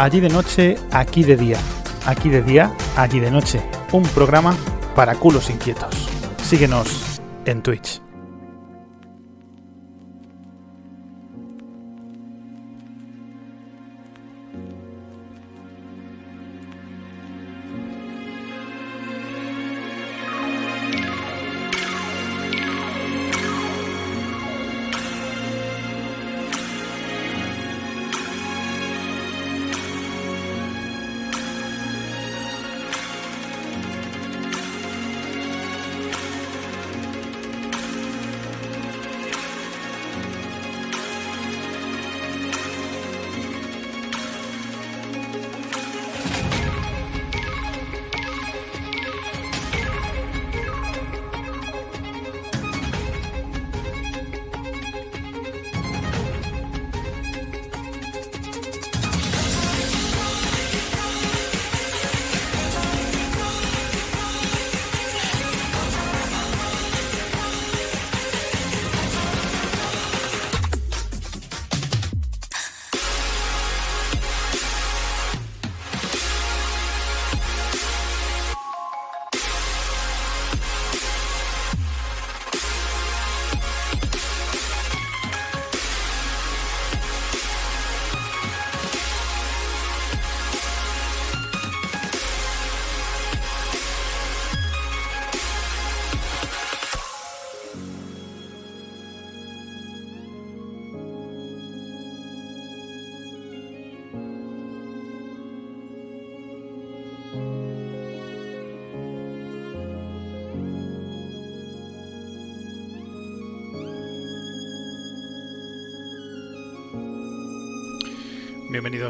Allí de noche, aquí de día. Aquí de día, allí de noche. Un programa para culos inquietos. Síguenos en Twitch.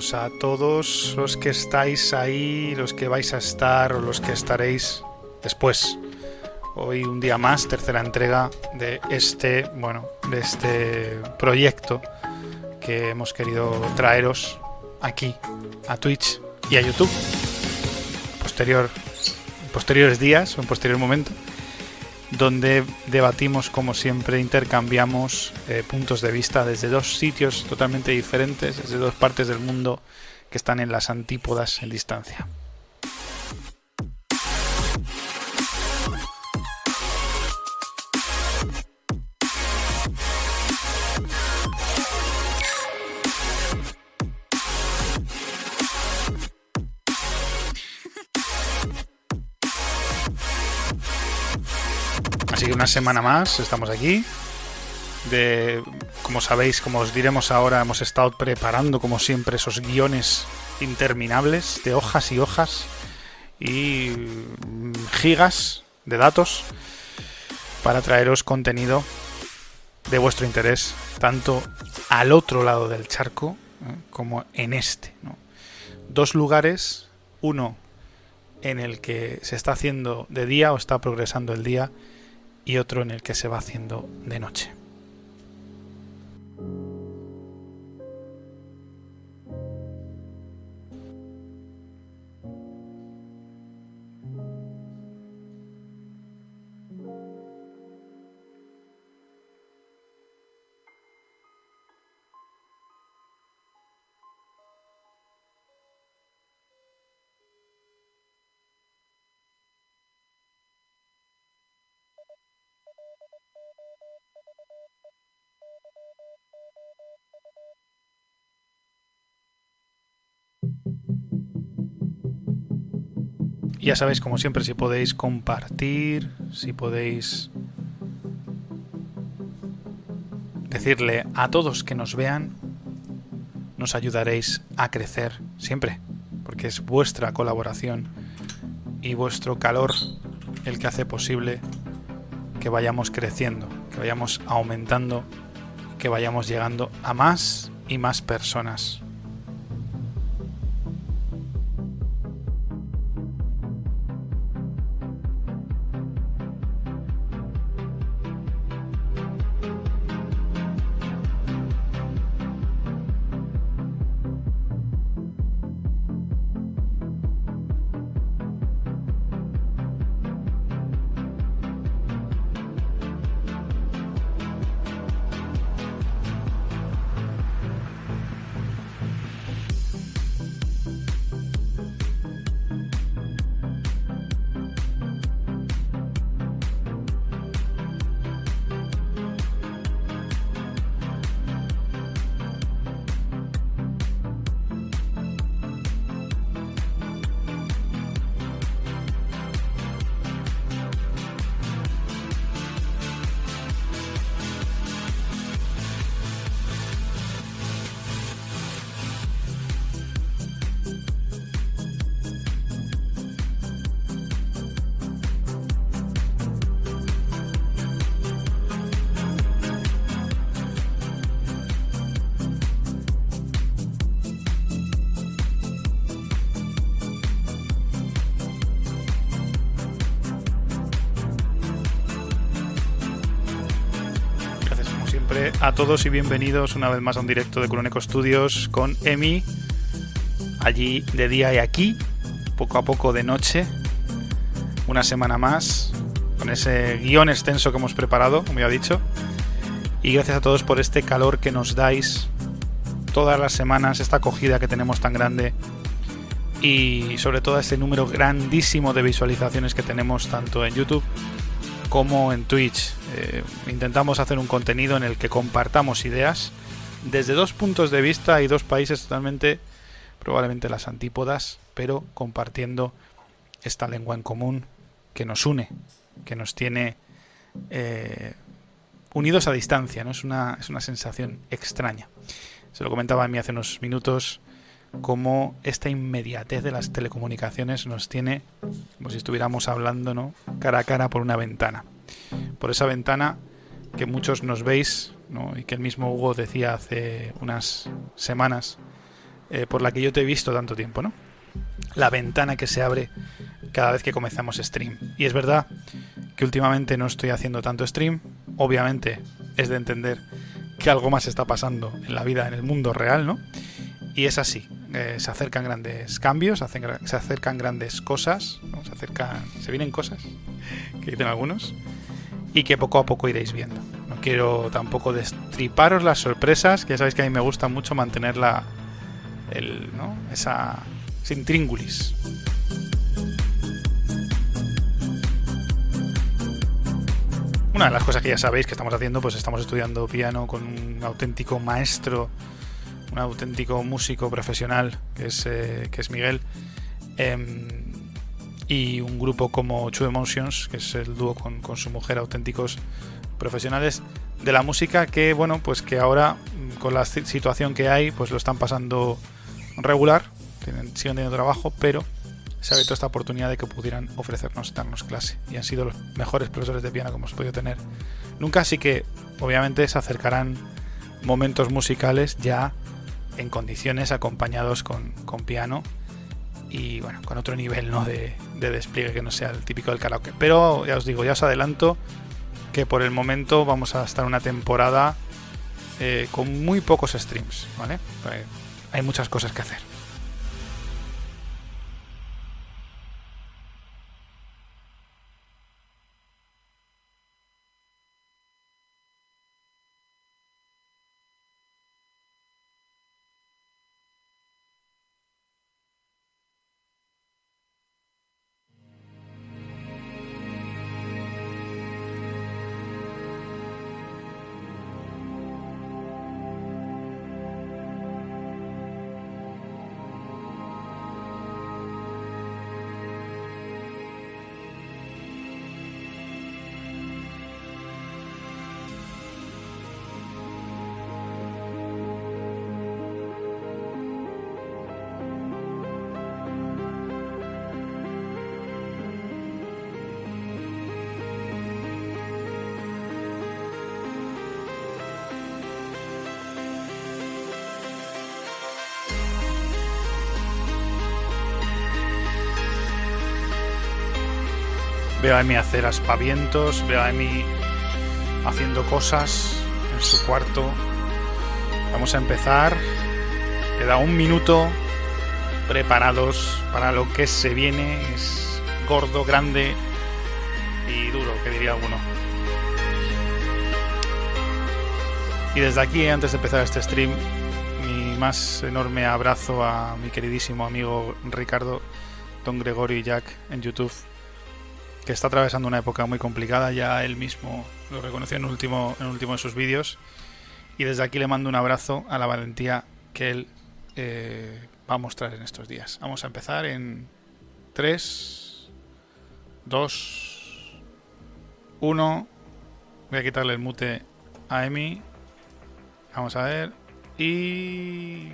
A todos los que estáis ahí, los que vais a estar o los que estaréis después. Hoy un día más, tercera entrega de este, bueno, de este proyecto que hemos querido traeros aquí a Twitch y a YouTube. Posterior, posteriores días o en posterior momento donde debatimos como siempre, intercambiamos eh, puntos de vista desde dos sitios totalmente diferentes, desde dos partes del mundo que están en las antípodas en distancia. Semana más estamos aquí. De, como sabéis, como os diremos ahora, hemos estado preparando como siempre esos guiones interminables de hojas y hojas y gigas de datos para traeros contenido de vuestro interés, tanto al otro lado del charco ¿eh? como en este. Dos lugares, uno en el que se está haciendo de día o está progresando el día y otro en el que se va haciendo de noche. Ya sabéis, como siempre, si podéis compartir, si podéis decirle a todos que nos vean, nos ayudaréis a crecer siempre, porque es vuestra colaboración y vuestro calor el que hace posible que vayamos creciendo, que vayamos aumentando, que vayamos llegando a más y más personas. A todos y bienvenidos una vez más a un directo de Curoneco Studios con Emi, allí de día y aquí, poco a poco de noche, una semana más, con ese guion extenso que hemos preparado, como ya he dicho, y gracias a todos por este calor que nos dais todas las semanas, esta acogida que tenemos tan grande y sobre todo este número grandísimo de visualizaciones que tenemos tanto en YouTube como en Twitch. Eh, intentamos hacer un contenido en el que compartamos ideas desde dos puntos de vista y dos países totalmente, probablemente las antípodas, pero compartiendo esta lengua en común que nos une, que nos tiene eh, unidos a distancia, ¿no? Es una, es una sensación extraña. Se lo comentaba a mí hace unos minutos cómo esta inmediatez de las telecomunicaciones nos tiene como si estuviéramos hablando ¿no? cara a cara por una ventana. Por esa ventana que muchos nos veis ¿no? y que el mismo Hugo decía hace unas semanas, eh, por la que yo te he visto tanto tiempo, ¿no? La ventana que se abre cada vez que comenzamos stream. Y es verdad que últimamente no estoy haciendo tanto stream, obviamente es de entender que algo más está pasando en la vida, en el mundo real, ¿no? Y es así, eh, se acercan grandes cambios, se acercan grandes cosas, se, vienen cosas, que dicen algunos, y que poco a poco iréis viendo. No quiero tampoco destriparos las sorpresas, que ya sabéis que a mí me gusta mucho mantener la, el, ¿no? esa, ese intríngulis. Una de las cosas que ya sabéis que estamos haciendo, pues estamos estudiando piano con un auténtico maestro un auténtico músico profesional que es, eh, que es Miguel. Em, y un grupo como Two Emotions, que es el dúo con, con, su mujer, auténticos profesionales de la música, que bueno, pues que ahora mm, con la situación que hay, pues lo están pasando regular, siguen teniendo trabajo, pero se ha abierto esta oportunidad de que pudieran ofrecernos, darnos clase. Y han sido los mejores profesores de piano que hemos podido tener. Nunca, así que obviamente se acercarán momentos musicales ya en condiciones acompañados con, piano y bueno, con otro nivel ¿no? de, despliegue que no sea el típico del karaoke. Pero ya os digo, ya os adelanto que por el momento vamos a estar una temporada eh, con muy pocos streams, ¿vale? hay muchas cosas que hacer. Veo a Emi hacer aspavientos, veo a Emi haciendo cosas en su cuarto. Vamos a empezar. Queda un minuto preparados para lo que se viene. Es gordo, grande y duro, que diría alguno. Y desde aquí, antes de empezar este stream, mi más enorme abrazo a mi queridísimo amigo Ricardo, Don Gregorio y Jack en YouTube que está atravesando una época muy complicada, ya él mismo lo reconoció en último, en último de sus vídeos. Y desde aquí le mando un abrazo a la valentía que él eh, va a mostrar en estos días. Vamos a empezar en 3, 2, 1. Voy a quitarle el mute a Emi. Vamos a ver. Y...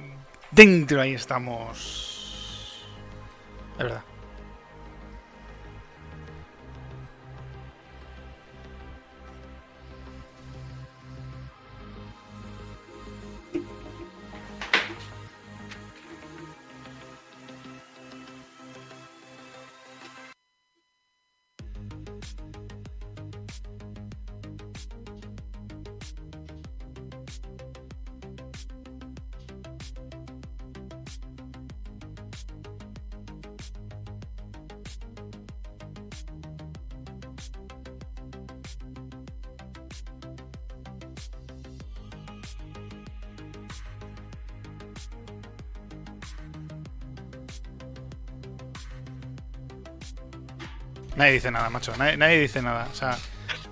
Dentro, ahí estamos. Es verdad. Nadie dice nada, macho. Nadie, nadie dice nada. O sea,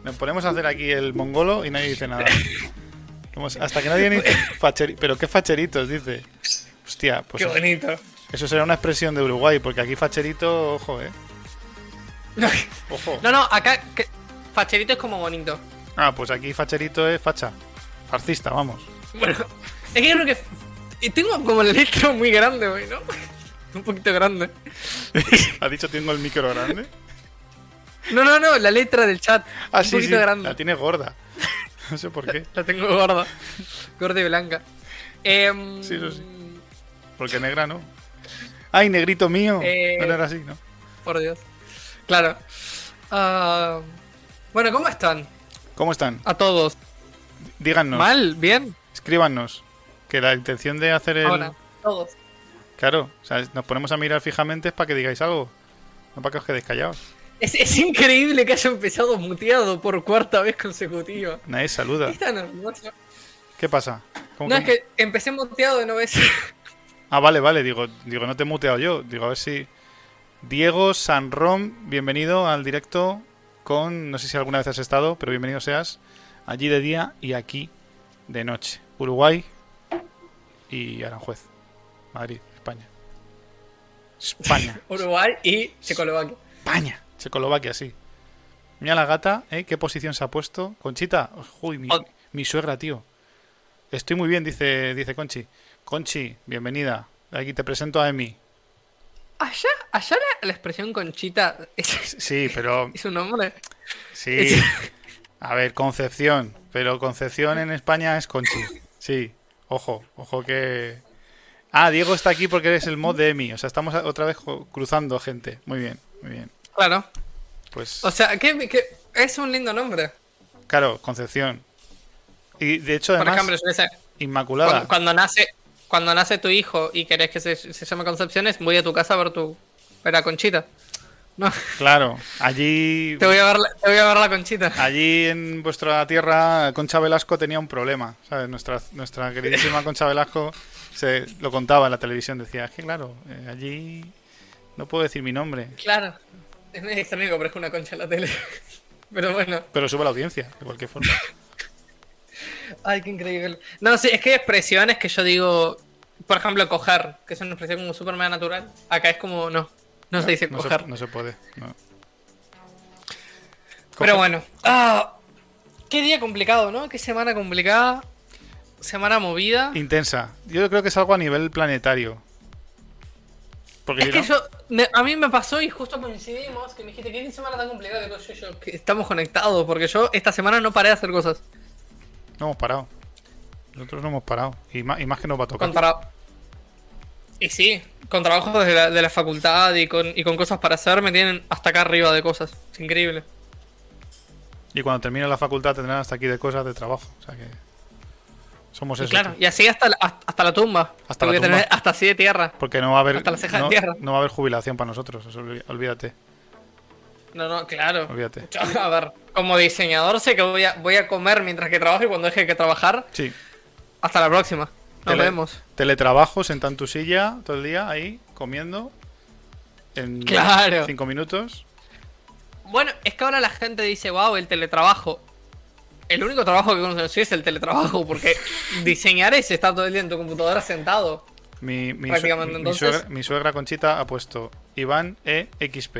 nos ponemos a hacer aquí el mongolo y nadie dice nada. Hasta que nadie dice facheri- Pero qué facheritos, dice. Hostia, pues Qué bonito. eso será una expresión de Uruguay, porque aquí facherito, ojo, eh. Ojo. No, no, acá que- facherito es como bonito. Ah, pues aquí facherito es facha. Farcista, vamos. Bueno, es que yo creo que. y Tengo como la letra muy grande hoy, ¿no? Un poquito grande. ¿Ha dicho tengo el micro grande? No, no, no, la letra del chat. Ah, un sí, poquito sí. grande. La tiene gorda. No sé por qué. La tengo gorda. Gorda y blanca. Em, Sí, eso sí. Porque negra no. ¡Ay, negrito mío! Eh. No era así, ¿no? Por Dios. Claro. Ah, bueno, ¿cómo están? ¿Cómo están? A todos. Díganos. ¿Mal? ¿Bien? Escríbanos. Que la intención de hacer el. Ahora. Todos. Claro, o sea, nos ponemos a mirar fijamente es para que digáis algo. No para que os quedéis callados. Es, es increíble que haya empezado muteado por cuarta vez consecutiva. Nadie saluda. ¿Qué pasa? ¿Cómo No, que- es que empecé muteado y no ves. Ah, vale, vale. Digo, digo, no te he muteado yo. Digo, a ver si. Diego Sanrom, bienvenido al directo con. No sé si alguna vez has estado, pero bienvenido seas. Allí de día y aquí de noche. Uruguay y Aranjuez. Madrid, España. España. Uruguay y Checoslovaquia. España. Checoslovaquia, sí. Mira la gata, ¿eh? ¿Qué posición se ha puesto? Conchita. Uy, mi, Oh. mi suegra, tío. Estoy muy bien, dice, dice Conchi. Conchi, bienvenida. Aquí te presento a Emi. Allá, allá la, la expresión conchita es, Sí, pero. es un nombre. Sí. A ver, Concepción. Pero Concepción en España es Conchi. Sí. Ojo, ojo que. Ah, Diego está aquí porque eres el mod de Emi. O sea, estamos otra vez cruzando gente. Muy bien, muy bien. Claro. Pues. O sea, que, que es un lindo nombre. Claro, Concepción. Y de hecho, Por además, ejemplo, sé, Inmaculada. cuando, cuando nace cuando nace tu hijo y querés que se, se llame Concepciones, voy a tu casa a ver tu ver a Conchita. No, Claro, allí. te voy a ver la, te voy a ver la Conchita. Allí en vuestra tierra, Concha Velasco tenía un problema, ¿sabes? Nuestra, nuestra queridísima Concha Velasco se lo contaba en la televisión. Decía, es que claro, eh, allí no puedo decir mi nombre, Claro. Es medio extraño que aparezca una concha en la tele. Pero bueno. pero sube la audiencia, de cualquier forma. Ay, qué increíble. No, sí, es que hay expresiones que yo digo. Por ejemplo, coger, que es una expresión como súper mega natural. Acá es como, no. No se dice No se, coger. no se puede. no. Pero bueno. Ah, qué día complicado, ¿no? Qué semana complicada. Semana movida. Intensa. Yo creo que es algo a nivel planetario. Porque Es si que no- yo, me- a mí me pasó y justo coincidimos que me dijiste que semana tan complicada que yo, yo, que estamos conectados, porque yo esta semana no paré de hacer cosas. no hemos parado. Nosotros no hemos parado. Y más, y más que nos va a tocar. Con Y sí, con trabajos de la, de la facultad y con, y con cosas para hacer me tienen hasta acá arriba de cosas. Es increíble. Y cuando termine la facultad tendrán hasta aquí de cosas de trabajo. O sea que. Somos Y eso. claro, y así hasta la, hasta, la tumba. Hasta la tumba. hasta así de tierra. Porque no va a haber. Hasta la ceja de no, tierra. no va a haber jubilación para nosotros. eso olvídate. No, no, claro. Olvídate. A ver, como diseñador sé que voy a, voy a comer mientras que trabajo y cuando deje de trabajar, Sí. hasta la próxima. Nos Tele- vemos. Teletrabajo, sentado en tu silla todo el día ahí, comiendo. En Claro. cinco minutos. Bueno, es que ahora la gente dice, wow, el teletrabajo. El único trabajo que conocí es el teletrabajo, porque diseñar es estar todo el día en tu computadora sentado. Mi, mi, Prácticamente, su- mi entonces- suegra, mi suegra Conchita ha puesto Iván EXP.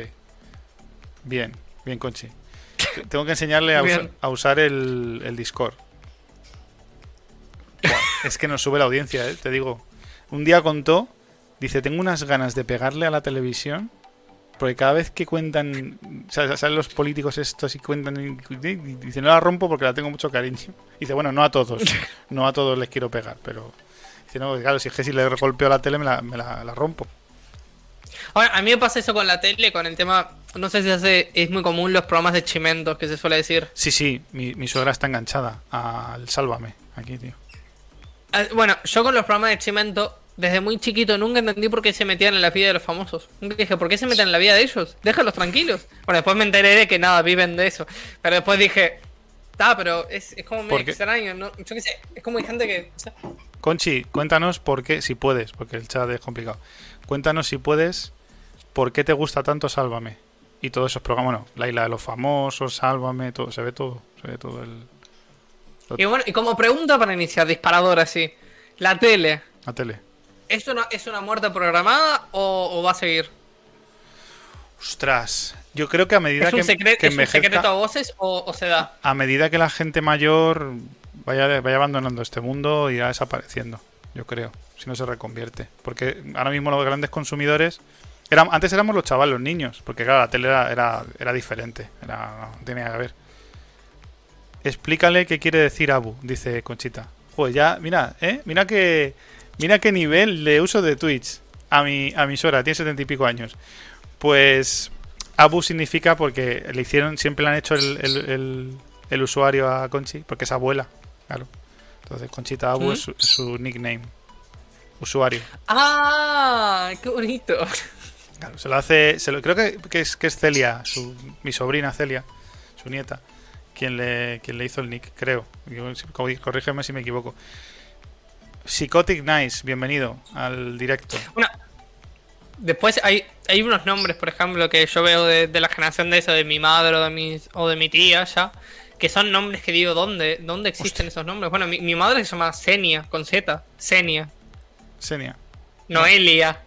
Bien, bien, Conchi. Tengo que enseñarle a, usa- Bien. a usar el, el Discord. Buah, es que nos sube la audiencia, ¿eh? te digo. Un día contó, dice, tengo unas ganas de pegarle a la televisión, porque cada vez que cuentan, o sea, salen los políticos estos y cuentan, y- y dice, no la rompo porque la tengo mucho cariño. Dice, bueno, no a todos, no a todos les quiero pegar, pero... Dice, no, claro, si es que si le golpeo la tele me la, me la- la rompo. Ahora, a mí me pasa eso con la tele, con el tema, no sé si hace, es muy común los programas de chimentos que se suele decir. Sí, sí, mi, mi suegra está enganchada al Sálvame, aquí, tío. Ah, Bueno, yo con los programas de Chimento, desde muy chiquito, nunca entendí por qué se metían en la vida de los famosos. Nunca dije, ¿por qué se meten en la vida de ellos? Déjalos tranquilos. Bueno, después me enteré de que nada, viven de eso. Pero después dije, ah, pero es, es como medio extraño, ¿no? Yo qué sé, es como hay gente que... o sea, Conchi, cuéntanos por qué, si puedes, porque el chat es complicado. Cuéntanos si puedes, por qué te gusta tanto Sálvame. Y todos esos programas, bueno, la isla de los famosos, Sálvame, todo, se ve todo. Se ve todo el. Y bueno, y como pregunta para iniciar, disparador así. La tele. La tele. ¿Es una, ¿Es una muerte programada o, o va a seguir? Ostras, yo creo que a medida ¿Es un, que, que ¿es un secreto a voces o, o se da? a medida que la gente mayor vaya, vaya abandonando este mundo, irá desapareciendo, yo creo, si no se reconvierte. Porque ahora mismo los grandes consumidores... eran- antes éramos los chavales, los niños, porque claro, la tele era, era, era diferente, era, no tenía que ver. Explícale qué quiere decir Abu, dice Conchita. Joder, ya, mira, ¿eh? Mira que, mira qué nivel de uso de Twitch a mi, a mi suegra, tiene setenta y pico años. Pues Abu significa porque le hicieron, siempre le han hecho el, el- el- el usuario a Conchi, porque es abuela, claro. Entonces Conchita Abu ¿Mm? es, su, es su nickname, usuario. ¡Ah! ¡Qué bonito! Claro, se lo hace, se lo, creo que, que es, que es Celia, su, mi sobrina Celia, su nieta, quien le, quien le hizo el nick, creo. Corrígeme si me equivoco. Psychotic Nice, bienvenido al directo. Una- Después hay, hay unos nombres, por ejemplo, que yo veo de, de la generación de eso, de mi madre o de, mis, o de mi tía ya, que son nombres que digo, ¿dónde, dónde existen esos nombres? Bueno, mi, mi madre se llama Senia, con Z, Senia, Senia. Noelia,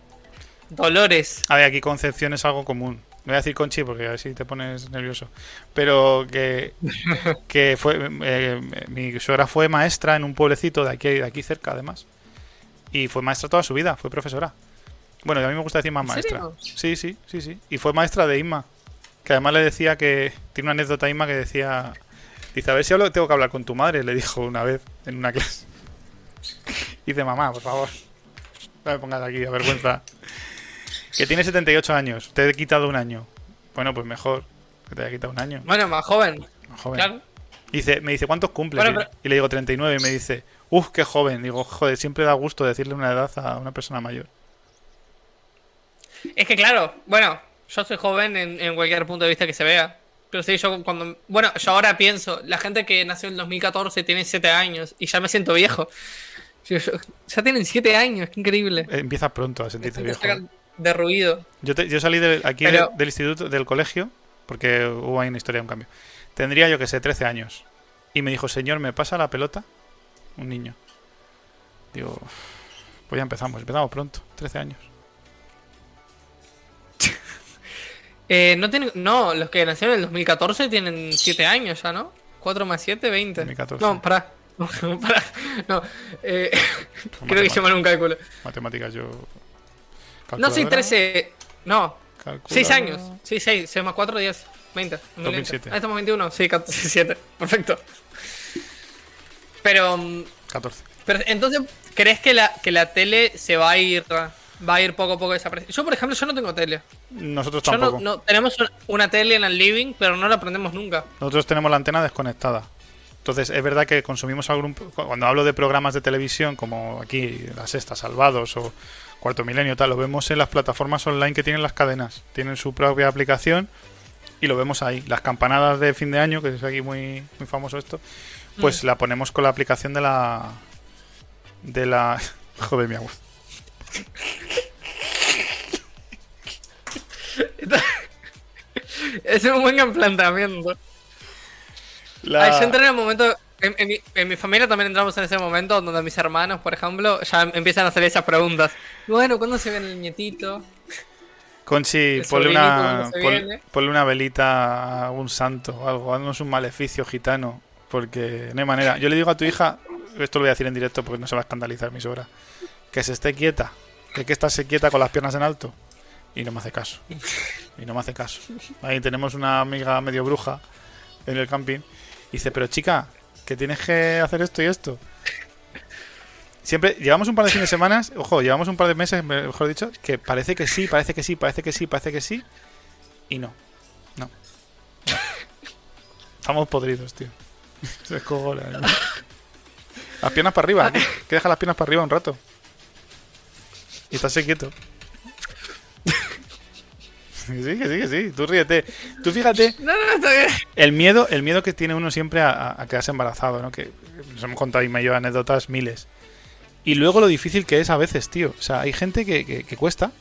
Dolores. A ver, aquí Concepción es algo común. No voy a decir Conchi porque a ver si te pones nervioso. Pero que, que fue eh, mi suegra fue maestra en un pueblecito de aquí, de aquí cerca, además. Y fue maestra toda su vida, fue profesora. Bueno, y a mí me gusta decir más ¿En maestra. serio? Sí, sí, sí, sí. Y fue maestra de Inma. Que además le decía que. Tiene una anécdota Inma que decía. Dice, a ver si hablo- tengo que hablar con tu madre, le dijo una vez en una clase. Dice, mamá, por favor. No me pongas aquí, a vergüenza. Que tiene 78 años, te he quitado un año. Bueno, pues mejor que te haya quitado un año. Bueno, más joven, Joven. claro. Dice, me dice, ¿cuántos cumples? Bueno, Y- pero- Y le digo 39 y me dice, uff, qué joven. Digo, joder, siempre da gusto decirle una edad a una persona mayor. Es que claro, bueno, yo soy joven en, en cualquier punto de vista que se vea. Pero sí, yo cuando... Bueno, yo ahora pienso, la gente que nació en el 2014 tiene 7 años y ya me siento viejo. Yo- yo- ya tienen 7 años, qué increíble. Eh, Empieza pronto a sentirte viejo. De ruido. Yo, te- yo salí de- aquí Pero- de- del instituto, del colegio, porque hubo ahí una historia, un cambio. Tendría, yo que sé, 13 años. Y me dijo, señor, ¿me pasa la pelota? Un niño. Digo, pues ya empezamos, empezamos pronto, 13 años. Eh, no, tienen, no, los que nacieron en el 2014 tienen 7 años ya, ¿no? 4 más 7, 20. 2014. No, pará. No, eh, creo que matemáticas. hicieron un cálculo. Matemáticas, yo. No, sí, calculadora, 13. 13. No, 6 calculadora. años. Sí, 6. 6 más 4, 10. 20. 2007. Ah, estamos 21. Sí, 7. Perfecto. Pero, mm, 14. pero entonces, ¿crees que la, que la tele se va a ir va a ir poco a poco desapareciendo? Yo, por ejemplo, yo no tengo tele. Nosotros Yo no, tampoco. no- tenemos una, una tele en el living, pero no la prendemos nunca. Nosotros tenemos la antena desconectada. Entonces, es verdad que consumimos algún. Cuando hablo de programas de televisión, como aquí, La Sexta, Salvados o Cuarto Milenio, tal, lo vemos en las plataformas online que tienen las cadenas. Tienen su propia aplicación y lo vemos ahí. Las campanadas de fin de año, que es aquí muy, muy famoso esto, pues Mm. la ponemos con la aplicación de la. De la. Joder, mi agua. Es un buen planteamiento. La- yo entré en el momento. En, en mi, en mi familia también entramos en ese momento donde mis hermanos, por ejemplo, ya empiezan a hacer esas preguntas. Bueno, ¿cuándo se viene el nietito? Conchi, ponle una, pon- ponle una velita a un santo o algo, haznos un maleficio gitano, porque no hay manera. Yo le digo a tu hija, esto lo voy a decir en directo porque no se va a escandalizar mi sobra, que se esté quieta, que hay que estarse quieta con las piernas en alto. Y no me hace caso. Y no me hace caso. Ahí tenemos una amiga medio bruja en el camping. Y dice, pero chica, que tienes que hacer esto y esto. Siempre, llevamos un par de fines de semana, ojo, llevamos un par de meses, mejor dicho, que parece que sí, parece que sí, parece que sí, parece que sí. Y no. No. no. Estamos podridos, tío. Se. Las piernas para arriba, que deja las piernas para arriba un rato. Y estás quieto. Sí, que sí, que sí. Tú ríete. Tú fíjate No, no, está bien. el miedo, el miedo que tiene uno siempre a, quedarse embarazado, ¿no? Que nos hemos contado y me lleva anécdotas miles. Y luego lo difícil que es a veces, tío. O sea, hay gente que, que- que cuesta,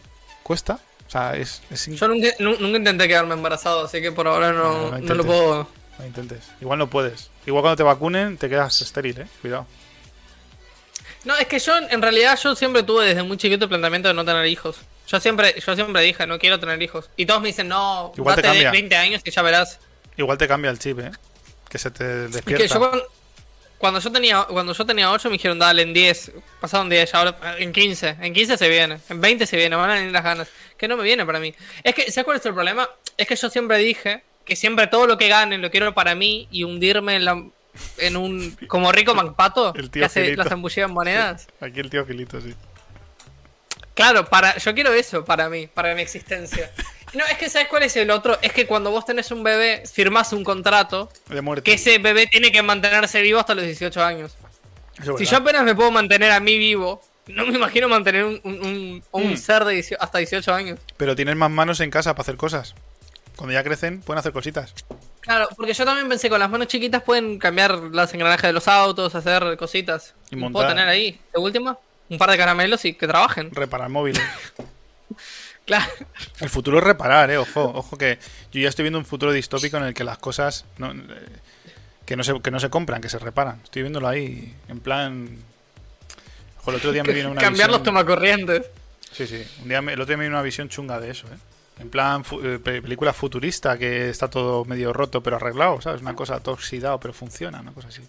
cuesta, O sea, es, es Yo nunca, nu- nunca intenté quedarme embarazado, así que por ahora No, no, no no lo puedo. No intentes. Igual no puedes. Igual cuando te vacunen te quedas estéril, eh. Cuidado. No, es que yo, en realidad, yo siempre tuve desde muy chiquito el planteamiento de no tener hijos. Yo siempre, yo siempre dije, no quiero tener hijos. Y todos me dicen, no, Igual te date cambia. 20 años y ya verás. Igual te cambia el chip, eh. Que se te Es despierta. que yo cuando, yo tenía cuando yo tenía 8 me dijeron, dale, en 10, pasaron 10, ahora en 15, en 15 se viene, en 20 se viene, van a venir las ganas. Que no me viene para mí. Es que, ¿sabes cuál es el problema? Es que yo siempre dije que siempre todo lo que gane lo quiero para mí y hundirme en la en un como rico MacPato El tío que hace las embullidas en monedas. Aquí el tío Gilito, sí. Claro, para yo quiero eso para mí, para mi existencia. No, es que ¿sabes cuál es el otro? Es que cuando vos tenés un bebé, firmás un contrato De muerte. que ese bebé tiene que mantenerse vivo hasta los 18 años. Si yo apenas me puedo mantener a mí vivo, no me imagino mantener un, un, Mm. ser de 18 hasta 18 años. Pero tienes más manos en casa para hacer cosas. Cuando ya crecen, pueden hacer cositas. Claro, porque yo también pensé con las manos chiquitas pueden cambiar las engranajes de los autos, hacer cositas. Y puedo montar. tener ahí, de última, un par de caramelos y que trabajen. Reparar móviles. Claro. El futuro es reparar, eh. Ojo, ojo que yo ya estoy viendo un futuro distópico en el que las cosas no, eh, que, no se, que no se compran, que se reparan. Estoy viéndolo ahí, en plan. Ojo, el otro día me vino una Cambiar los visión- tomacorrientes. Sí, sí. Un día me- el otro día me vino una visión chunga de eso, ¿eh? En plan, fu- eh, pe- película futurista que está todo medio roto pero arreglado, ¿sabes? Una cosa todo oxidado pero funciona, una cosa así.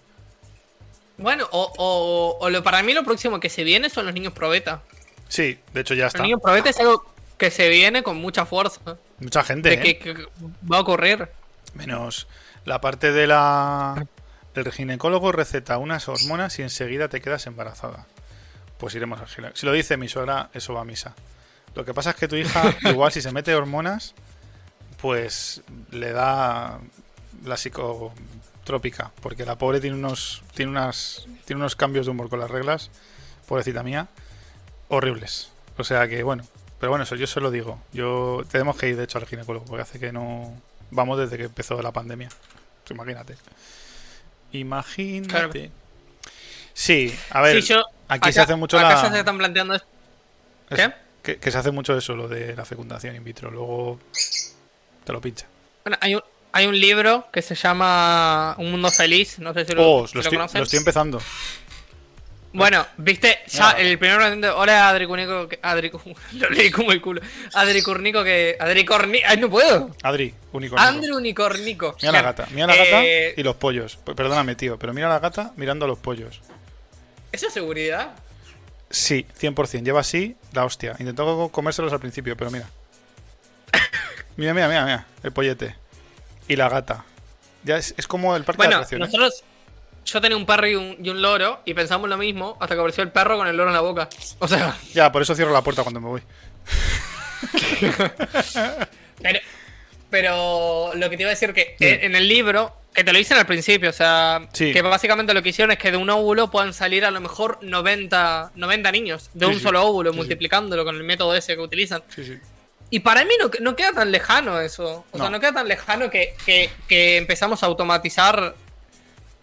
Bueno, o, o, o lo, para mí lo próximo que se viene son los niños probeta. Sí, de hecho ya está. Los niños probeta es algo que se viene con mucha fuerza. Mucha gente, De ¿eh? que, que va a ocurrir. Menos la parte de la... El ginecólogo receta unas hormonas y enseguida te quedas embarazada. Pues iremos al ginecólogo. Si lo dice mi suegra, eso va a misa. Lo que pasa es que tu hija, igual si se mete hormonas, pues le da la psicotrópica. Porque la pobre tiene unos, tiene unas, tiene unos cambios de humor con las reglas, pobrecita mía, horribles. O sea que bueno, pero bueno, eso yo se lo digo. Yo tenemos que ir de hecho al ginecólogo, porque hace que no vamos desde que empezó la pandemia. Imagínate. Imagínate. Sí, a ver, Sí, yo- aquí se hace mucho acá la... se están planteando es- ¿Qué? Que, que se hace mucho eso, lo de la fecundación in vitro. Luego te lo pincha. Bueno, hay un, hay un libro que se llama Un Mundo Feliz, no sé si lo, Oh, si lo, lo estoy, conocen. lo estoy empezando. Bueno, viste, ya Ah. el primer. Hola, Adri Cunico. Que, Adri, lo leí como el culo. Adri Curnico que. Adri Corni. ¡Ay, no puedo! Adri. Andrew Unicornico. Mira la gata, mira la gata Eh, y los pollos. Perdóname, tío, pero mira la gata mirando a los pollos. ¿Eso es seguridad? Sí, 100%. Lleva así la hostia. Intentó comérselos al principio, pero mira. Mira, mira, mira, mira. El pollete. Y la gata. Ya es, es como el parque de Bueno, atracciones. nosotros. Yo tenía un perro y un, y un loro y pensamos lo mismo hasta que apareció el perro con el loro en la boca. O sea, Ya, por eso cierro la puerta cuando me voy. pero, pero lo que te iba a decir que en el libro, que te lo dicen al principio, o sea, Sí. que básicamente lo que hicieron es que de un óvulo puedan salir a lo mejor 90, 90 niños, de Sí, un solo óvulo, multiplicándolo con el método ese que utilizan. Sí, sí. Y para mí no, no queda tan lejano eso. O sea, No. queda tan lejano que, que, que empezamos a automatizar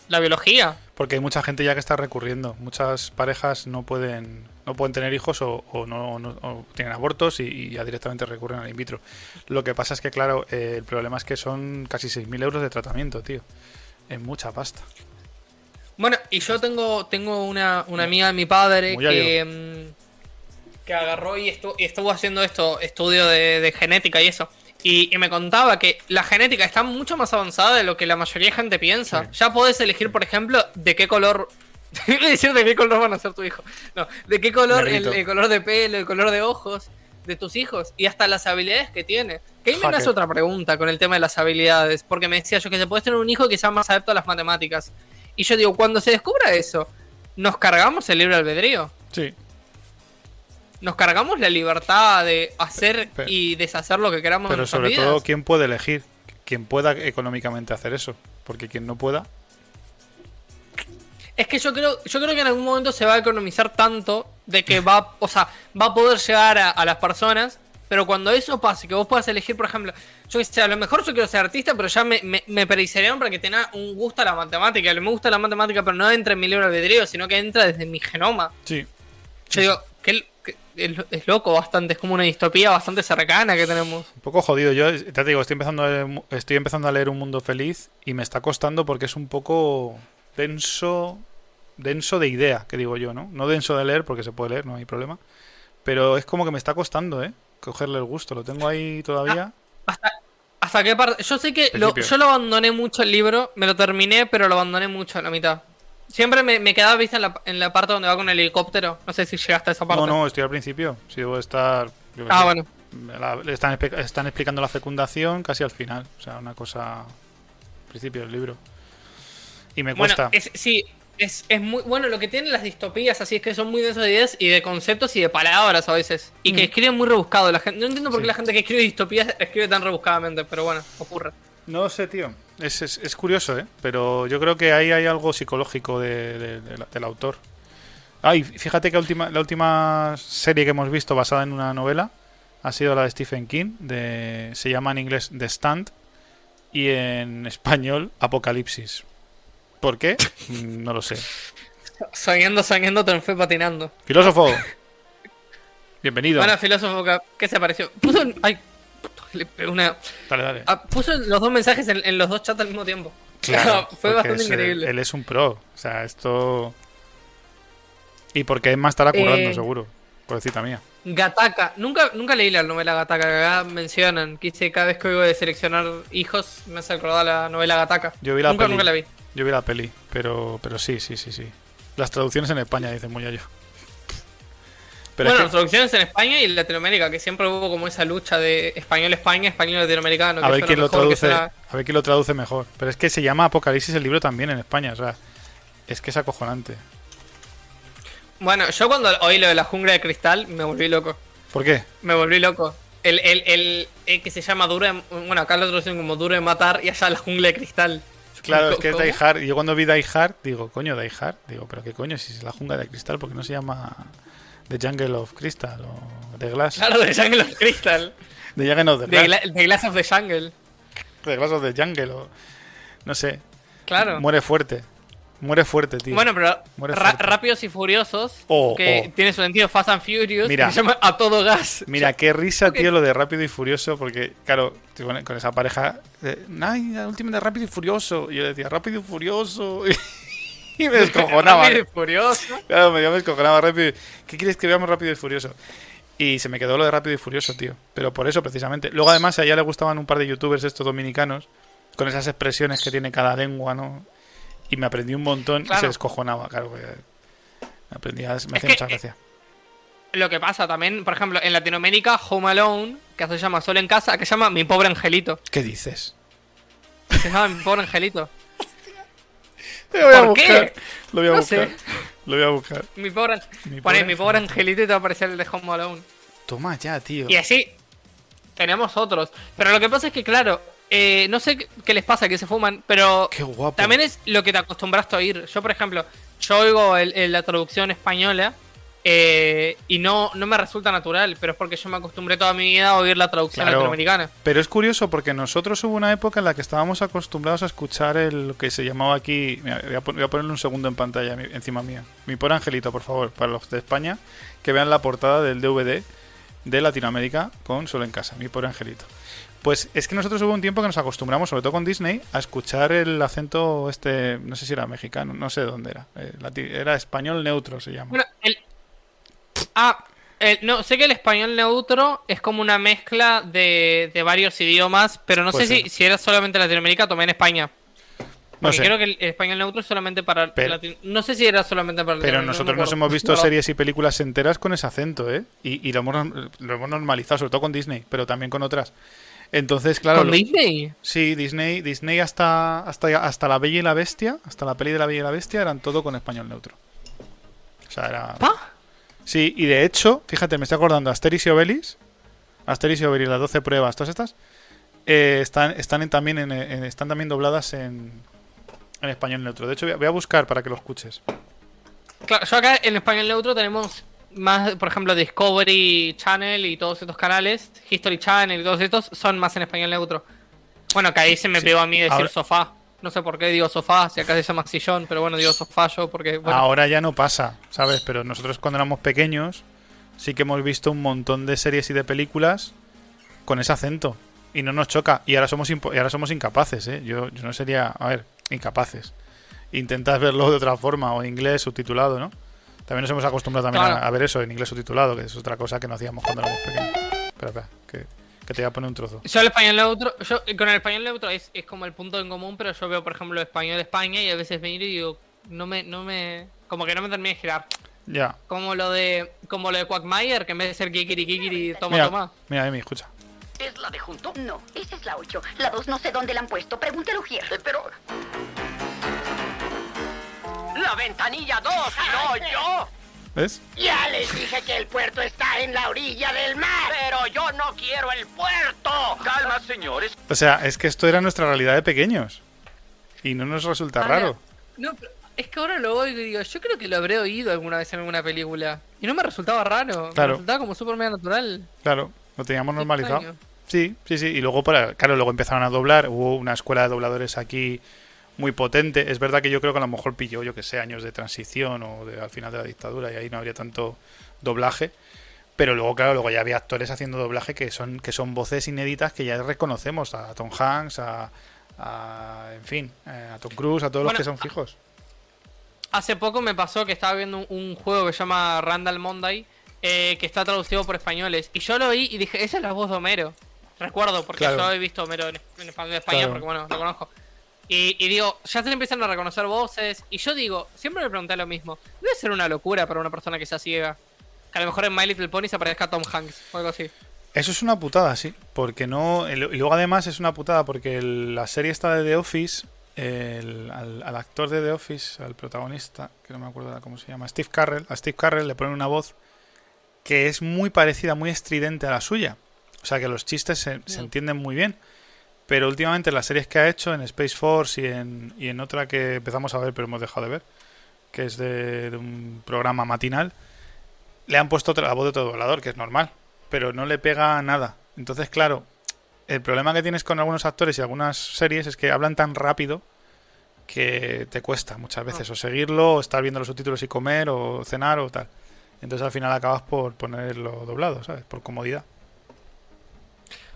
la biología. Porque hay mucha gente ya que está recurriendo. Muchas parejas no pueden no pueden tener hijos o, o no, no- o tienen abortos y, y ya directamente recurren al in vitro. Lo que pasa es que, claro, eh, el problema es que son casi 6.000 euros de tratamiento, tío. Es mucha pasta. Bueno, y yo tengo, tengo una, una amiga de mi padre Muy que, que agarró y, estu- y estuvo haciendo esto, estudio de, de genética y eso. Y, y me contaba que la genética está mucho más avanzada de lo que la mayoría de gente piensa. Sí. Ya podés elegir, por ejemplo, de qué color. Decir de qué color van a ser tu hijo. No, de qué color, el, color de pelo, el color de ojos de tus hijos y hasta las habilidades que tiene. Que ahí me nace otra pregunta con el tema de las habilidades. Porque me decía yo que se puede tener un hijo que sea más adepto a las matemáticas. Y yo digo, cuando se descubra eso, ¿nos cargamos el libre albedrío? Sí. ¿Nos cargamos la libertad de hacer Pero- y deshacer lo que queramos Pero sobre vidas? todo, ¿quién puede elegir? Quien pueda económicamente hacer eso. Porque quien no pueda, Es que yo creo, yo creo que en algún momento se va a economizar tanto de que va, o sea, va a poder llegar a, a las personas, pero cuando eso pase, que vos puedas elegir, por ejemplo, yo que sé, a lo mejor yo quiero ser artista, pero ya me, me, me para que tenga un gusto a la matemática. Me gusta la matemática, pero no entra en mi libre albedrío, sino que entra desde mi genoma. sí. Yo digo, ¿qué, qué- es, es loco bastante, es como una distopía bastante cercana que tenemos. Un poco jodido. Yo te digo, estoy empezando a leer, estoy empezando a leer Un Mundo Feliz y me está costando porque es un poco denso, denso de idea, que digo yo, ¿no? No denso de leer porque se puede leer, no hay problema. Pero es como que me está costando, ¿eh? Cogerle el gusto. Lo tengo ahí todavía. ¿Hasta, hasta qué parte? Yo sé que lo- yo lo abandoné mucho el libro, me lo terminé, pero lo abandoné mucho a la mitad. Siempre me, me quedaba vista en la, en la parte donde va con el helicóptero. No sé si llegaste a esa parte. No, no, estoy al principio. Si debo estar. Ah, bueno. la- están, están explicando la fecundación casi al final. O sea, una cosa. Al principio del libro. Y me Bueno, cuesta. es, sí, es, es muy bueno lo que tienen las distopías, así es que son muy densas de ideas y de conceptos y de palabras a veces. Y que Mm. escriben muy rebuscado. La gente, no entiendo por qué Sí. la gente que escribe distopías escribe tan rebuscadamente, pero bueno, ocurre. No sé, tío. Es, es, es curioso, ¿eh? Pero yo creo que ahí hay algo psicológico de- de- de la- del autor. Ay, fíjate que última, la última serie que hemos visto basada en una novela ha sido la de Stephen King. De, se llama en inglés The Stand y en español Apocalipsis. ¿Por qué? Mm, No lo sé. Soñando, soñando, te fue patinando. Filósofo. Bienvenido. Bueno, filósofo, ¿qué- ¿qué se pareció? Puso. un- Ay, le pegué una. Dale, dale. ah, puso los dos mensajes en, en los dos chats al mismo tiempo. Claro, fue bastante es, increíble. Él es un pro. O sea, esto. Y porque Emma estará currando, Eh, seguro. Pobrecita mía. Gataka. Nunca, nunca leí la novela Gataka. que acá mencionan. Quise cada vez que oigo de seleccionar hijos, me hace acordar la novela Gataka. Yo vi la nunca, peli. nunca la vi. Yo vi la peli, pero, pero sí, sí, sí, sí. Las traducciones en España, dice muy yo. Pero bueno, traducciones en España y en Latinoamérica, que siempre hubo como esa lucha de español-España, español-latinoamericano. a ver quién lo traduce, suena- a ver quién lo traduce mejor. Pero es que se llama Apocalipsis el libro también en España, o sea, es que es acojonante. Bueno, yo cuando oí lo de la jungla de cristal me volví loco. ¿Por qué? Me volví loco. El, el, el, el que se llama duro de, Bueno, acá lo traducen como duro de matar y allá la jungla de cristal. Claro, es que es Die Hard. Yo cuando vi Die Hard, digo, coño, Die Hard. Digo, pero qué coño, si es la jungla de cristal, porque no se llama The Jungle of Crystal o The Glass? Claro, de Jungle of Crystal. The Jungle of the Glass. Gla- de Glass of the Jungle. The Glass of the Jungle o... No sé. Claro. Muere fuerte. Muere fuerte, tío. Bueno, pero Muere Ra- fuerte. Rápidos y Furiosos, Oh, que oh. tiene su sentido Fast and Furious, Mira. se llama A Todo Gas. Mira, qué risa, tío, lo de Rápido y Furioso, porque, claro, con, con esa pareja, eh, ay, la última de Rápido y Furioso. Y yo decía, Rápido y Furioso. y me descojonaba. Rápido y Furioso. Claro, me, yo me descojonaba rápido. ¿Qué quieres que veamos Rápido y Furioso? Y se me quedó lo de Rápido y Furioso, tío. Pero por eso, precisamente. Luego, además, a ella le gustaban un par de youtubers estos dominicanos, con esas expresiones que tiene cada lengua, ¿no? Y me aprendí un montón y se descojonaba, claro. Me aprendía, me hacía que, mucha eh, gracia. Lo que pasa también, por ejemplo, en Latinoamérica, Home Alone, que se llama Solo en Casa, que se llama Mi Pobre Angelito. ¿Qué dices? Se llama Mi Pobre Angelito. Te voy a ¿Por buscar. qué? Lo voy a No buscar. sé. Lo voy a buscar. Mi pobre, Mi pobre Mi Pobre Angelito y te va a aparecer el de Home Alone. Toma ya, tío. Y así, tenemos otros. Pero lo que pasa es que, claro, eh, no sé qué les pasa, que se fuman, pero Qué guapo. también es lo que te acostumbraste a oír. Yo, por ejemplo, yo oigo el- el- la traducción española eh, y no, no me resulta natural, pero es porque yo me acostumbré toda mi vida a oír la traducción Claro. latinoamericana. Pero es curioso porque nosotros hubo una época en la que estábamos acostumbrados a escuchar el, lo que se llamaba aquí. Mira, voy, a pon- voy a ponerle un segundo en pantalla encima mía. Mi por Angelito, por favor, para los de España, que vean la portada del DVD de Latinoamérica con Solo en Casa. Mi por Angelito. Pues es que nosotros hubo un tiempo que nos acostumbramos, sobre todo con Disney, a escuchar el acento este, no sé si era mexicano, no sé de dónde era. Eh, era español neutro, se llama. Bueno, el. Ah, el- no, sé que el español neutro es como una mezcla de, de varios idiomas, pero no sé si, si era solamente Latinoamérica, tomé en España. no Porque sé. creo que el español neutro es solamente para Pero- Latino- No sé si era solamente para Pero Latinoamérica, nosotros no nos hemos visto series y películas enteras con ese acento, ¿eh? Y, y lo, hemos, lo hemos normalizado, sobre todo con Disney, pero también con otras. Entonces, claro. ¿Con lo- Disney? sí, Disney, Disney hasta, hasta, hasta La Bella y la Bestia, hasta la peli de La Bella y la Bestia, eran todo con español neutro. O sea, era. ¿Pa? Sí, y de hecho, fíjate, me estoy acordando, Asterix y Obelix, Asterix y Obelix, las 12 pruebas, todas estas, eh, están, están en- también en, en- están también dobladas en, en español neutro. De hecho, voy a, voy a buscar para que lo escuches. Claro, yo acá en español neutro tenemos más, por ejemplo, Discovery Channel y todos estos canales, History Channel y todos estos son más en español neutro. Bueno, que ahí se me Sí. pegó a mí decir Ahora- sofá. No sé por qué digo sofá, si acá se llama sillón, pero bueno, digo sofá yo porque... Bueno, Ahora ya no pasa, ¿sabes? Pero nosotros cuando éramos pequeños, sí que hemos visto un montón de series y de películas con ese acento. Y no nos choca. Y ahora somos, y ahora somos incapaces, ¿eh? Yo, yo no sería, a ver, incapaces. Intentas verlo de otra forma, o en inglés subtitulado, ¿no? También nos hemos acostumbrado también Claro. a, a ver eso en inglés subtitulado, que es otra cosa que no hacíamos cuando éramos pequeños. Espera, espera, que, que te voy a poner un trozo. Yo el español neutro, yo con el español neutro es, es como el punto en común, pero yo veo, por ejemplo, español de España y a veces me miro y digo, no me, no me, como que no me termina de girar. Ya. Como lo de, como lo de Quagmire, que en vez de ser kikiri kikiri, toma, Mira, toma. mira, Emi, escucha. ¿Es la de junto? No, esa es la 8. La 2 no sé dónde la han puesto. Pregúntelo, Gier. Eh, Pero... ¡La ventanilla 2! ¡No yo! ¿Ves? Ya les dije que el puerto está en la orilla del mar. Pero yo no quiero el puerto. Calma, señores. O sea, es que esto era nuestra realidad de pequeños. Y no nos resulta Ahora- raro. No, pero es que ahora lo oigo y digo, yo creo que lo habré oído alguna vez en alguna película. Y no me resultaba raro. Claro. Me resultaba como súper medio natural. Claro, lo teníamos Qué normalizado. extraño. Sí, sí, sí. Y luego, para, claro, luego empezaron a doblar. Hubo una escuela de dobladores aquí muy potente. Es verdad que yo creo que a lo mejor pilló, yo que sé, años de transición o de, al final de la dictadura y ahí no habría tanto doblaje. Pero luego, claro, luego ya había actores haciendo doblaje que son, que son voces inéditas que ya reconocemos. A Tom Hanks, a, a- en fin, eh, a Tom Cruise, a todos los que son fijos. Hace poco me pasó que estaba viendo un, un juego que se llama Randall Monday, eh, que está traducido por españoles. Y yo lo vi y dije, esa es la voz de Homero. Recuerdo, porque Claro. yo he visto Homero en, en España, Claro. porque bueno, lo conozco. Y, y digo, ya se empiezan a reconocer voces. Y yo digo, siempre me pregunté lo mismo. Debe ser una locura para una persona que sea ciega. Que a lo mejor en My Little Pony se aparezca Tom Hanks o algo así. Eso es una putada, sí. Porque no. Y luego además es una putada porque el- la serie esta de The Office. el- al, al actor de The Office, al protagonista, que no me acuerdo cómo se llama, Steve Carrell, a Steve Carrell le ponen una voz que es muy parecida, muy estridente a la suya. O sea que los chistes se, se Mm. entienden muy bien. Pero últimamente las series que ha hecho en Space Force y en, y en otra que empezamos a ver pero hemos dejado de ver, que es de, de un programa matinal, le han puesto la voz de otro doblador, que es normal, pero no le pega nada. Entonces, claro, el problema que tienes con algunos actores y algunas series es que hablan tan rápido que te cuesta muchas veces o seguirlo, o estar viendo los subtítulos y comer, o cenar, o tal. Entonces al final acabas por ponerlo doblado, ¿sabes? Por comodidad.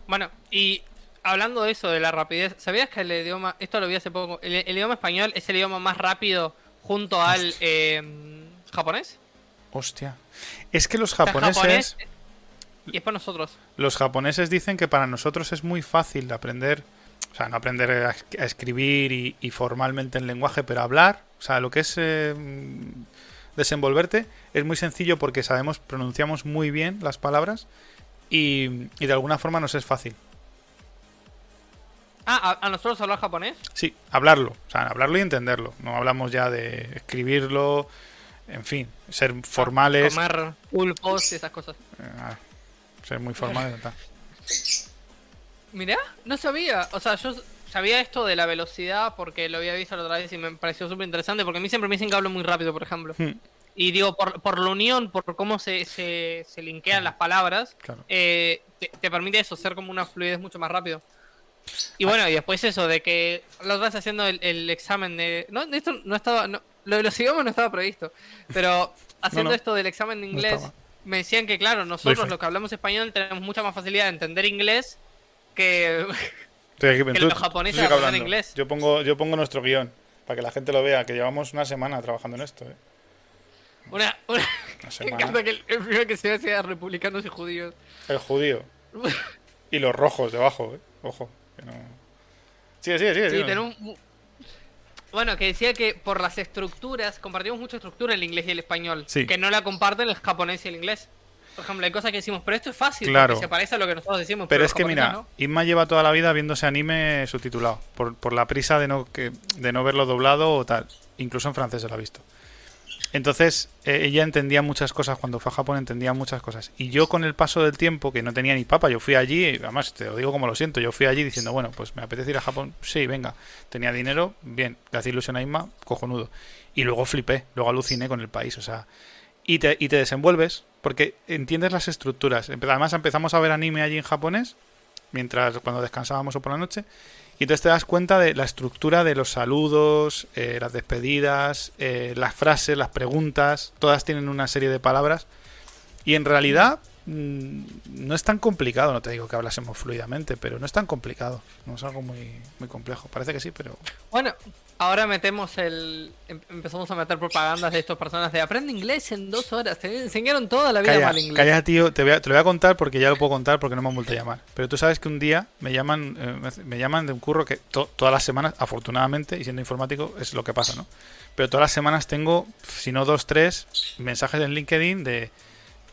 Bueno, y hablando de eso, de la rapidez, ¿sabías que el idioma, esto lo vi hace poco, el, el idioma español es el idioma más rápido junto al eh, japonés? Hostia. Es que los japoneses... japonés y es para nosotros. Los japoneses dicen que para nosotros es muy fácil aprender, o sea, no aprender a, a escribir y, y formalmente en lenguaje, pero hablar, o sea, lo que es eh, desenvolverte es muy sencillo porque sabemos, pronunciamos muy bien las palabras y, y de alguna forma nos es fácil. Ah, ¿a, a nosotros hablar japonés? Sí, hablarlo, o sea, hablarlo y entenderlo. No hablamos ya de escribirlo, en fin, ser formales, Comer pulpos y esas cosas. eh, ser muy formales. tal. Mirá, no sabía. O sea, yo sabía esto de la velocidad porque lo había visto la otra vez y me pareció súper interesante porque a mí siempre me dicen que hablo muy rápido, por ejemplo. Hmm, Y digo, por, por la unión, por cómo se, se, se linkean las palabras, Claro. eh, te, te permite eso, ser como una fluidez mucho más rápido. Y bueno, y después eso, de que otra vez haciendo el, el examen de... No, esto no estaba... No, lo de los idiomas no estaba previsto. Pero haciendo no. esto del examen de inglés, me decían que, claro, nosotros los que hablamos español tenemos mucha más facilidad de entender inglés que... Estoy aquí, Que tú- los japoneses hablan inglés. Yo pongo, yo pongo nuestro guion para que la gente lo vea, que llevamos una semana trabajando en esto. ¿eh? Una, una- Me encanta que el, el primero que se ve sea republicanos y judíos. El judío. Y los rojos debajo, ¿eh? Ojo. Que no... Sigue, sigue, sigue. Sí, sigue. tenemos un- Bueno, que decía que por las estructuras, compartimos mucha estructura el inglés y el español. Sí. Que no la comparten el japonés y el inglés. Por ejemplo, hay cosas que decimos, pero esto es fácil, Claro. porque se parece a lo que nosotros decimos. Pero es que mira, no. Inma lleva toda la vida viéndose anime subtitulado. Por, por la prisa de no, que, de no verlo doblado o tal. Incluso en francés se lo ha visto. Entonces, eh, ella entendía muchas cosas. Cuando fue a Japón entendía muchas cosas. Y yo con el paso del tiempo, que no tenía ni papa, yo fui allí, y además te lo digo como lo siento, yo fui allí diciendo, bueno, pues me apetece ir a Japón. Sí, venga. Tenía dinero, bien. Le hacía ilusión a Inma, cojonudo. Y luego flipé, luego aluciné con el país. O sea, y te, y te desenvuelves porque entiendes las estructuras. Además empezamos a ver anime allí en japonés, mientras cuando descansábamos o por la noche, y entonces te das cuenta de la estructura de los saludos, eh, las despedidas, eh, las frases, las preguntas, todas tienen una serie de palabras. Y en realidad mm, no es tan complicado, no te digo que hablásemos fluidamente, pero no es tan complicado. No es algo muy, muy complejo. Parece que sí, pero... Bueno, ahora metemos el... em- Empezamos a meter propagandas de estas personas de aprende inglés en dos horas. Te enseñaron toda la vida Calla, mal inglés. calla, tío, te, voy a- te lo voy a contar porque ya lo puedo contar porque no me han vuelto a llamar. Pero tú sabes que un día me llaman eh, me- llaman de un curro que to- todas las semanas, afortunadamente, y siendo informático, es lo que pasa, ¿no? Pero todas las semanas tengo, si no dos, tres, mensajes en LinkedIn de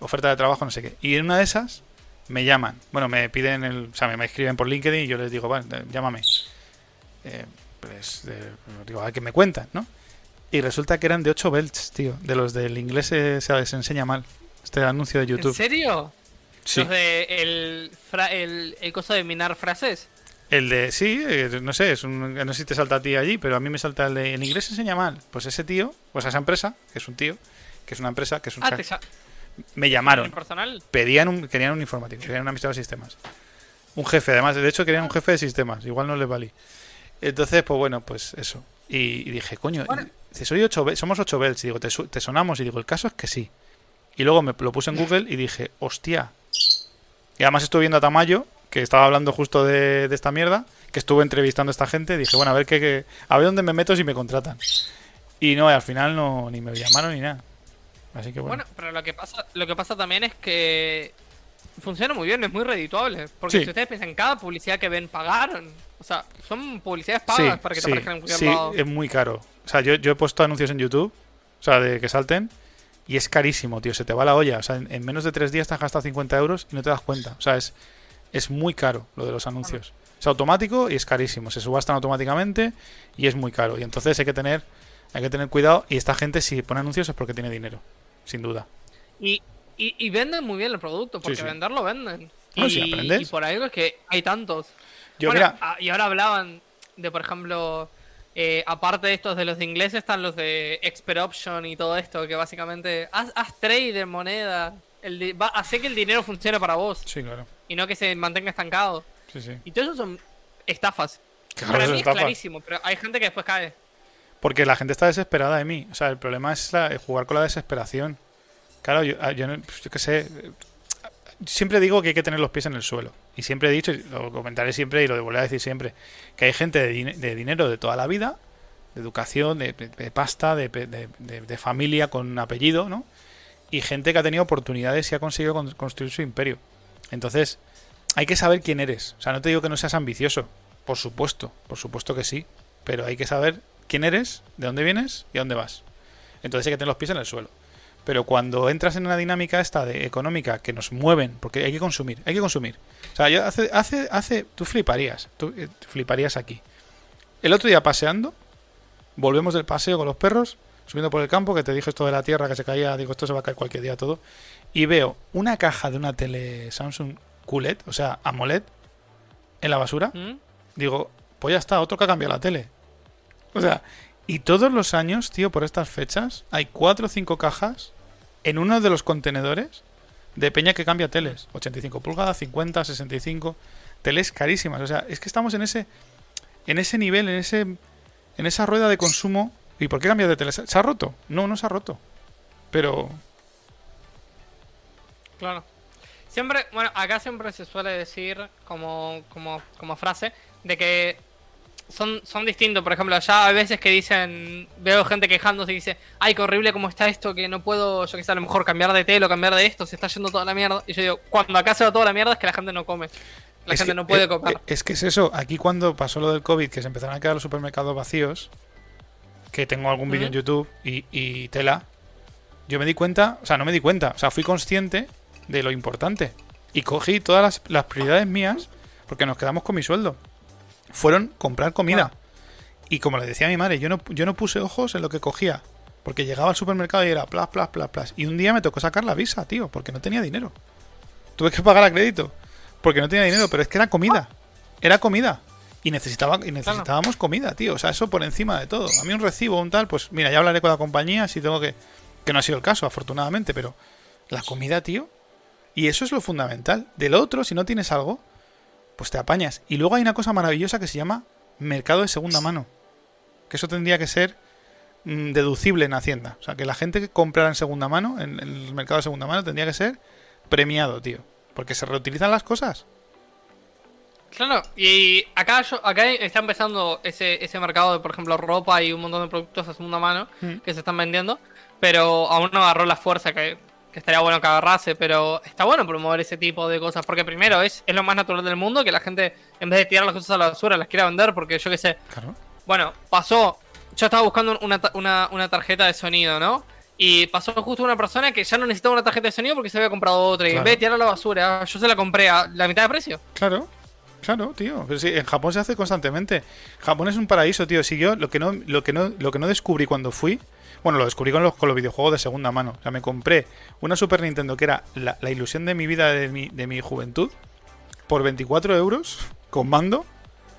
oferta de trabajo, no sé qué. Y en una de esas me llaman. Bueno, me piden el. O sea, me, me escriben por LinkedIn y yo les digo, vale, llámame. Eh, pues eh, digo, a qué me cuentan, ¿no? Y resulta que eran de 8 belts, tío. De los del inglés se, se, se enseña mal. Este anuncio de ¿En YouTube. serio? Sí. Los de el, fra- el, el coso de minar frases. El de, sí, eh, no sé, es un, no sé si te salta a ti allí, pero a mí me salta el de, en inglés se enseña mal. Pues ese tío, pues esa empresa, que es un tío, que es una empresa, que es un Ah, me llamaron. ¿En personal? Pedían un, querían un informático, querían un administrador de sistemas. Un jefe, además, de hecho querían un jefe de sistemas, igual no les valí. Entonces, pues bueno, pues eso. Y, y dije, coño, Bueno. dice, soy ocho, be- somos 8 belts. Y digo, ¿te, te sonamos? Y digo, el caso es que sí. Y luego me lo puse en Google y dije, hostia. Y además estuve viendo a Tamayo, que estaba hablando justo de, de esta mierda, que estuve entrevistando a esta gente. Dije, bueno, a ver qué, qué- a ver dónde me meto si me contratan. Y no, y al final no ni me llamaron ni nada. Así que bueno. Bueno, pero lo que pasa, lo que pasa también es que funciona muy bien, es muy redituable. Porque Sí. si ustedes piensan, cada publicidad que ven pagaron. O sea, son publicidades pagas para que te aparezcan en cualquier sí, lado. es muy caro. O sea, yo, yo he puesto anuncios en YouTube, o sea, de que salten, y es carísimo, tío. Se te va la olla. O sea, en, en menos de tres días te has gastado 50 euros y no te das cuenta. O sea, es, es muy caro lo de los anuncios. Es automático y es carísimo. Se subastan automáticamente y es muy caro. Y entonces hay que tener, hay que tener cuidado. Y esta gente, si pone anuncios, es porque tiene dinero, sin duda. Y, y, y venden muy bien el producto, porque sí. venderlo venden. Bueno, y, si aprendes. y por algo es que hay tantos. Yo, Bueno, mira, ah, y ahora hablaban de, por ejemplo, eh, aparte de estos de los de inglés, están los de Expert Option y todo esto, que básicamente haz, haz trade de moneda, el va, hace que el dinero funcione para vos sí, claro. y no que se mantenga estancado. Sí, sí. Y todo eso son estafas. Claro, para mí es clarísimo, pero hay gente que después cae. Porque la gente está desesperada de mí. O sea, el problema es la- el jugar con la desesperación. Claro, yo, ah, yo, pues, yo qué sé. Siempre digo que hay que tener los pies en el suelo. Y siempre he dicho, y lo comentaré siempre y lo volveré a decir siempre, que hay gente de, dine- de dinero de toda la vida, de educación, de, de- pasta, de, familia con apellido, ¿no? Y gente que ha tenido oportunidades y ha conseguido con- construir su imperio. Entonces, hay que saber quién eres. O sea, no te digo que no seas ambicioso. Por supuesto, por supuesto que sí. Pero hay que saber quién eres, de dónde vienes y a dónde vas. Entonces hay que tener los pies en el suelo. Pero cuando entras en una dinámica esta de económica que nos mueven, porque hay que consumir, hay que consumir. O sea, yo hace, hace, hace, tú fliparías, tú eh, fliparías aquí. El otro día paseando, volvemos del paseo con los perros, subiendo por el campo, que te dije esto de la tierra que se caía, digo, esto se va a caer cualquier día todo, y veo una caja de una tele Samsung QLED, o sea, AMOLED, en la basura, ¿Mm? digo, pues ya está, otro que ha cambiado la tele. O sea, y todos los años, tío, por estas fechas, hay cuatro o cinco cajas en uno de los contenedores de peña que cambia teles. 85 pulgadas, 50, 65. Teles carísimas. O sea, es que estamos en ese, en ese nivel, en ese, en esa rueda de consumo. ¿Y por qué cambiar de tele? ¿Se ha roto? No, no se ha roto. Pero, Claro. Siempre, bueno, acá siempre se suele decir como, como, como frase de que son, son distintos. Por ejemplo, allá hay veces que dicen, veo gente quejándose y dice, ay, qué horrible cómo está esto, que no puedo, yo que sé, a lo mejor cambiar de tele o cambiar de esto, se está yendo toda la mierda. Y yo digo, cuando acá se va toda la mierda es que la gente no come. La es gente que- no puede eh, comer. eh, Es que es eso. Aquí cuando pasó lo del COVID, que se empezaron a quedar los supermercados vacíos, que tengo algún vídeo en. YouTube y, y tela, yo me di cuenta, o sea, no me di cuenta, o sea, fui consciente de lo importante. Y cogí todas las, las prioridades mías, porque nos quedamos con mi sueldo. Fueron comprar comida. Y como le decía a mi madre, yo no, yo no puse ojos en lo que cogía. Porque llegaba al supermercado y era plas, plas, plas, plas. Y un día me tocó sacar la visa, tío, porque no tenía dinero. Tuve que pagar a crédito. Porque no tenía dinero, pero es que era comida. Era comida. Y, necesitaba, y necesitábamos comida, tío. O sea, eso por encima de todo. A mí un recibo, un tal, pues mira, ya hablaré con la compañía si tengo que... Que no ha sido el caso, afortunadamente, pero la comida, tío. Y eso es lo fundamental. Del otro, si no tienes algo, pues te apañas. Y luego hay una cosa maravillosa que se llama mercado de segunda mano. Que eso tendría que ser mm, deducible en Hacienda. O sea, que la gente que comprara en segunda mano, en, en el mercado de segunda mano, tendría que ser premiado, tío. Porque se reutilizan las cosas. Claro, y acá yo, acá está empezando ese, ese mercado de, por ejemplo, ropa y un montón de productos de segunda mano Mm. que se están vendiendo, pero aún no agarró la fuerza que, que estaría bueno que agarrase, pero está bueno promover ese tipo de cosas, porque primero es, es lo más natural del mundo que la gente, en vez de tirar las cosas a la basura, las quiera vender, porque yo qué sé, Claro. bueno, pasó. Yo estaba buscando una, una, una tarjeta de sonido, ¿no? Y pasó justo una persona que ya no necesitaba una tarjeta de sonido porque se había comprado otra. Y en vez de tirarla a la basura, yo se la compré a la mitad de precio. Claro, claro, tío. Pero sí, en Japón se hace constantemente. Japón es un paraíso, tío. Si yo lo que no, lo que no, lo que no descubrí cuando fui, bueno, lo descubrí con los, con los videojuegos de segunda mano. O sea, me compré una Super Nintendo que era la, ilusión de mi vida, de mi, de mi juventud, por 24 euros, con mando.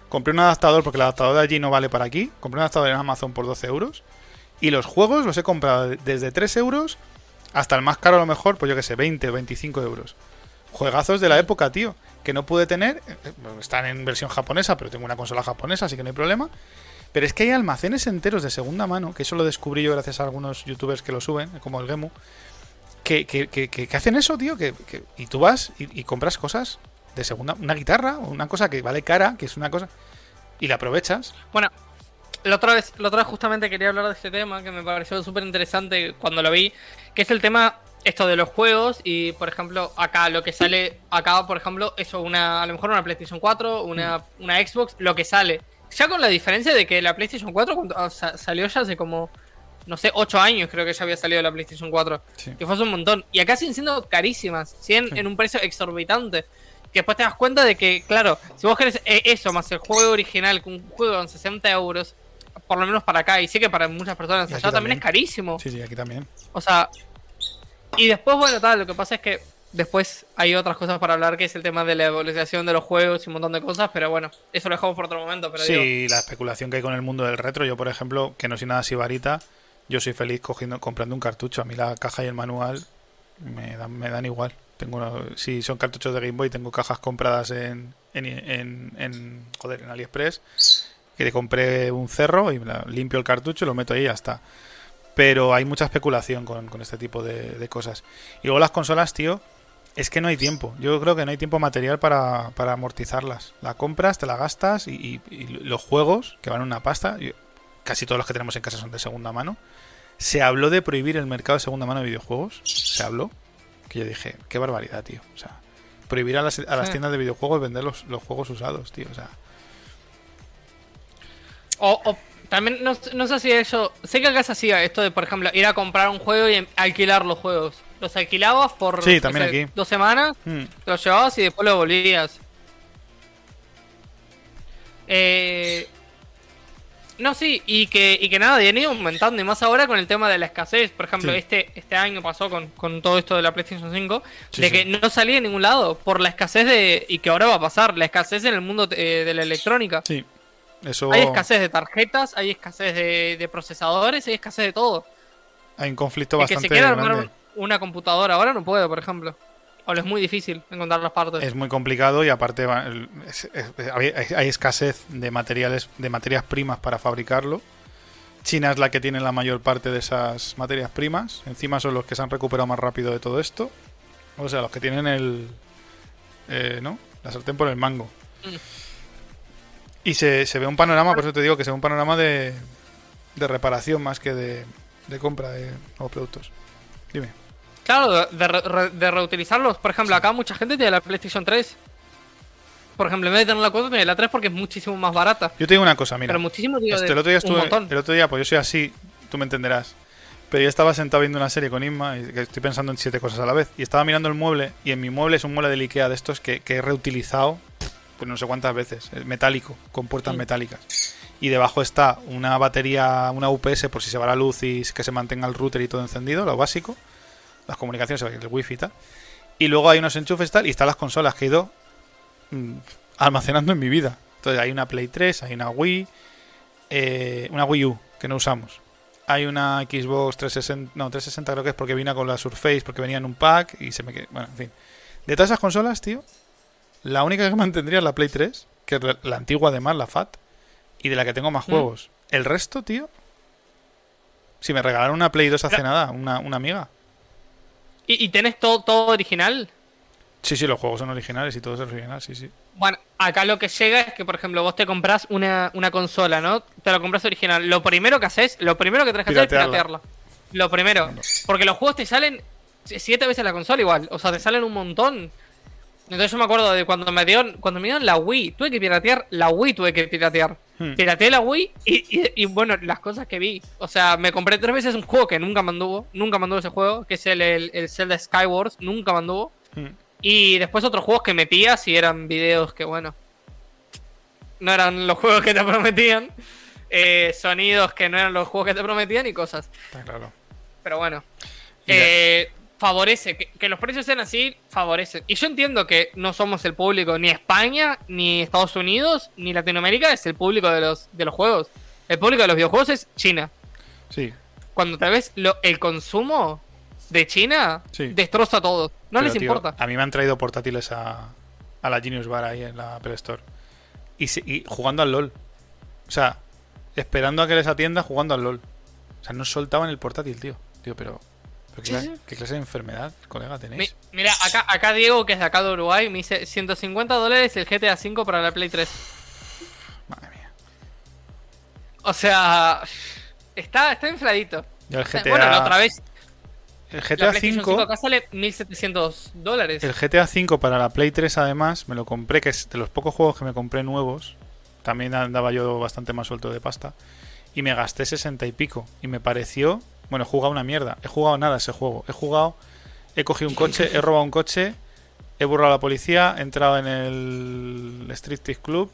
Compré un adaptador porque el adaptador de allí no vale para aquí. Compré un adaptador en Amazon por 12 euros. Y los juegos los he comprado de- desde 3 euros hasta el más caro a lo mejor, pues yo que sé, 20 o 25 euros. Juegazos de la época, tío. Que no pude tener. eh, eh, Están en versión japonesa, pero tengo una consola japonesa, así que no hay problema. Pero es que hay almacenes enteros de segunda mano, que eso lo descubrí yo gracias a algunos youtubers que lo suben, como el Gemu, que, que, que- que- que hacen eso, tío. Que, y tú vas y, y compras cosas de segunda. Una guitarra, una cosa que vale cara, que es una cosa. Y la aprovechas. Bueno, la otra vez, la otra vez justamente quería hablar de este tema que me pareció súper interesante cuando lo vi, que es el tema esto de los juegos y por ejemplo acá lo que sale acá por ejemplo eso una a lo mejor una PlayStation 4 una, una Xbox lo que sale ya con la diferencia de que la PlayStation 4 cuando- o sea, salió ya hace como no sé 8 años creo que ya había salido la PlayStation 4 Sí. que fue hace un montón y acá siguen siendo carísimas siguen Sí. en un precio exorbitante que después te das cuenta de que, claro, si vos querés eh, eso más el juego original, que un juego en 60 euros, por lo menos para acá, y sé que para muchas personas allá también. también. es carísimo. Sí, sí, aquí también. O sea, y después, bueno, tal, lo que pasa es que después hay otras cosas para hablar, que es el tema de la evolución de los juegos y un montón de cosas, pero bueno, eso lo dejamos por otro momento. Pero digo, Sí, la especulación que hay con el mundo del retro. Yo, por ejemplo, que no soy nada sibarita, yo soy feliz cogiendo, comprando un cartucho. A mí la caja y el manual me dan, me dan igual. Tengo una- si son cartuchos de Game Boy, tengo cajas compradas en, en, en, en- joder, en AliExpress. Que le compré un cerro y limpio el cartucho, lo meto ahí y ya está. Pero hay mucha especulación con, con este tipo de, de cosas. Y luego las consolas, tío, es que no hay tiempo. Yo creo que no hay tiempo material para, para amortizarlas. La compras, te la gastas y, y- y los juegos, que van una pasta, yo- casi todos los que tenemos en casa son de segunda mano. Se habló de prohibir el mercado de segunda mano de videojuegos. Se habló. Que yo dije, qué barbaridad, tío. O sea, prohibir a las, a las Sí. tiendas de videojuegos vender los, los juegos usados, tío. O sea, O, o también, no, no sé si eso. Sé que acá se hacía esto de, por ejemplo, ir a comprar un juego y alquilar los juegos. Los alquilabas por Sí, no también sé, aquí. dos semanas, hmm, te los llevabas y después lo volvías. Eh, no, sí, y que, y que nada, y han ido aumentando, y más ahora con el tema de la escasez. Por ejemplo, Sí. este, este año pasó con, con todo esto de la PlayStation 5, Sí, de sí. que no salía en ningún lado por la escasez de. y que ahora va a pasar, la escasez en el mundo eh, de la electrónica. sí. Eso Hay escasez de tarjetas, hay escasez de, de procesadores, hay escescez de todo. hay un conflicto que bastante se quiera armar grande. Una computadora ahora no puede, por ejemplo. O es muy difícil encontrar las partes. Es muy complicado y aparte es- hay escasez de materiales, de materias primas para fabricarlo. China es la que tiene la mayor parte de esas materias primas. Encima son los que se han recuperado más rápido de todo esto. O sea, los que tienen el, eh, ¿no? La sartén por el mango. Mm. Y se, se ve un panorama, por eso te digo que se ve un panorama de, de reparación más que de, de compra de nuevos productos. Dime. Claro, de, de re- de reutilizarlos. Por ejemplo, acá mucha gente tiene la PlayStation 3. Por ejemplo, en vez de tener la 4, tiene la 3 porque es muchísimo más barata. Yo te digo una cosa, mira. Pero muchísimo, digo, Este, de el otro día estuve, el otro día, pues yo soy así, tú me entenderás. Pero yo estaba sentado viendo una serie con Inma y que estoy pensando en siete cosas a la vez. Y estaba mirando el mueble y en mi mueble es un mueble del Ikea de estos que, que he reutilizado pues no sé cuántas veces. Es metálico, con puertas metálicas. Y debajo está una batería, una UPS por si se va la luz y que se mantenga el router y todo encendido, lo básico. Las comunicaciones, el wifi y tal. Y luego hay unos enchufes tal y están las consolas que he ido mm, almacenando en mi vida. Entonces hay una Play 3, hay una Wii, eh, una Wii U que no usamos. Hay una Xbox 360, no, 360 creo que es porque vino con la Surface, porque venía en un pack y se me quedó. Bueno, en fin. De todas esas consolas, tío, la única que mantendría es la Play 3, que es la- antigua además, la FAT, y de la que tengo más Mm. juegos. El resto, tío, Si me regalaron una Play 2 hace nada, una, una amiga. ¿Y, y tenés todo, todo original? Sí, sí, los juegos son originales y todo es original, sí, sí. Bueno, acá lo que llega es que, por ejemplo, vos te compras una, una consola, ¿no? Te la compras original. Lo primero que haces, lo primero que tenés que hacer es Piratearla. Lo primero. Porque los juegos te salen siete veces la consola igual. O sea, te salen un montón. Entonces yo me acuerdo de cuando me dieron, cuando me dieron la Wii, tuve que piratear, la Wii tuve que piratear. Hmm. Pirateé la Wii y, y- y, bueno, las cosas que vi. O sea, me compré tres veces un juego que nunca me anduvo, nunca me anduvo ese juego, que es el, el, el Zelda Skywars, nunca me anduvo. Mm. Y después otros juegos que metías y eran videos que, bueno, no eran los juegos que te prometían. eh, sonidos que no eran los juegos que te prometían y cosas. Está claro. Pero bueno, eh, favorece. Que, que los precios sean así, favorecen. Y yo entiendo que no somos el público ni España, ni Estados Unidos, ni Latinoamérica, es el público de los, de los juegos. El público de los videojuegos es China. Sí. Cuando tal vez lo, el consumo de China Sí. destroza todo. No Pero, les tío, importa. A mí me han traído portátiles a, a la Genius Bar ahí en la Apple Store. Y, se- y jugando al LOL. O sea, esperando a que les atienda jugando al LOL. O sea, no soltaban el portátil, tío. Tío, pero. Pero ¿qué, Sí, clase, sí. qué clase de enfermedad, colega, Mi- tenéis? mira, acá, acá Diego, que es de acá de Uruguay, me dice 150 dólares el GTA V para la Play 3. Madre mía. O sea, está, está infladito. Ya el GTA. Bueno, la otra vez, el GTA 5 5. acá sale 1700 dólares. El GTA V para la Play 3 además me lo compré, que es de los pocos juegos que me compré nuevos. También andaba yo bastante más suelto de pasta. Y me gasté 60 y pico. Y me pareció... Bueno, he jugado una mierda. He jugado nada ese juego. He jugado... He cogido un coche, he robado un coche, he burlado a la policía, he entrado en el Striptease Club,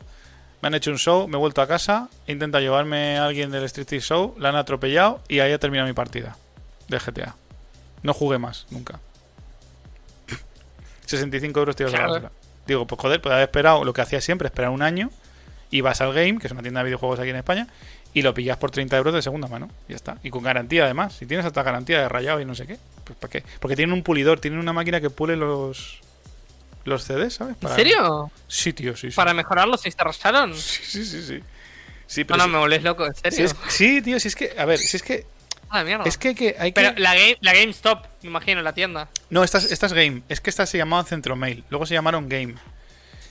me han hecho un show, me he vuelto a casa, he intentado llevarme a alguien del Striptease Show, la han atropellado y ahí ha terminado mi partida de GTA. No jugué más, nunca. 65 euros tiros a la Claro. basura. Digo, pues joder, puede haber esperado lo que hacía siempre, esperar un año, y vas al game, que es una tienda de videojuegos aquí en España, y lo pillas por 30 euros de segunda mano. Y ya está. Y con garantía además. Si tienes hasta garantía de rayado y no sé qué. Pues ¿para qué? Porque tienen un pulidor, tienen una máquina que pule los los CDs, ¿sabes? ¿En serio? Sí, tío, sí. sí. ¿Para mejorarlo si se rayaron? Sí, sí, sí. Sí, sí No, pero no, sí- me volvés loco, ¿en serio? es- sí, tío, si es que. A ver, si es que. Ah, mierda. Es que hay que. Hay que Pero la, game, la GameStop, me imagino, la tienda. No, esta es, esta es Game. Es que esta se llamaban Centromail. Luego se llamaron Game.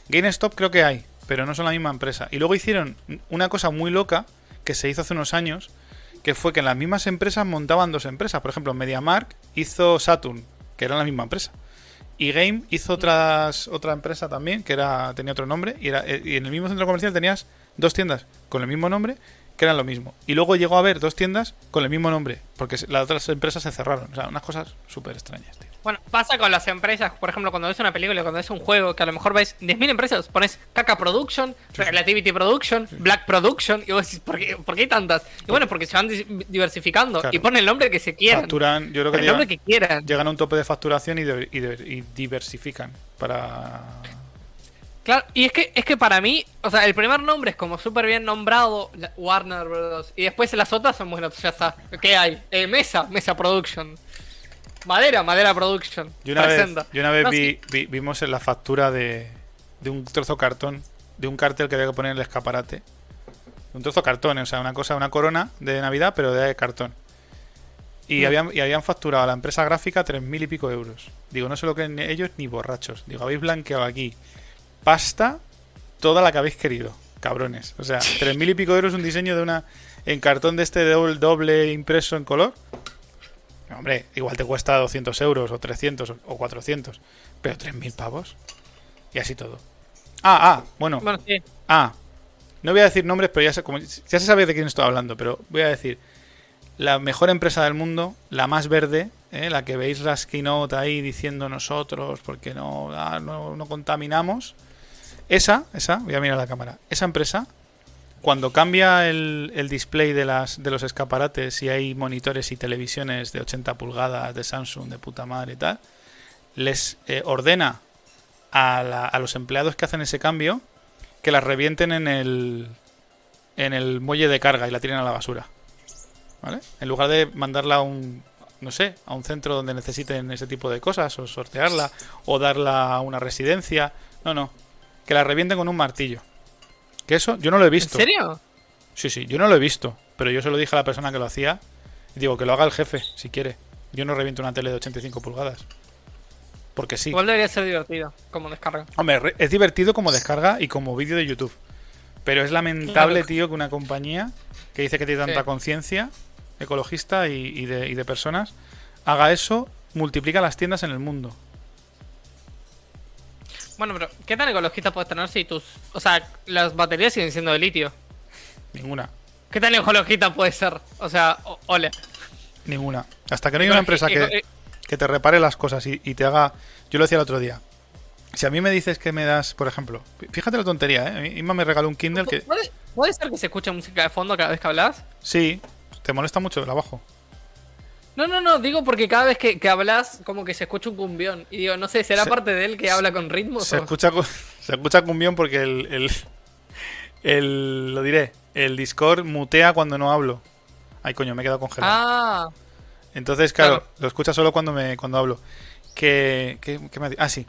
GameStop creo que hay, pero no son la misma empresa. Y luego hicieron una cosa muy loca que se hizo hace unos años, que fue que en las mismas empresas montaban dos empresas. Por ejemplo, MediaMark hizo Saturn, que era la misma empresa. Y Game hizo otras, otra empresa también, que era tenía otro nombre. Y, era, y en el mismo centro comercial tenías dos tiendas con el mismo nombre, que eran lo mismo. Y luego llegó a haber dos tiendas con el mismo nombre, porque las otras empresas se cerraron. O sea, unas cosas súper extrañas. Bueno, pasa con las empresas, por ejemplo, cuando ves una película, cuando ves un juego, que a lo mejor ves 10.000 empresas, pones Caca Production, Relativity Production, Black Production, y vos decís, ¿por qué, por qué hay tantas? Y bueno, porque se van diversificando Claro. y ponen el nombre que se quieran. Facturan, yo creo que el nombre llegan, que quieran. llegan a un tope de facturación y, de- y de- y diversifican para... Claro, y es que, es que para mí, o sea, el primer nombre es como súper bien nombrado, Warner Bros. Y después las otras son, bueno, ya está. ¿Qué hay? Eh, Mesa, Mesa Production. Madera, Madera Production. Yo una vez, yo una vez No, vi, sí. vi- vimos en la factura de, de un trozo cartón, de un cartel que había que poner en el escaparate. Un trozo cartón, o sea, una cosa, una corona de Navidad, pero de cartón. Y, Mm. habían, y habían facturado a la empresa gráfica tres mil y pico euros. Digo, no se lo creen ellos ni borrachos. Digo, habéis blanqueado aquí pasta toda la que habéis querido, cabrones. O sea, tres mil y pico euros un diseño de una en cartón de este doble, doble impreso en color. Hombre, igual te cuesta 200 euros o 300 o- o 400. Pero 3.000 pavos. Y así todo. Ah, ah, bueno. Bueno, sí. Ah, no voy a decir nombres, pero ya se, como- ya se sabe de quién estoy hablando. Pero voy a decir: la mejor empresa del mundo, la más verde, ¿eh? la que veis las keynote ahí diciendo nosotros, porque no, ah, no, no contaminamos. Esa, esa, voy a mirar la cámara. Esa empresa, cuando cambia el, display de, las, de los escaparates y hay monitores y televisiones de 80 pulgadas de Samsung de puta madre y tal, les eh, ordena a, la- a los empleados que hacen ese cambio que las revienten en el, en el muelle de carga y la tiren a la basura. ¿Vale? En lugar de mandarla a un, no sé, a un centro donde necesiten ese tipo de cosas, o sortearla, o darla a una residencia. No, no. Que la revienten con un martillo. Que eso yo no lo he ¿En visto. serio? Sí, sí, yo no lo he visto, pero yo se lo dije a la persona que lo hacía Y digo, que lo haga el jefe, si quiere. Yo no reviento una tele de 85 pulgadas. Porque sí. Igual debería ser divertido, como descarga. Hombre, re- es divertido como descarga y como vídeo de YouTube. Pero es lamentable, Claro. tío, que una compañía que dice que tiene tanta Sí. conciencia ecologista y, y de, y de personas haga eso, multiplica las tiendas en el mundo. Bueno, pero ¿qué tan ecologista puedes tener si tus. O sea, las baterías siguen siendo de litio? Ninguna. ¿Qué tan ecologista puede ser? O sea, ole. Ninguna. Hasta que no hay una empresa que, eh, que te repare las cosas y, y te haga. Yo lo decía el otro día. Si a mí me dices que me das, por ejemplo, fíjate la tontería, ¿eh? Inma me regaló un Kindle que. ¿Puede, puede ser que se escuche música de fondo cada vez que hablas? Sí, te molesta mucho el abajo. No, no, no, digo porque cada vez que, que hablas, como que se escucha un cumbión. Y digo, no sé, ¿será Se- parte de él que habla con ritmos? Se escucha, cu- se escucha cumbión porque el, el, el- Lo diré. El Discord mutea cuando no hablo. Ay, coño, me he quedado congelado. Ah, Entonces, claro, claro. lo escucha solo cuando me cuando hablo. Que, que- que me ah, sí.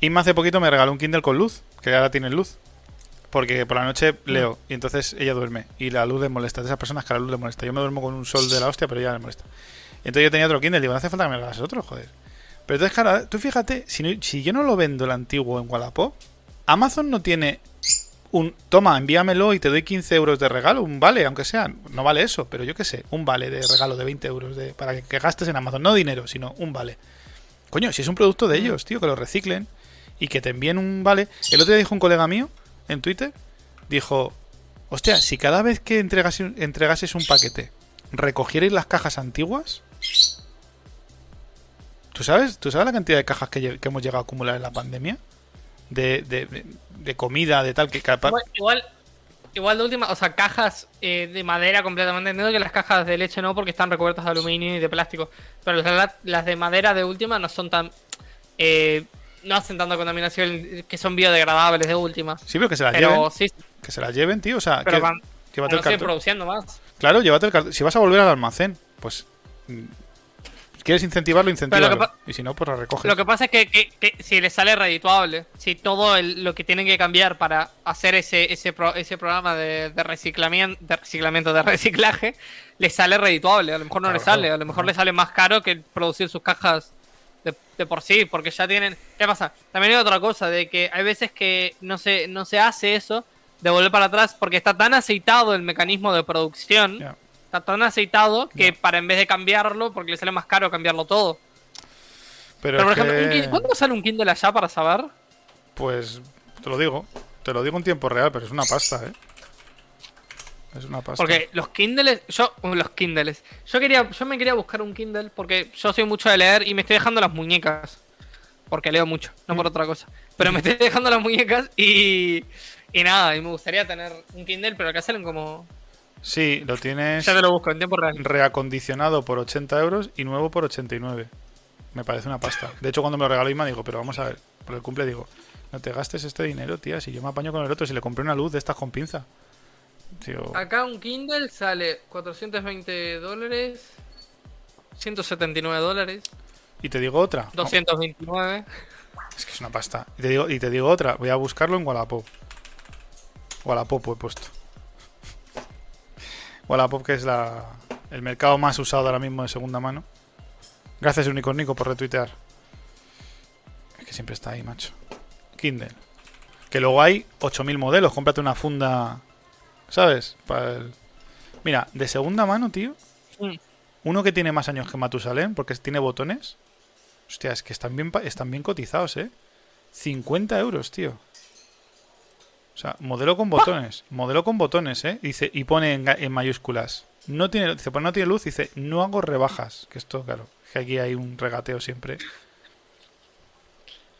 Inma hace poquito me regaló un Kindle con luz, que ahora tiene luz. Porque por la noche leo y entonces ella duerme y la luz le molesta. De esas personas que la luz le molesta. Yo me duermo con un sol de la hostia, pero ella le molesta. Entonces yo tenía otro Kindle, digo, no hace falta que me regales otro, joder. Pero entonces, claro, tú fíjate, si, no- si yo no lo vendo el antiguo en Wallapop, Amazon no tiene un. Toma, envíamelo y te doy 15 euros de regalo, un vale, aunque sea. No vale eso, pero yo qué sé, un vale de regalo de 20 euros de, para que, que gastes en Amazon. No dinero, sino un vale. Coño, si es un producto de ellos, tío, que lo reciclen y que te envíen un vale. El otro día dijo un colega mío en Twitter, dijo, hostia, si cada vez que entregase, entregases un paquete recogierais las cajas antiguas, ¿tú sabes, ¿tú sabes la cantidad de cajas que, hemos llegado a acumular en la pandemia? De, de, comida, de tal, que capaz... igual, igual, igual de última, o sea, cajas eh, de madera completamente. Entiendo que las cajas de leche no, porque están recubiertas de aluminio y de plástico. Pero las, las de madera de última no son tan. eh, no hacen tanta contaminación, que son biodegradables de última. Sí, pero que se las Pero lleven. sí, Que se las lleven, tío. O sea, pero que, van, llévate no el siguen cartón. produciendo más. Claro, llévate el cartón. Si vas a volver al almacén, pues... mm, ¿Quieres incentivarlo? Pa- Y si no, pues la recoges. Lo que pasa es que, que- que si les sale redituable, si todo el- lo que tienen que cambiar para hacer ese ese, pro- ese programa de, de reciclamiento, de reciclamiento, de reciclaje, les sale redituable. A lo mejor no les Claro, sale, a lo mejor les sale más caro que producir sus cajas de, de por sí, porque ya tienen. ¿Qué pasa? También hay otra cosa, de que hay veces que no se, no se hace eso, de volver para atrás, porque está tan aceitado el mecanismo de producción, está tan aceitado que para en vez de cambiarlo, porque le sale más caro cambiarlo todo. Pero, Pero, por ejemplo, que- Kindle- ¿cuánto sale un Kindle allá para saber? Pues te lo digo. Te lo digo en tiempo real, pero es una pasta, ¿eh? Es una pasta. Porque los Kindles, yo, uh, los Kindles, yo quería, yo me quería buscar un Kindle porque yo soy mucho de leer y me estoy dejando las muñecas. Porque leo mucho, no por otra cosa. Pero me estoy dejando las muñecas y, y nada, y me gustaría tener un Kindle, pero acá salen como... Sí, lo tienes Ya te lo busco en tiempo real. reacondicionado por 80 euros y nuevo por 89. Me parece una pasta. De hecho, cuando me lo regaló Ima, digo, pero vamos a ver, por el cumple digo, no te gastes este dinero, tía, si yo me apaño con el otro, si le compré una luz de estas con pinza. Acá un Kindle sale 420 dólares, 179 dólares, y te digo otra. No, 229. es que es una pasta. Y te digo, y te digo otra, voy a buscarlo en Wallapop. Wallapop he puesto. Wallapop, que es la, el mercado más usado ahora mismo de segunda mano. Gracias, Unicornico, por retuitear. Es que siempre está ahí, macho. Kindle. Que luego hay 8000 modelos. Cómprate una funda. ¿Sabes? Para el- Mira, de segunda mano, tío. Mm. Uno que tiene más años que Matusalén, porque tiene botones. Hostia, es que están bien, están bien cotizados, ¿eh? 50 euros, tío. O sea, modelo con botones. Modelo con botones, ¿eh? Dice, y pone en, mayúsculas. No tiene, dice, pues no tiene luz. Dice, no hago rebajas. Que esto, claro, es que aquí hay un regateo siempre.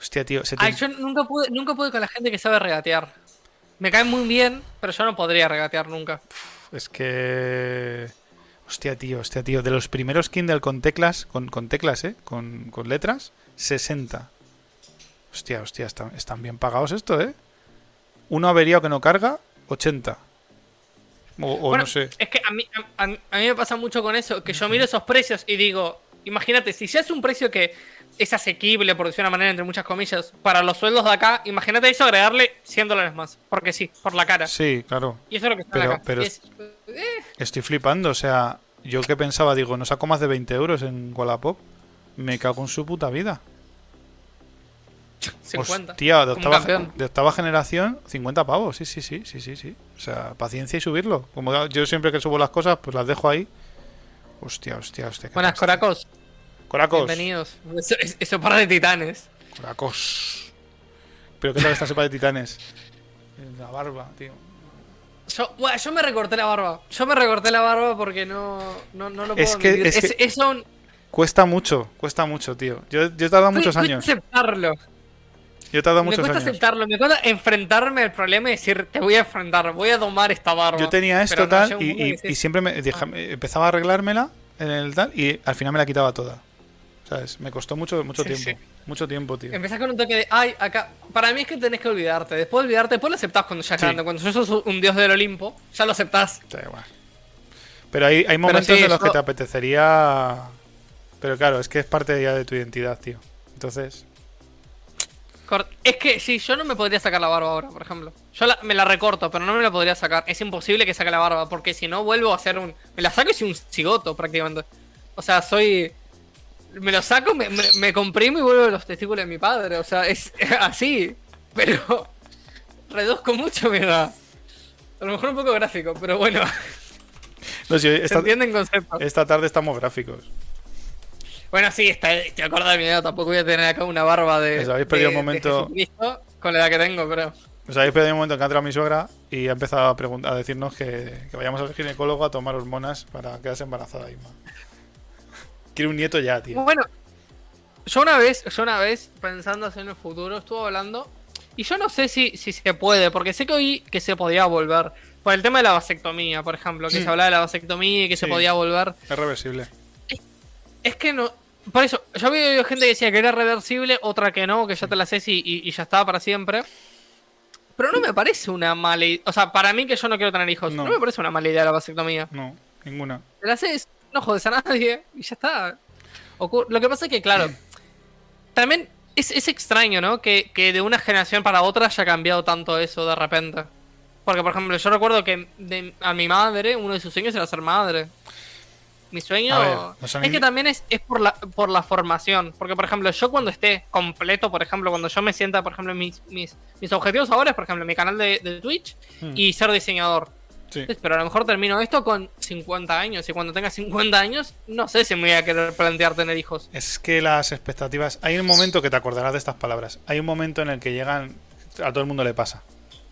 Hostia, tío. se te- Ay, yo nunca pude, nunca pude con la gente que sabe regatear. Me cae muy bien, pero yo no podría regatear nunca. Es que. Hostia, tío, hostia, tío. De los primeros Kindle con teclas, con, con teclas, ¿eh? Con, con letras, 60. Hostia, hostia, están, están bien pagados esto, ¿eh? Uno averiado que no carga, 80. O, o bueno, no sé. es que a mí, a, a mí me pasa mucho con eso, que yo miro esos precios y digo, imagínate, si ya es un precio que es asequible, por decir una manera, entre muchas comillas, para los sueldos de acá, imagínate eso agregarle 100 dólares más, porque sí, por la cara. Sí, claro. Y eso es lo que está Pero- acá. pero- Es- eh, Estoy flipando, o sea, yo que pensaba, digo, no saco más de 20 euros en Wallapop. Me cago en su puta vida. 50. Hostia, de octava, de octava generación, 50 pavos. Sí, sí, sí, sí, sí, sí. O sea, paciencia y subirlo. Como yo siempre que subo las cosas, pues las dejo ahí. Hostia, hostia, hostia. Buenas. Coracos. Coracos. Bienvenidos. Eso, es- eso para de titanes. Coracos. Pero ¿qué tal esta sopa de titanes? La barba, tío. Yo, bueno, yo me recorté la barba. Yo me recorté la barba porque no, no, no lo puedo Es que- admitir. es que- Es- eso un- Cuesta mucho, cuesta mucho, tío. Yo, yo he tardado muchos me cuesta años. aceptarlo. Yo he tardado Me muchos cuesta años. aceptarlo. Me cuesta enfrentarme al problema y decir, te voy a enfrentar, voy a domar esta barba. Yo tenía esto Pero tal y, siempre me me- empezaba a arreglármela en el tal y al final me la quitaba toda. ¿Sabes? Me costó mucho, mucho Sí, tiempo. sí. Mucho tiempo, tío. Empezás con un toque de, ay, acá. Para mí es que tenés que olvidarte. Después de olvidarte, después lo aceptás cuando ya Sí. grande. Cuando ya sos un dios del Olimpo, ya lo aceptás. Da igual. Pero hay, hay momentos sí, en los que te apetecería. Pero claro, es que es parte ya de tu identidad, tío. Entonces, Es que sí, yo no me podría sacar la barba ahora, por ejemplo. Yo la- me la recorto, pero no me la podría sacar. Es imposible que saque la barba, porque si no vuelvo a hacer un. Me la saco y soy un cigoto prácticamente. O sea, soy. Me lo saco, me, me, me comprimo y vuelvo los testículos de mi padre. O sea, es así. Pero. Reduzco mucho mi edad. A lo mejor un poco gráfico, pero bueno. no, si Se esta, entienden conceptos. esta tarde estamos gráficos. Bueno, sí, está, te acuerdas de mi edad. Tampoco voy a tener acá una barba de. Os habéis perdido de- un momento- con la edad que tengo, pero. Os habéis perdido un momento que ha entrado mi suegra y ha empezado a, a decirnos que, que vayamos al ginecólogo a tomar hormonas para quedarse embarazada. Isma. Quiere un nieto ya, tío. Bueno, yo una vez, yo una vez, pensando así en el futuro, estuve hablando. Y yo no sé si, si se puede, porque sé que oí que se podía volver. Por el tema de la vasectomía, por ejemplo, que Mm. se hablaba de la vasectomía y que se podía volver. Es reversible. Es que no. Por eso, yo había oído gente que decía que era reversible, otra que no, que ya te la haces y, y- y ya estaba para siempre. Pero no me parece una mala idea. O sea, para mí que yo no quiero tener hijos, No. no, me parece una mala idea la vasectomía. No, ninguna. Te la haces, no jodes a nadie y ya está. Ocur- Lo que pasa es que, claro, también es, es extraño, ¿no? Que, que de una generación para otra haya cambiado tanto eso de repente. Porque, por ejemplo, yo recuerdo que de- a mi madre, uno de sus sueños era ser madre. Mi sueño ver, es que también es, es por, la, por la formación. Porque, por ejemplo, yo cuando esté completo, por ejemplo, cuando yo me sienta, por ejemplo, mis, mis, mis objetivos ahora es, por ejemplo, mi canal de, de Twitch Hmm. y ser diseñador. Sí. Pero a lo mejor termino esto con 50 años. Y cuando tenga 50 años, no sé si me voy a querer plantear tener hijos. Es que las expectativas. Hay un momento que te acordarás de estas palabras. Hay un momento en el que llegan. A todo el mundo le pasa.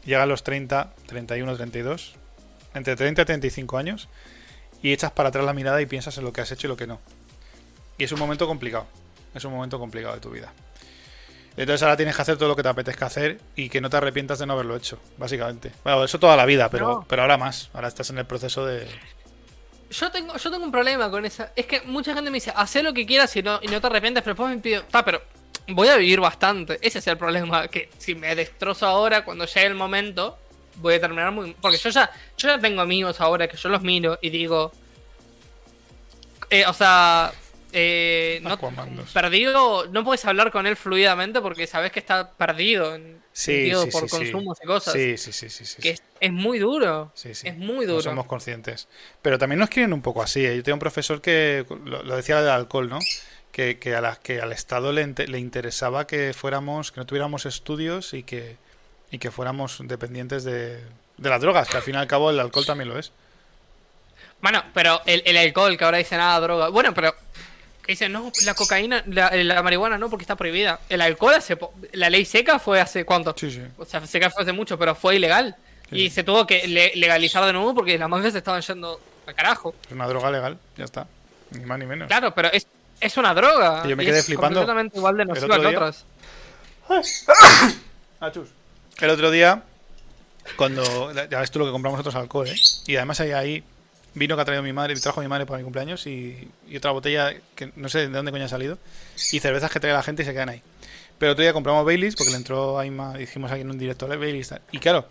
Llegan los 30, 31, 32. Entre 30 y 35 años. Y echas para atrás la mirada y piensas en lo que has hecho y lo que no. Y es un momento complicado. Es un momento complicado de tu vida. Entonces ahora tienes que hacer todo lo que te apetezca hacer y que no te arrepientas de no haberlo hecho, básicamente. Bueno, eso toda la vida, pero, No. pero ahora más. Ahora estás en el proceso de. Yo tengo, yo tengo un problema con esa. Es que mucha gente me dice, haz lo que quieras y no, y no te arrepientes, pero después me pido. Está, pero voy a vivir bastante. Ese es el problema. Que si me destrozo ahora, cuando llegue el momento, voy a terminar muy. Porque yo ya, yo ya tengo amigos ahora que yo los miro y digo. eh, o sea. Eh, no, perdido, no puedes hablar con él fluidamente porque sabes que está perdido en Sí, sentido sí, por sí, consumos y cosas. Sí, sí, sí, sí. sí, Que sí. es, es muy duro. Es muy No duro. somos conscientes. Pero también nos quieren un poco así. ¿eh? Yo tengo un profesor que lo, lo decía del alcohol, ¿no? Que, que, a la- que al Estado le, le interesaba que fuéramos, que no tuviéramos estudios y que, y que fuéramos dependientes de, de las drogas, que al fin y al cabo el alcohol también lo es. Bueno, pero el, el alcohol, que ahora dice nada, droga. Bueno, pero. Que dicen, no, la cocaína, la, la marihuana no, porque está prohibida. El alcohol hace. po- La ley seca fue hace cuánto? Sí, sí. O sea, seca fue hace mucho, pero fue ilegal. Sí, y se tuvo que le- legalizar de nuevo porque las mafias se estaban yendo al carajo. Es una droga legal, ya está. Ni más ni menos. Claro, pero es, es una droga. Y yo me y quedé es flipando completamente igual de nociva que otras. Ah, chus. El otro día, cuando. Ya ves tú lo que compramos nosotros alcohol, ¿eh? Y además hay ahí vino que ha traído mi madre, trajo mi madre para mi cumpleaños y, y otra botella que no sé de dónde coño ha salido. Y cervezas que trae la gente y se quedan ahí. Pero otro día compramos Baileys porque le entró a Inma, dijimos aquí en un directo Baileys. Y claro,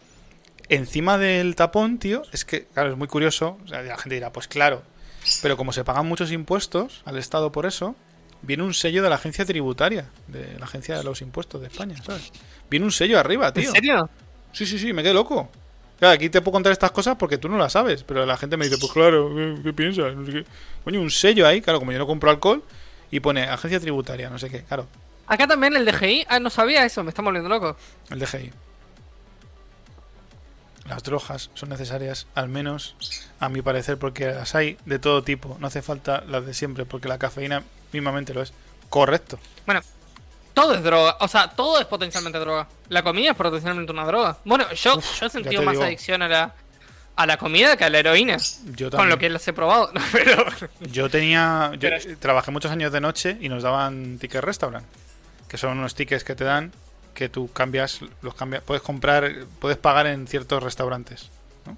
encima del tapón, tío, es que, claro, es muy curioso. O sea, la gente dirá, pues claro. Pero como se pagan muchos impuestos al Estado por eso, viene un sello de la agencia tributaria, de la agencia de los impuestos de España, ¿sabes? Viene un sello arriba, tío. ¿En serio? Sí, sí, sí, me quedé loco. Claro, aquí te puedo contar estas cosas porque tú no las sabes, pero la gente me dice, pues claro, ¿qué, qué piensas? No sé qué. Coño, un sello ahí, claro, como yo no compro alcohol, y pone agencia tributaria, no sé qué, claro, Acá también el DGI. Ah, no sabía eso, me está volviendo loco. el DGI. Las drogas son necesarias, al menos a mi parecer, porque las hay de todo tipo. No hace falta las de siempre, porque la cafeína mismamente lo es. Correcto. Bueno, todo es droga. O sea, todo es potencialmente droga. La comida es potencialmente una droga. Bueno, yo, Uf, yo he sentido más digo. adicción a la, a la comida que a la heroína. Yo Con lo también. que las he probado. Pero. Yo tenía. Yo Pero- trabajé muchos años de noche y nos daban tickets restaurant. Que son unos tickets que te dan que tú cambias, los cambias, puedes comprar, puedes pagar en ciertos restaurantes. ¿no?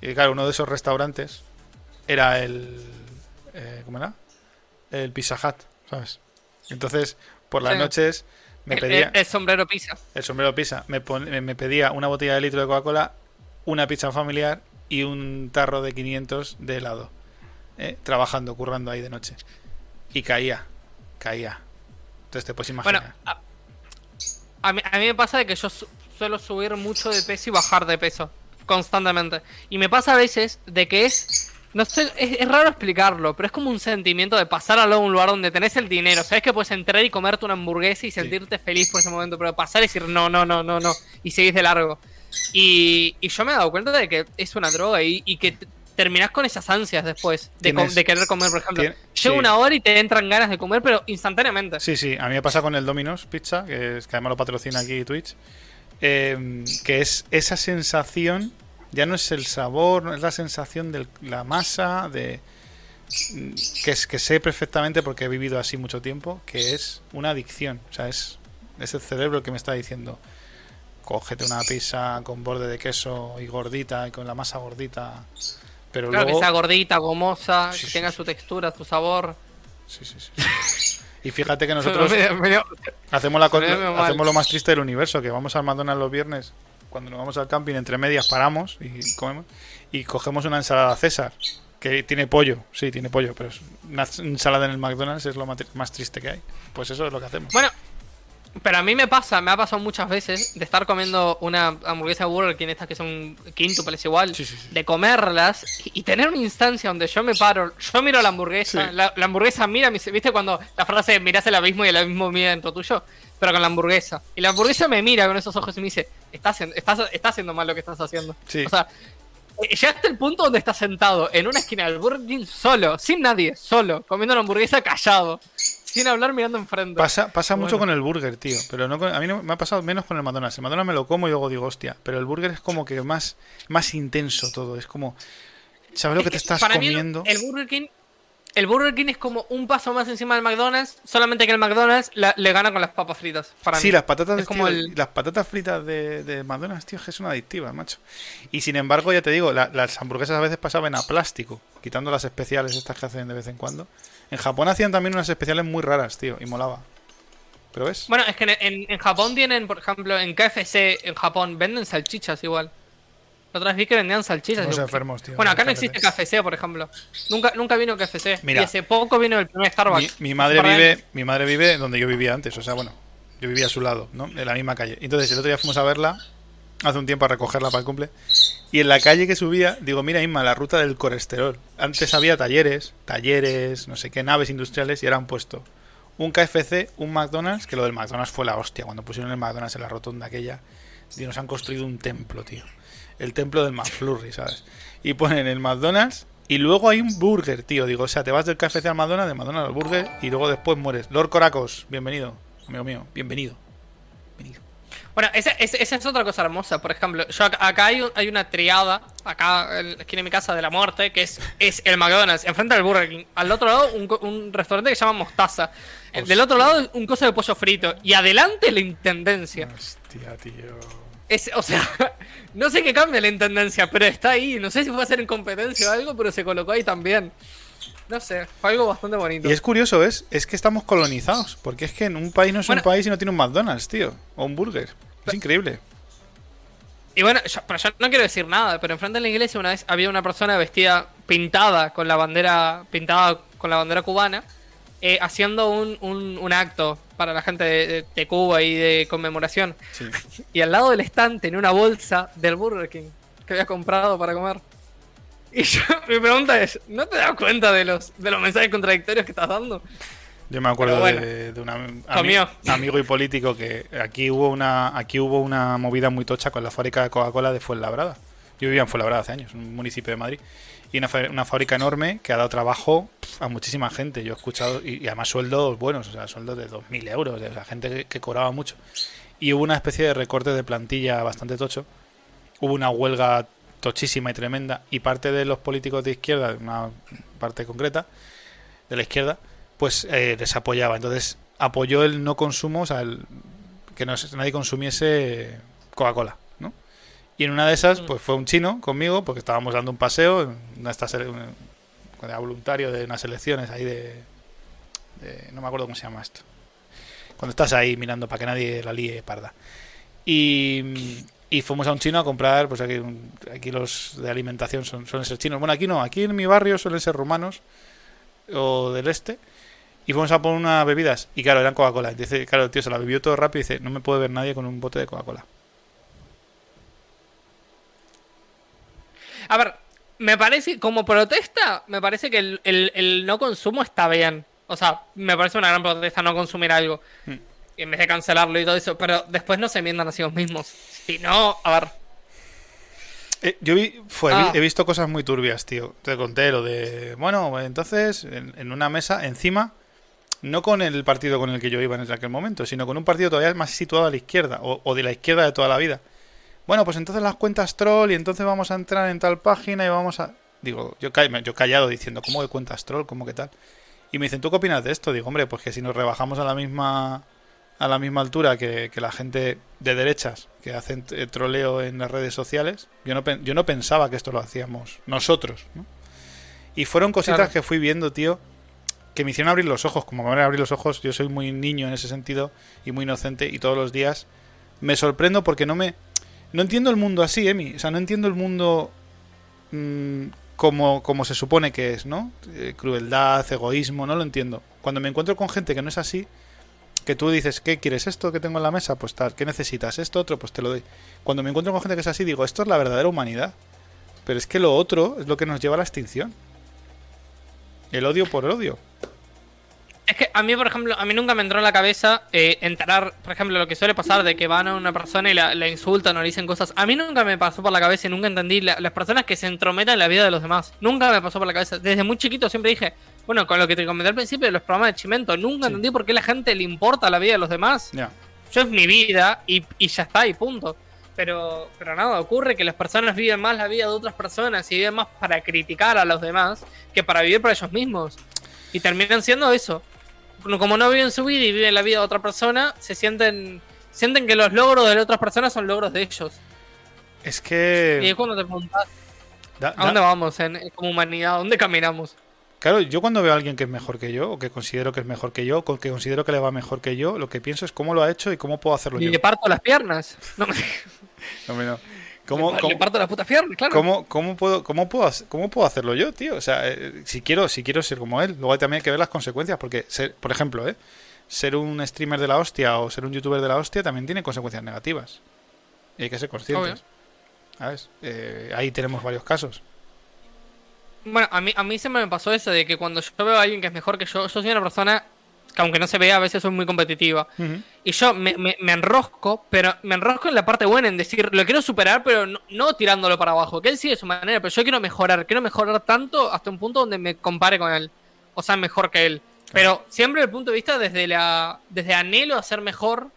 Y claro, uno de esos restaurantes era el. eh, ¿Cómo era? El Pizza Hut, ¿sabes? Entonces, por las Sí. noches me el, pedía. el- el sombrero pizza. El sombrero pizza. Me, pon- me- pedía una botella de litro de Coca-Cola, una pizza familiar y un tarro de 500 de helado. ¿eh? Trabajando, currando ahí de noche. Y caía, caía. Entonces te puedes imaginar. Bueno, a, a mí, a mí me pasa de que yo su- suelo subir mucho de peso y bajar de peso constantemente. Y me pasa a veces de que es. No sé, es, es raro explicarlo, pero es como un sentimiento de pasar de un lugar donde tenés el dinero. Sabes que puedes entrar y comerte una hamburguesa y sentirte feliz por ese momento, pero pasar y decir no, no, no, no, no, y seguís de largo. Y, y yo me he dado cuenta de que es una droga y, y que terminás con esas ansias después de, de querer comer, por ejemplo. Llega sí. una hora y te entran ganas de comer, pero instantáneamente. Sí, sí, a mí me pasa con el Domino's Pizza, que, es, que además lo patrocina aquí Twitch, eh, que es esa sensación, ya no es el sabor, no es la sensación de la masa, de que es que sé perfectamente porque he vivido así mucho tiempo, que es una adicción, o sea, es, es el cerebro que me está diciendo, cógete una pizza con borde de queso y gordita y con la masa gordita, pero Claro, luego... que sea gordita, gomosa, Sí, que sí, tenga sí. su textura, su sabor. Sí, sí, sí. Y fíjate que nosotros... Hacemos, la hacemos lo más triste del universo, que vamos al McDonald's los viernes, cuando nos vamos al camping, entre medias paramos y comemos, y cogemos una ensalada César, que tiene pollo, sí, tiene pollo, pero es una ensalada en el McDonald's es lo más, tri- más triste que hay. Pues eso es lo que hacemos. Bueno, pero a mí me pasa, me ha pasado muchas veces de estar comiendo una hamburguesa de Burger King, estas que son quíntuples igual, Sí, sí, sí. de comerlas y, tener una instancia donde yo me paro, yo miro la hamburguesa, la, la hamburguesa mira, ¿viste cuando la frase mirás el abismo y el abismo mira dentro tuyo? Pero con la hamburguesa. Y la hamburguesa me mira con esos ojos y me dice, estás, haciendo- estás, estás haciendo mal lo que estás haciendo. Sí. O sea, eh, llegaste al punto donde estás sentado en una esquina del Burger King solo, sin nadie, solo, comiendo una hamburguesa callado, sin hablar mirando enfrente. Pasa, pasa mucho con el burger, tío. Pero no con- a mí no, me ha pasado menos con el McDonald's. El McDonald's me lo como y luego digo, hostia. Pero el burger es como que más, más intenso todo. Es como, ¿sabes lo Es que te estás para mí el- comiendo? el Burger King. El Burger King es como un paso más encima del McDonald's, solamente que el McDonald's la- le gana con las papas fritas. Para Sí, mí. las patatas, Es como tío, el- las patatas fritas de, de McDonald's, tío, que son adictivas, macho. Y sin embargo, ya te digo, la- las hamburguesas a veces pasaban a plástico, quitando las especiales estas que hacen de vez en cuando. En Japón hacían también unas especiales muy raras, tío, y molaba. ¿Pero ves? Bueno, es que en, en- en Japón tienen, por ejemplo, en KFC, en Japón, venden salchichas igual. La otra vez vi que vendían salchichas. Digo, enfermos, tío. Bueno, acá no existe KFC, por ejemplo. Nunca, nunca vino KFC. Mira. y hace poco vino el primer Starbucks. mi madre vive, años. mi madre vive donde yo vivía antes, o sea, bueno, yo vivía a su lado, ¿no? En la misma calle. Entonces, el otro día fuimos a verla, hace un tiempo a recogerla para el cumple, y en la calle que subía, digo, mira, Inma, la ruta del colesterol. Antes había talleres, talleres, no sé qué, naves industriales, y ahora han puesto un KFC, un McDonald's, que lo del McDonald's fue la hostia, cuando pusieron el McDonald's en la rotonda aquella, y nos han construido un templo, tío. El templo del McFlurry, ¿sabes? Y ponen el McDonald's y luego hay un burger, tío. Digo, o sea, te vas del KFC al McDonald's, de McDonald's al burger y luego después mueres. Lord Coracos, bienvenido, amigo mío, bienvenido. Bienvenido. Bueno, esa, esa- esa es otra cosa hermosa. Por ejemplo, yo acá, acá hay, un- hay una triada, acá en la esquina de mi casa de la muerte, que es, es el McDonald's, enfrente del Burger King. Al otro lado, un, un restaurante que se llama Mostaza. Del otro lado, un coso de pollo frito. Y adelante, la intendencia. Hostia, tío. Es, o sea, no sé qué cambia la intendencia, pero está ahí. No sé si fue a hacer en competencia o algo, pero se colocó ahí también. No sé, fue algo bastante bonito. Y es curioso, ¿ves? Es que estamos colonizados. Porque es que en un país no es Bueno. un país y no tiene un McDonald's, tío. O un burger. Es increíble. Y bueno, yo, pero yo no quiero decir nada, pero enfrente de la iglesia una vez había una persona vestida pintada con la bandera pintada con la bandera cubana eh, haciendo un, un, un acto para la gente de, Cuba y de conmemoración. Sí. Y al lado del stand tenía una bolsa del Burger King. que había comprado para comer. Y yo, mi pregunta es, ¿no te das cuenta de los, de los mensajes contradictorios que estás dando? Yo me acuerdo bueno, de, de un ami- amigo y político que aquí hubo una aquí hubo una movida muy tocha con la fábrica de Coca-Cola de Fuenlabrada. Yo vivía en Fuenlabrada hace años, un municipio de Madrid. Y una, una fábrica enorme que ha dado trabajo a muchísima gente. Yo he escuchado, y, además sueldos buenos, o sea, sueldos de 2.000 euros, o sea, gente que, cobraba mucho. Y hubo una especie de recorte de plantilla bastante tocho. Hubo una huelga tochísima y tremenda. Y parte de los políticos de izquierda, una parte concreta, de la izquierda, pues eh, les apoyaba. Entonces apoyó el no consumo, o sea, el- que no, nadie consumiese Coca-Cola. Y en una de esas, pues fue un chino conmigo, porque estábamos dando un paseo, en una era voluntario de unas elecciones ahí de, de- No me acuerdo cómo se llama esto. Cuando estás ahí mirando para que nadie la líe parda. Y, y fuimos a un chino a comprar, pues aquí, aquí los de alimentación son, suelen ser chinos. Bueno, aquí no, aquí en mi barrio suelen ser rumanos o del este. Y fuimos a por unas bebidas. Y claro, eran Coca-Cola. Y Dice, claro, el tío se la bebió todo rápido y dice, no me puede ver nadie con un bote de Coca-Cola. A ver, me parece, como protesta, me parece que el, el- el no consumo está bien. O sea, me parece una gran protesta no consumir algo. Mm. En vez de cancelarlo y todo eso. Pero después no se enmiendan a sí mismos. Si no, a ver. Eh, yo vi, fue, Ah. vi- he visto cosas muy turbias, tío. Te conté lo de... Bueno, entonces, en, en una mesa, encima, no con el partido con el que yo iba en aquel momento, sino con un partido todavía más situado a la izquierda, o, o de la izquierda de toda la vida. Bueno, pues entonces las cuentas troll y entonces vamos a entrar en tal página y vamos a... Digo, yo, yo callado diciendo, ¿cómo que cuentas troll? ¿Cómo que tal? Y me dicen, ¿tú qué opinas de esto? Digo, hombre, pues que si nos rebajamos a la misma a la misma altura que, que la gente de derechas que hacen eh, troleo en las redes sociales, yo no, yo no pensaba que esto lo hacíamos nosotros, ¿no? Y fueron cositas Claro. que fui viendo, tío, que me hicieron abrir los ojos. Como me van a abrir los ojos, yo soy muy niño en ese sentido y muy inocente y todos los días me sorprendo porque no me... No entiendo el mundo así, Emi. O sea, no entiendo el mundo mm, como, como se supone que es, ¿no? Eh, crueldad, egoísmo, no lo entiendo. Cuando me encuentro con gente que no es así, que tú dices, ¿qué quieres esto que tengo en la mesa? Pues tal, ¿qué necesitas? Esto, otro, pues te lo doy. Cuando me encuentro con gente que es así, digo, esto es la verdadera humanidad. Pero es que lo otro es lo que nos lleva a la extinción. El odio por odio. Es que a mí, por ejemplo, a mí nunca me entró en la cabeza eh, entrar, por ejemplo, lo que suele pasar de que van a una persona y la, la insultan o le dicen cosas. A mí nunca me pasó por la cabeza y nunca entendí la- las personas que se entrometan en la vida de los demás. Nunca me pasó por la cabeza. Desde muy chiquito siempre dije, bueno, con lo que te comenté al principio de los programas de Chimento, nunca entendí por qué la gente le importa la vida de los demás. Ya. Yo es mi vida y, y ya está, y punto. Pero, pero nada, ocurre que las personas viven más la vida de otras personas y viven más para criticar a los demás que para vivir para ellos mismos. Y terminan siendo eso. Como no viven su vida y viven la vida de otra persona, se sienten sienten que los logros de las otras personas son logros de ellos. Es Y que... es cuando te preguntas, da- ¿a dónde vamos en, como humanidad? ¿A dónde caminamos? Claro, yo cuando veo a alguien que es mejor que yo, o que considero que es mejor que yo, o que considero que le va mejor que yo, lo que pienso es cómo lo ha hecho y cómo puedo hacerlo Y yo. le parto las piernas. No, me- Hombre, no. ¿Cómo, le, cómo- parto las putas piernas, claro. ¿Cómo, cómo puedo, cómo, puedo, ¿Cómo puedo hacerlo yo, tío? O sea, eh, si quiero, si quiero ser como él, luego también hay que ver las consecuencias, porque, ser- por ejemplo, ¿eh? ser un streamer de la hostia o ser un youtuber de la hostia también tiene consecuencias negativas. Y hay que ser conscientes. Eh, ahí tenemos varios casos. Bueno, a mí, a mí siempre me pasó eso de que cuando yo veo a alguien que es mejor que yo, yo soy una persona que aunque no se vea, a veces soy muy competitiva. Y yo me, me- me enrosco, pero me enrosco en la parte buena, en decir, lo quiero superar, pero no, no tirándolo para abajo. Que él sigue su manera, pero yo quiero mejorar. Quiero mejorar tanto hasta un punto donde me compare con él. O sea, mejor que él. Pero siempre desde el punto de vista desde la desde anhelo a ser mejor,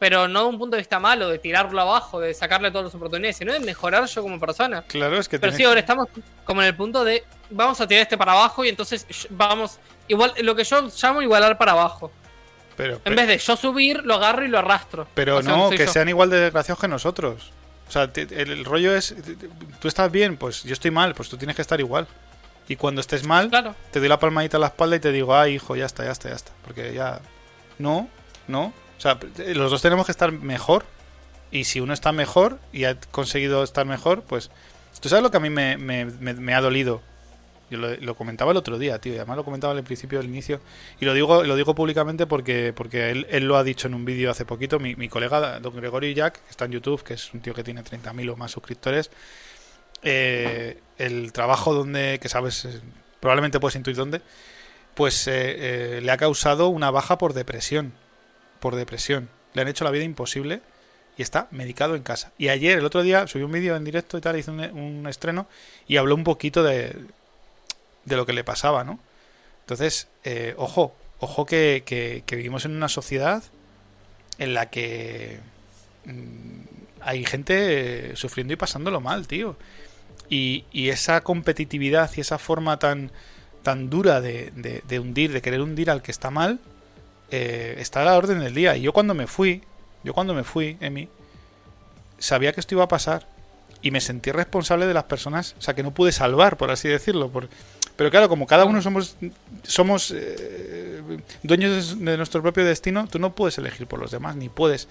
pero no de un punto de vista malo, de tirarlo abajo, de sacarle todas las oportunidades, sino de mejorar yo como persona. Claro, es que Pero sí, ahora estamos como en el punto de vamos a tirar este para abajo y entonces vamos igual lo que yo llamo igualar para abajo. pero, En vez de yo subir, lo agarro y lo arrastro. Pero O sea, no, que yo. sean igual de desgraciados que nosotros. O sea, el, el rollo es, tú estás bien, pues yo estoy mal, pues tú tienes que estar igual. Y cuando estés mal, Claro. te doy la palmadita a la espalda y te digo, ay, hijo, ya está, ya está, ya está. Porque ya... No, no. O sea, los dos tenemos que estar mejor. Y si uno está mejor y ha conseguido estar mejor, pues... ¿Tú sabes lo que a mí me, ha dolido? Yo lo, lo comentaba el otro día, tío, y además lo comentaba al principio del inicio. Y lo digo, lo digo públicamente porque, porque él, él lo ha dicho en un vídeo hace poquito. Mi, mi colega, don Gregorio Jack, que está en YouTube, que es un tío que tiene 30.000 o más suscriptores, eh, el trabajo donde, que sabes, eh, probablemente puedes intuir dónde, pues eh, eh, le ha causado una baja por depresión. Por depresión. Le han hecho la vida imposible y está medicado en casa. Y ayer, el otro día, subí un vídeo en directo y tal, hizo un, un estreno y habló un poquito de, de lo que le pasaba, ¿no? Entonces, eh, ojo, ojo que, que- vivimos en una sociedad en la que mm, hay gente eh, sufriendo y pasándolo mal, tío. Y, y esa competitividad y esa forma tan, tan dura de, de- de hundir, de querer hundir al que está mal, eh, está a la orden del día. Y yo cuando me fui, yo cuando me fui, Emi, sabía que esto iba a pasar. Y me sentí responsable de las personas, o sea, que no pude salvar, por así decirlo. Por... Pero claro, como cada uno somos, somos eh, dueños de nuestro propio destino, tú no puedes elegir por los demás, ni puedes.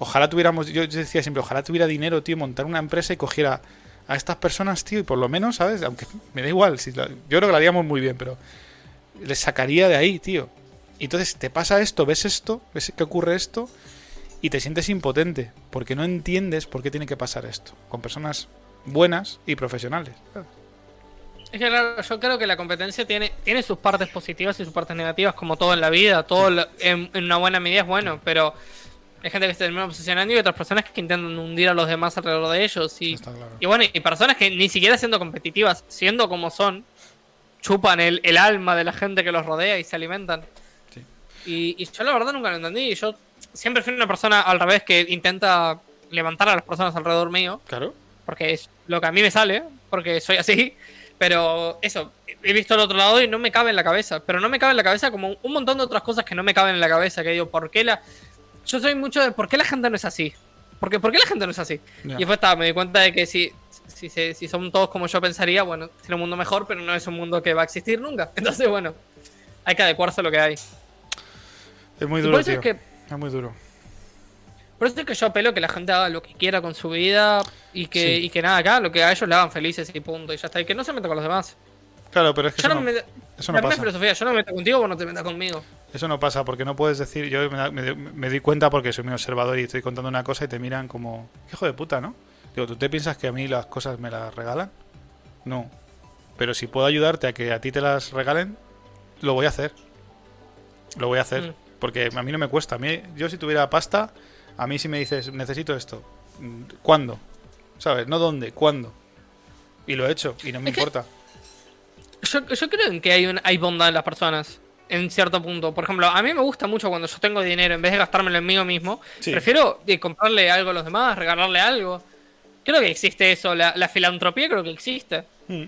Ojalá tuviéramos, yo decía siempre, ojalá tuviera dinero, tío, montar una empresa y cogiera a estas personas, tío, y por lo menos, ¿sabes? Aunque me da igual, si yo creo que lo haríamos muy bien, pero les sacaría de ahí, tío. Y entonces te pasa esto, ves esto, ves que ocurre esto y te sientes impotente porque no entiendes por qué tiene que pasar esto con personas buenas y profesionales. Es que claro, yo creo que la competencia tiene, tiene sus partes positivas y sus partes negativas, como todo en la vida. Todo lo- en, en una buena medida es bueno, pero hay gente que se termina obsesionando y otras personas que intentan hundir a los demás alrededor de ellos. Y, Está claro. y bueno, y personas que ni siquiera siendo competitivas, siendo como son, chupan el, el alma de la gente que los rodea y se alimentan. Y, y yo la verdad nunca lo entendí. Yo siempre fui una persona al revés que intenta levantar a las personas alrededor mío Claro. porque es lo que a mí me sale, porque soy así. Pero eso, he visto el otro lado y no me cabe en la cabeza. Pero no me cabe en la cabeza como un montón de otras cosas que no me caben en la cabeza. Que digo, ¿por qué la.? Yo soy mucho de ¿por qué la gente no es así? Porque, ¿Por qué la gente no es así? Y después estaba, me di cuenta de que si, si, si, si son todos como yo pensaría, bueno, tiene un mundo mejor, pero no es un mundo que va a existir nunca. Entonces, bueno, hay que adecuarse a lo que hay. Es muy duro, por eso tío. es que Es muy duro. Por eso es que yo apelo que la gente haga lo que quiera con su vida y que, Sí. y que nada, acá lo que a ellos le hagan felices y punto. Y ya está. Y que no se meta con los demás. Claro, pero es que Yo eso no me eso pasa. filosofía, yo no me meto contigo, vos no te metas conmigo. Eso no pasa porque no puedes decir. Yo me, me, me di cuenta porque soy muy observador y estoy contando una cosa y te miran como. Hijo de puta, ¿no? Digo, ¿tú te piensas que a mí las cosas me las regalan? No. Pero si puedo ayudarte a que a ti te las regalen, lo voy a hacer. Lo voy a hacer. Mm. Porque a mí no me cuesta. A mí, yo si tuviera pasta, a mí si me dices, necesito esto. ¿Cuándo? ¿Sabes? No dónde, ¿cuándo? Y lo he hecho y no me Es importa. Yo, yo creo en que hay, un, hay bondad en las personas. En cierto punto. Por ejemplo, a mí me gusta mucho cuando yo tengo dinero, en vez de gastármelo en mí mismo, Sí. prefiero eh, comprarle algo a los demás, regalarle algo. Creo que existe eso. La, la filantropía creo que existe. Mm.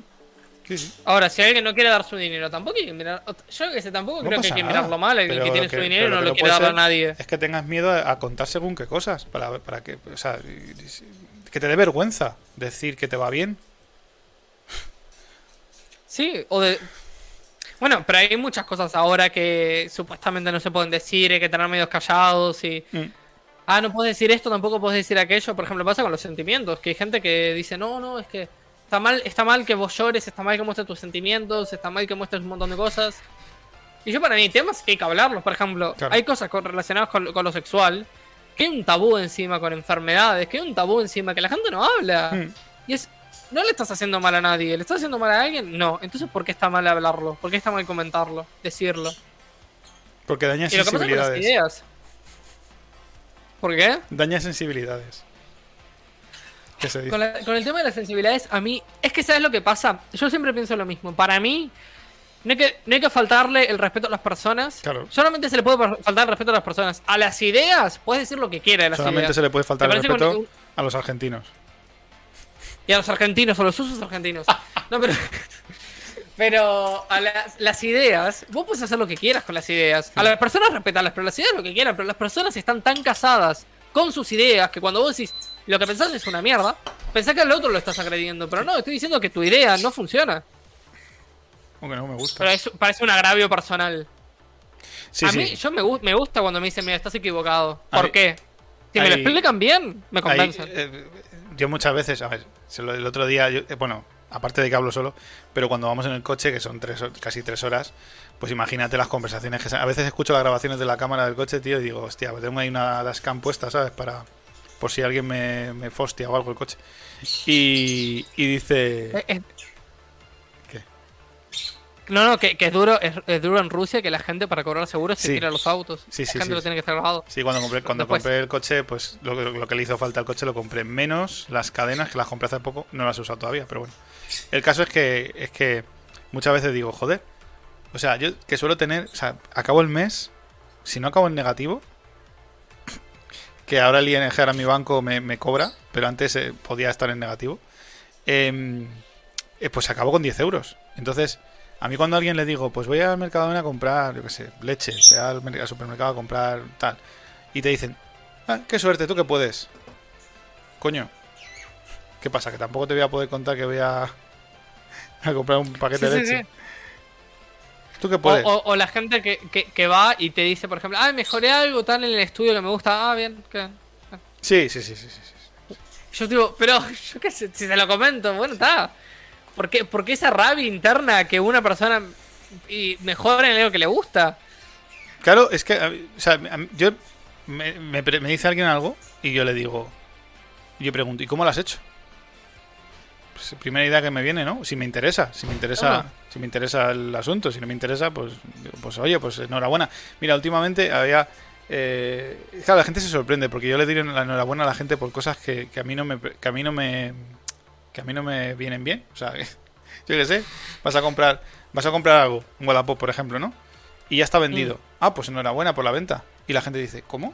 Sí, sí. Ahora, si alguien no quiere dar su dinero, tampoco hay que mirar. Yo que sé, tampoco No creo que hay que mirarlo mal. Pero que tiene su dinero no lo quiere dar a nadie. Es que tengas miedo a, a contar según qué cosas. Para, para que. O sea, que te dé vergüenza decir que te va bien. Sí, o de... Bueno, pero hay muchas cosas ahora que supuestamente no se pueden decir, hay que tener medios callados y... Mm. Ah, no puedes decir esto, tampoco puedes decir aquello. Por ejemplo, pasa con los sentimientos, que hay gente que dice, no, no, es que está mal, está mal que vos llores, está mal que muestres tus sentimientos, está mal que muestres un montón de cosas. Y yo para mí, temas que hay que hablarlos. Por ejemplo, Claro. hay cosas con- relacionadas con, con lo sexual, que hay un tabú encima con enfermedades, que hay un tabú encima que la gente no habla. Mm. Y es, no le estás haciendo mal a nadie, ¿le estás haciendo mal a alguien? No. Entonces, ¿por qué está mal hablarlo? ¿Por qué está mal comentarlo? Decirlo. Porque daña Y lo que pasa con las sensibilidades. ideas. ¿Por qué? Daña sensibilidades. ¿Qué se dice? Con, la- con el tema de las sensibilidades, a mí. Es que, ¿sabes lo que pasa? Yo siempre pienso lo mismo. Para mí, no hay que, no hay que faltarle el respeto a las personas. Claro. Solamente se le puede faltar el respeto a las personas. A las ideas, puedes decir lo que quieras de las Solamente ideas. se le puede faltar ¿Te el respeto con- a los argentinos. Y a los argentinos, o los usos argentinos. No, pero. Pero a las, las ideas, vos puedes hacer lo que quieras con las ideas. A las personas respetarlas, pero las ideas lo que quieran. Pero las personas están tan casadas con sus ideas que cuando vos decís lo que pensás es una mierda, pensás que al otro lo estás agrediendo. Pero no, estoy diciendo que tu idea no funciona. Aunque no me gusta. Pero eso parece un agravio personal. Sí, a sí. mí, yo me, me gusta cuando me dicen, mira, estás equivocado. ¿Por qué? Si me lo explican bien, me Ahí, convencen. eh, yo muchas veces, a ver, el otro día, yo- eh, bueno, aparte de que hablo solo, pero cuando vamos en el coche, que son tres, casi tres horas, pues imagínate las conversaciones que se- A veces escucho las grabaciones de la cámara del coche, tío, y digo, hostia, pues tengo ahí una dashcam puesta, ¿sabes? Para, por si alguien me, me fostia o algo el coche. Y, y dice... Eh, eh. No, no, que, que es duro es, es duro en Rusia que la gente para cobrar seguros se Sí. tira los autos. Sí, sí, la gente lo tiene que estar grabado. Sí, cuando compré, cuando Después. compré el coche, pues lo, que- lo que le hizo falta al coche lo compré menos las cadenas, que las compré hace poco, no las he usado todavía, pero bueno. El caso es que, es que muchas veces digo, joder, o sea, yo que suelo tener, o sea, acabo el mes, si no acabo en negativo, que ahora el ING, ahora mi banco me, me cobra, pero antes eh, podía estar en negativo, em, eh, pues acabo con 10 euros. Entonces, a mí cuando a alguien le digo, pues voy al Mercadona a comprar, yo qué sé, leche, voy al, mer- al supermercado a comprar tal, y te dicen, ah, qué suerte, tú que puedes. Coño, ¿qué pasa? Que tampoco te voy a poder contar que voy a, a comprar un paquete Sí, de leche. sí. ¿Tú qué puedes? o- o la gente que, que, que va y te dice, por ejemplo, ah, mejoré algo tal en el estudio que me gusta. Ah, bien. ¿qué? Sí, sí, sí, sí, sí, sí. Yo digo, pero yo qué sé, si se lo comento, bueno, está. ¿Por qué, por qué esa rabia interna que una persona mejora en algo que le gusta? Claro, es que, o sea, yo me, me me dice alguien algo y yo le digo, y yo pregunto, ¿y cómo lo has hecho? Pues primera idea que me viene, ¿no? Si me interesa, si me interesa, Claro. si me interesa el asunto, si no me interesa, pues, pues oye, pues enhorabuena. Mira, últimamente había, eh, claro, la gente se sorprende porque yo le doy la enhorabuena a la gente por cosas que, que a mí no me, que a mí no me, que a mí no me vienen bien. O sea, yo qué sé, vas a comprar, vas a comprar algo, un Wallapop, por ejemplo, ¿no? Y ya está vendido. Ah, pues enhorabuena por la venta. Y la gente dice, ¿cómo?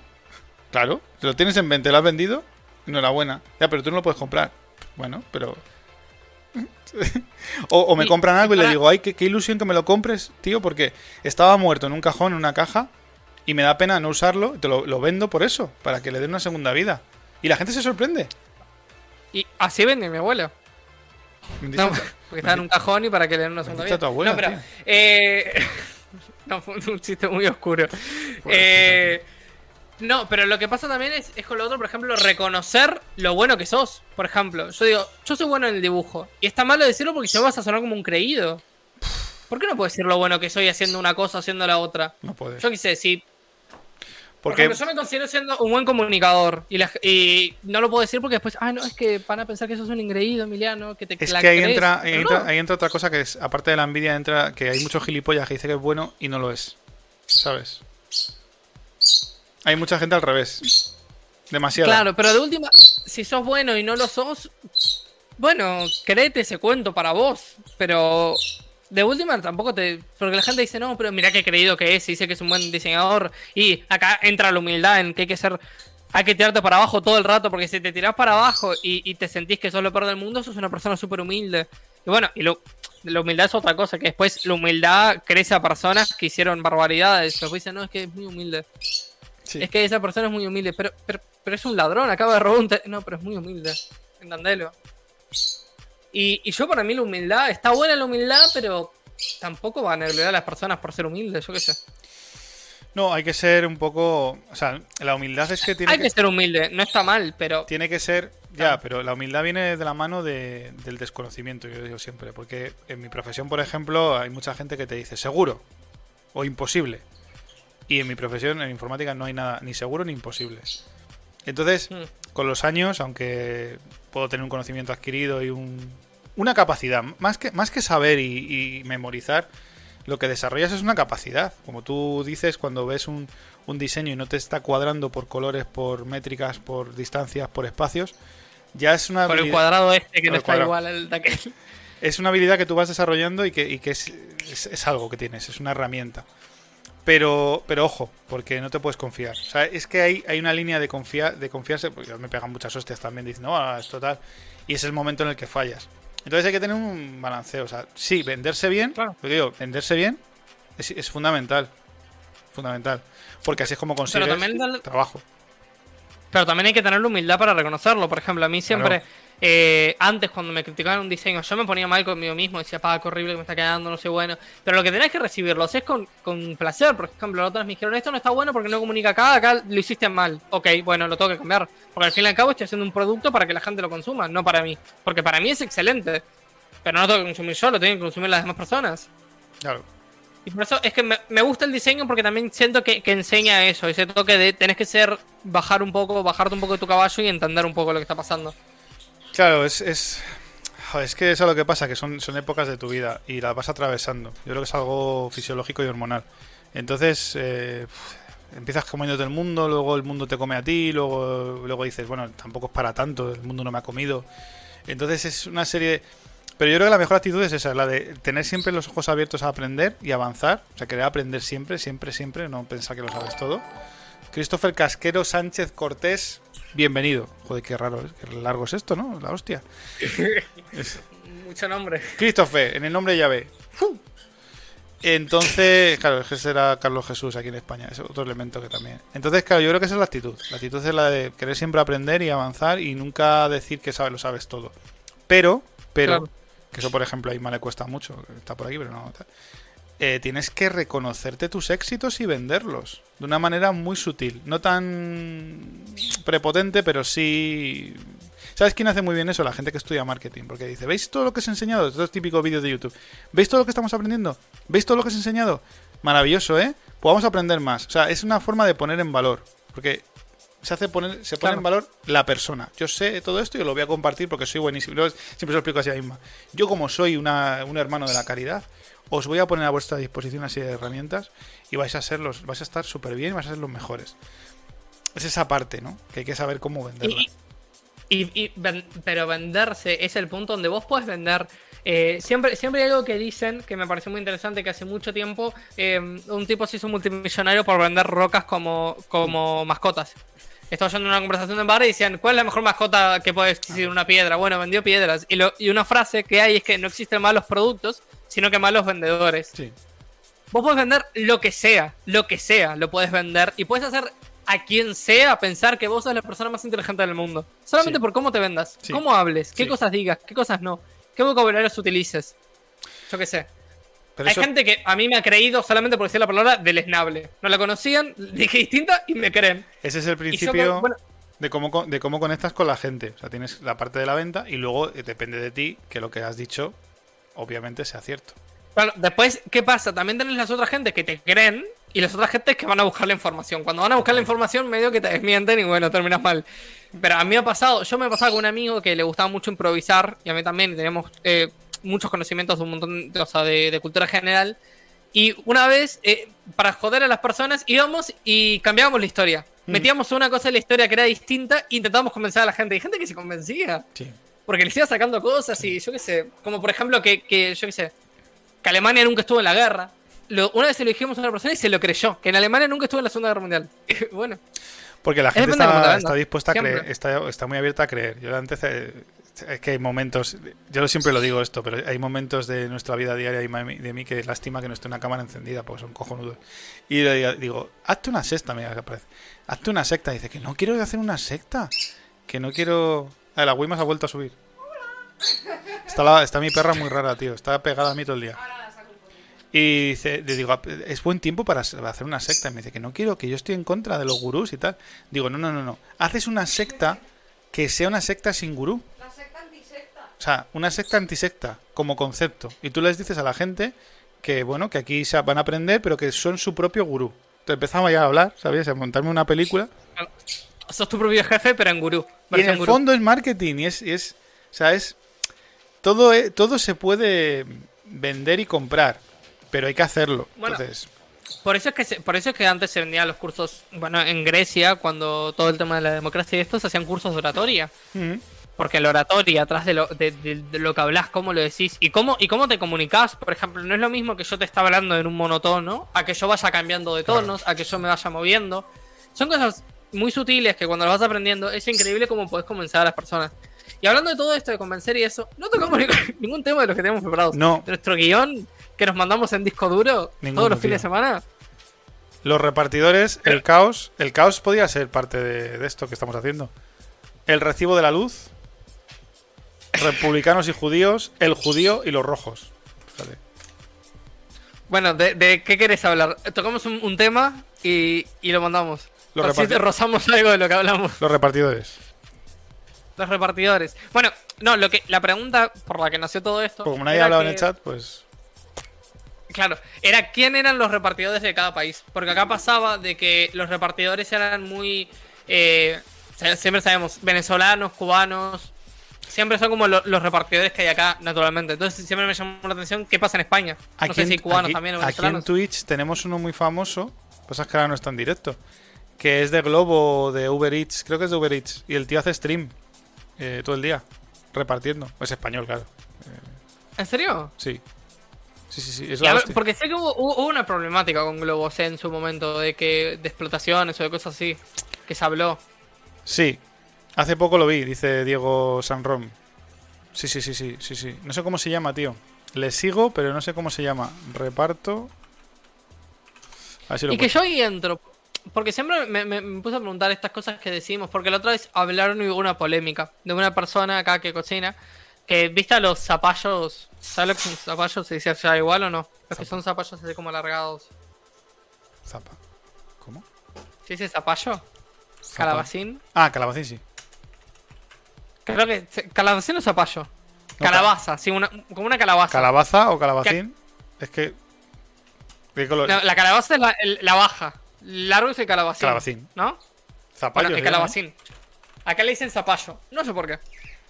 Claro, te lo tienes en venta, lo has vendido, enhorabuena. Ya, pero tú no lo puedes comprar. Bueno, pero... o, o me compran algo y le digo, ay, qué, qué ilusión que me lo compres, tío, porque estaba muerto en un cajón, en una caja, y me da pena no usarlo, te lo, lo vendo por eso, para que le den una segunda vida. Y la gente se sorprende. Y así vende mi abuelo. No, porque está en un cajón y para que le den una segunda vida. tu abuela, no, pero. Eh, no, fue un chiste muy oscuro. Eh, no, pero lo que pasa también es, es con lo otro, por ejemplo, reconocer lo bueno que sos. Por ejemplo, yo digo, yo soy bueno en el dibujo. Y está malo decirlo porque si no vas a sonar como un creído. ¿Por qué no puedo decir lo bueno que soy haciendo una cosa, haciendo la otra? No puedes. Yo qué sé, si Por Porque ejemplo, yo me considero siendo un buen comunicador y, la- y no lo puedo decir porque después, ah, no, es que van a pensar que sos un engreído, Emiliano, que te es la que ahí crees". entra, ahí Pero entra, no. ahí entra otra cosa que es, aparte de la envidia, entra que hay muchos gilipollas que dice que es bueno y no lo es. ¿Sabes? Hay mucha gente al revés. Demasiado. Claro, pero de última, si sos bueno y no lo sos, bueno, créete ese cuento para vos, pero de última tampoco te... Porque la gente dice, no, pero mira qué creído que es, y dice que es un buen diseñador, y acá entra la humildad en que hay que ser... Hay que tirarte para abajo todo el rato, porque si te tirás para abajo y, y te sentís que sos lo peor del mundo, sos una persona súper humilde. Y bueno, y lo, la humildad es otra cosa, que después la humildad crece a personas que hicieron barbaridades. Después dicen, no, es que es muy humilde. Sí. Es que esa persona es muy humilde, pero, pero, pero es un ladrón, acaba de robar un... No, pero es muy humilde. Entendelo. Y, y yo para mí la humildad, está buena la humildad, pero tampoco van a agregar a las personas por ser humildes, yo qué sé. No, hay que ser un poco. O sea, la humildad es que tiene Hay que, que ser humilde, no está mal, pero... tiene que ser. Ya, pero la humildad viene de la mano de- del desconocimiento, yo digo siempre. Porque en mi profesión, por ejemplo, hay mucha gente que te dice seguro o imposible. Y en mi profesión, en informática, no hay nada ni seguro ni imposible. Entonces, Mm. con los años, aunque puedo tener un conocimiento adquirido y un, una capacidad, más que, más que saber y, y memorizar, lo que desarrollas es una capacidad. Como tú dices, cuando ves un, un diseño y no te está cuadrando por colores, por métricas, por distancias, por espacios, ya es una Por el cuadrado este que no está cuadrado. igual al de aquel. es una habilidad que tú vas desarrollando y que, y que es, es- es algo que tienes, es una herramienta. Pero, pero ojo, porque no te puedes confiar. O sea, es que hay, hay una línea de, de confiarse, porque me pegan muchas hostias también diciendo, no, es total. Y es el momento en el que fallas. Entonces hay que tener un balanceo. O sea, sí, venderse bien, Claro. lo que digo, venderse bien es, es fundamental. Fundamental. Porque así es como consigues también dale- trabajo. Pero también hay que tener la humildad para reconocerlo. Por ejemplo, a mí siempre, eh, antes cuando me criticaban un diseño, yo me ponía mal conmigo mismo, decía, pa, qué horrible que me está quedando, no sé bueno. Pero lo que tenés que recibirlos es con, con placer. Por ejemplo, la otra vez me dijeron, esto no está bueno porque no comunica acá, acá lo hiciste mal. Ok, bueno, lo tengo que cambiar. Porque al fin y al cabo estoy haciendo un producto para que la gente lo consuma, no para mí. Porque para mí es excelente. Pero no lo tengo que consumir yo, lo tienen que consumir las demás personas. Claro. Y por eso es que me, gusta el diseño porque también siento que, que enseña eso, ese toque de tenés que ser, bajar un poco, bajarte un poco de tu caballo y entender un poco lo que está pasando. Claro, es, es, es que eso es lo que pasa, que son, son épocas de tu vida y las vas atravesando. Yo creo que es algo fisiológico y hormonal. Entonces, eh, empiezas comiéndote el mundo, luego el mundo te come a ti, luego, luego dices, bueno, tampoco es para tanto, el mundo no me ha comido. Entonces es una serie de... Pero yo creo que la mejor actitud es esa, la de tener siempre los ojos abiertos a aprender y avanzar. O sea, querer aprender siempre, siempre, siempre, no pensar que lo sabes todo. Christopher Casquero Sánchez Cortés, bienvenido. Joder, qué raro, ¿eh? qué largo es esto, ¿no? La hostia. Mucho nombre. Christopher, en el nombre ya ve. Entonces, claro, es que será Carlos Jesús aquí en España, es otro elemento que también. Entonces, claro, yo creo que esa es la actitud. La actitud es la de querer siempre aprender y avanzar y nunca decir que sabes, lo sabes todo. Pero, pero, Claro. Que eso por ejemplo a Isma le cuesta mucho, está por aquí, pero no. Eh, tienes que reconocerte tus éxitos y venderlos de una manera muy sutil, no tan prepotente, pero sí. ¿Sabes quién hace muy bien eso? La gente que estudia marketing, porque dice, ¿veis todo lo que os he enseñado? Estos típicos vídeos de YouTube. ¿Veis todo lo que estamos aprendiendo? ¿Veis todo lo que os he enseñado? Maravilloso, ¿eh? Pues aprender más. O sea, es una forma de poner en valor, porque se hace poner, se pone Claro. en valor la persona. Yo sé todo esto y lo voy a compartir porque soy buenísimo. Yo siempre se lo explico así a misma. Yo como soy una- un hermano de la caridad, os voy a poner a vuestra disposición así de herramientas y vais a ser los, vais a estar súper bien y vais a ser los mejores. Es esa parte, ¿no? Que hay que saber cómo venderla. Y, y- y ven- pero venderse es el punto donde vos puedes vender. eh, siempre, siempre hay algo que dicen que me pareció muy interesante que hace mucho tiempo eh, un tipo se hizo multimillonario por vender rocas como, como mascotas. Estaba yendo en una conversación en bar y decían, ¿cuál es la mejor mascota que puede existir? Una piedra. Bueno, vendió piedras. Y, lo- y una frase que hay es que no existen malos productos, sino que malos vendedores. Sí. Vos podés vender lo que sea, lo que sea, lo puedes vender y puedes hacer a quien sea pensar que vos sos la persona más inteligente del mundo. Solamente Sí. por cómo te vendas, Sí. cómo hables, qué Sí. cosas digas, qué cosas no, qué vocabularios utilices. Yo qué sé. Pero Hay gente que a mí me ha creído solamente por decir la palabra deleznable. No la conocían, dije distinta y me creen. ese es el principio bueno, de, cómo, co- de cómo conectas con la gente. O sea, tienes la parte de la venta y luego eh, depende de ti que lo que has dicho obviamente sea cierto. Claro, después, ¿qué pasa? También tenés las otras gentes que te creen y las otras gentes que van a buscar la información. Cuando van a buscar la información, medio que te desmienten y bueno, terminas mal. Pero a mí me ha pasado, yo me he pasado con un amigo que le gustaba mucho improvisar y a mí también, y teníamos eh, muchos conocimientos de un montón de, o sea, de, de cultura general. Y una vez, eh, para joder a las personas, íbamos y cambiábamos la historia. Metíamos una cosa en la historia que era distinta e intentábamos convencer a la gente. Y gente que se convencía. Sí. Porque les iba sacando cosas y yo qué sé. Como por ejemplo que, que yo qué sé. Que Alemania nunca estuvo en la guerra. Lo- una vez se lo dijimos a una persona y se lo creyó. Que en Alemania nunca estuvo en la Segunda Guerra Mundial. bueno. Porque la gente está, dispuesta a Siempre. creer, está, está muy abierta a creer. Yo antes eh, es que hay momentos, yo siempre lo digo esto, pero hay momentos de nuestra vida diaria y de mí que lástima que no esté una cámara encendida, porque son cojonudos. Y le digo, hazte una secta, mira que aparece. Hazte una secta. dice que no quiero hacer una secta, que no quiero. Ah, la Wima se ha vuelto a subir. Está, la- está mi perra muy rara, tío. Está pegada a mí todo el día. Y dice, le digo, es buen tiempo para hacer una secta. Y me dice que no quiero, que yo estoy en contra de los gurús y tal. Digo, no, no, no, no. Haces una secta que sea una secta sin gurú. O sea, una secta antisecta, como concepto. Y tú les dices a la gente que, bueno, que aquí se van a aprender, pero que son su propio gurú. Entonces empezamos ya a hablar, ¿sabes? A montarme una película. Sos tu propio jefe, pero en gurú. Y en el gurú. fondo es marketing y es, y es o sea, es todo, e- todo se puede vender y comprar, pero hay que hacerlo. Bueno. Entonces, Por eso es que se- por eso es que antes se vendían los cursos, bueno, en Grecia, cuando todo el tema de la democracia y esto, se hacían cursos de oratoria. Porque la oratoria, atrás de lo, de, de- de lo que hablas, cómo lo decís y cómo, y cómo te comunicás, por ejemplo, no es lo mismo que yo te esté hablando en un monotono, a que yo vaya cambiando de tonos, a que yo me vaya moviendo. Son cosas muy sutiles que cuando las vas aprendiendo es increíble cómo puedes convencer a las personas. Y hablando de todo esto de convencer y eso, no tocamos ningún, tema de los que tenemos preparados. No. Nuestro guion que nos mandamos en disco duro todos los fines de semana. los repartidores, el caos, el caos podría ser parte de, de esto que estamos haciendo. El recibo de la luz, republicanos y judíos, el judío y los rojos. Fíjate. Bueno, ¿de, de qué querés hablar? Tocamos un, un tema y, y lo mandamos. Lo Así reparti- te rozamos algo de lo que hablamos. Los repartidores. Los repartidores. Bueno, no, lo que la pregunta por la que nació todo esto. Porque como nadie ha hablado en el chat, pues Claro, era quién eran los repartidores de cada país. Porque acá pasaba de que los repartidores eran muy. eh, siempre sabemos, venezolanos, cubanos. Siempre son como lo- los repartidores que hay acá, naturalmente. Entonces siempre me llamó la atención qué pasa en España. No sé en- si cubanos aquí- también o aquí en. Twitch tenemos uno muy famoso, cosas que ahora no está en directo, que es de Globo, de Uber Eats, creo que es de Uber Eats, y el tío hace stream eh, todo el día, repartiendo. Es español, claro. ¿En serio? Sí. Sí, sí, sí. Es la ver, porque sé que hubo, hubo- hubo una problemática con Globo C en su momento de que de explotaciones o de cosas así que se habló. Sí. Hace poco lo vi, dice Diego Sanrom. Sí, sí, sí, sí, sí, sí. No sé cómo se llama, tío. Le sigo, pero no sé cómo se llama. Reparto. Lo Y que yo ahí entro. Porque siempre me, me- me puse a preguntar estas cosas que decimos. Porque la otra vez hablaron y hubo una polémica de una persona acá que cocina. Que viste a los zapallos. ¿Sabes lo que son zapallos? ¿Se dice allá igual o no? Los que son zapallos así como alargados. Zapa. ¿Cómo? ¿Se dice zapallo? ¿Calabacín? Ah, calabacín, sí. Creo que. ¿Calabacín o zapallo? Calabaza, sí, una, como una calabaza. ¿Calabaza o calabacín? Es que. ¿Qué color? No, la calabaza es la, el- la baja. Largo es el calabacín. Calabacín. ¿No? Zapallo. bueno, el llama, calabacín. Acá le dicen zapallo. No sé por qué.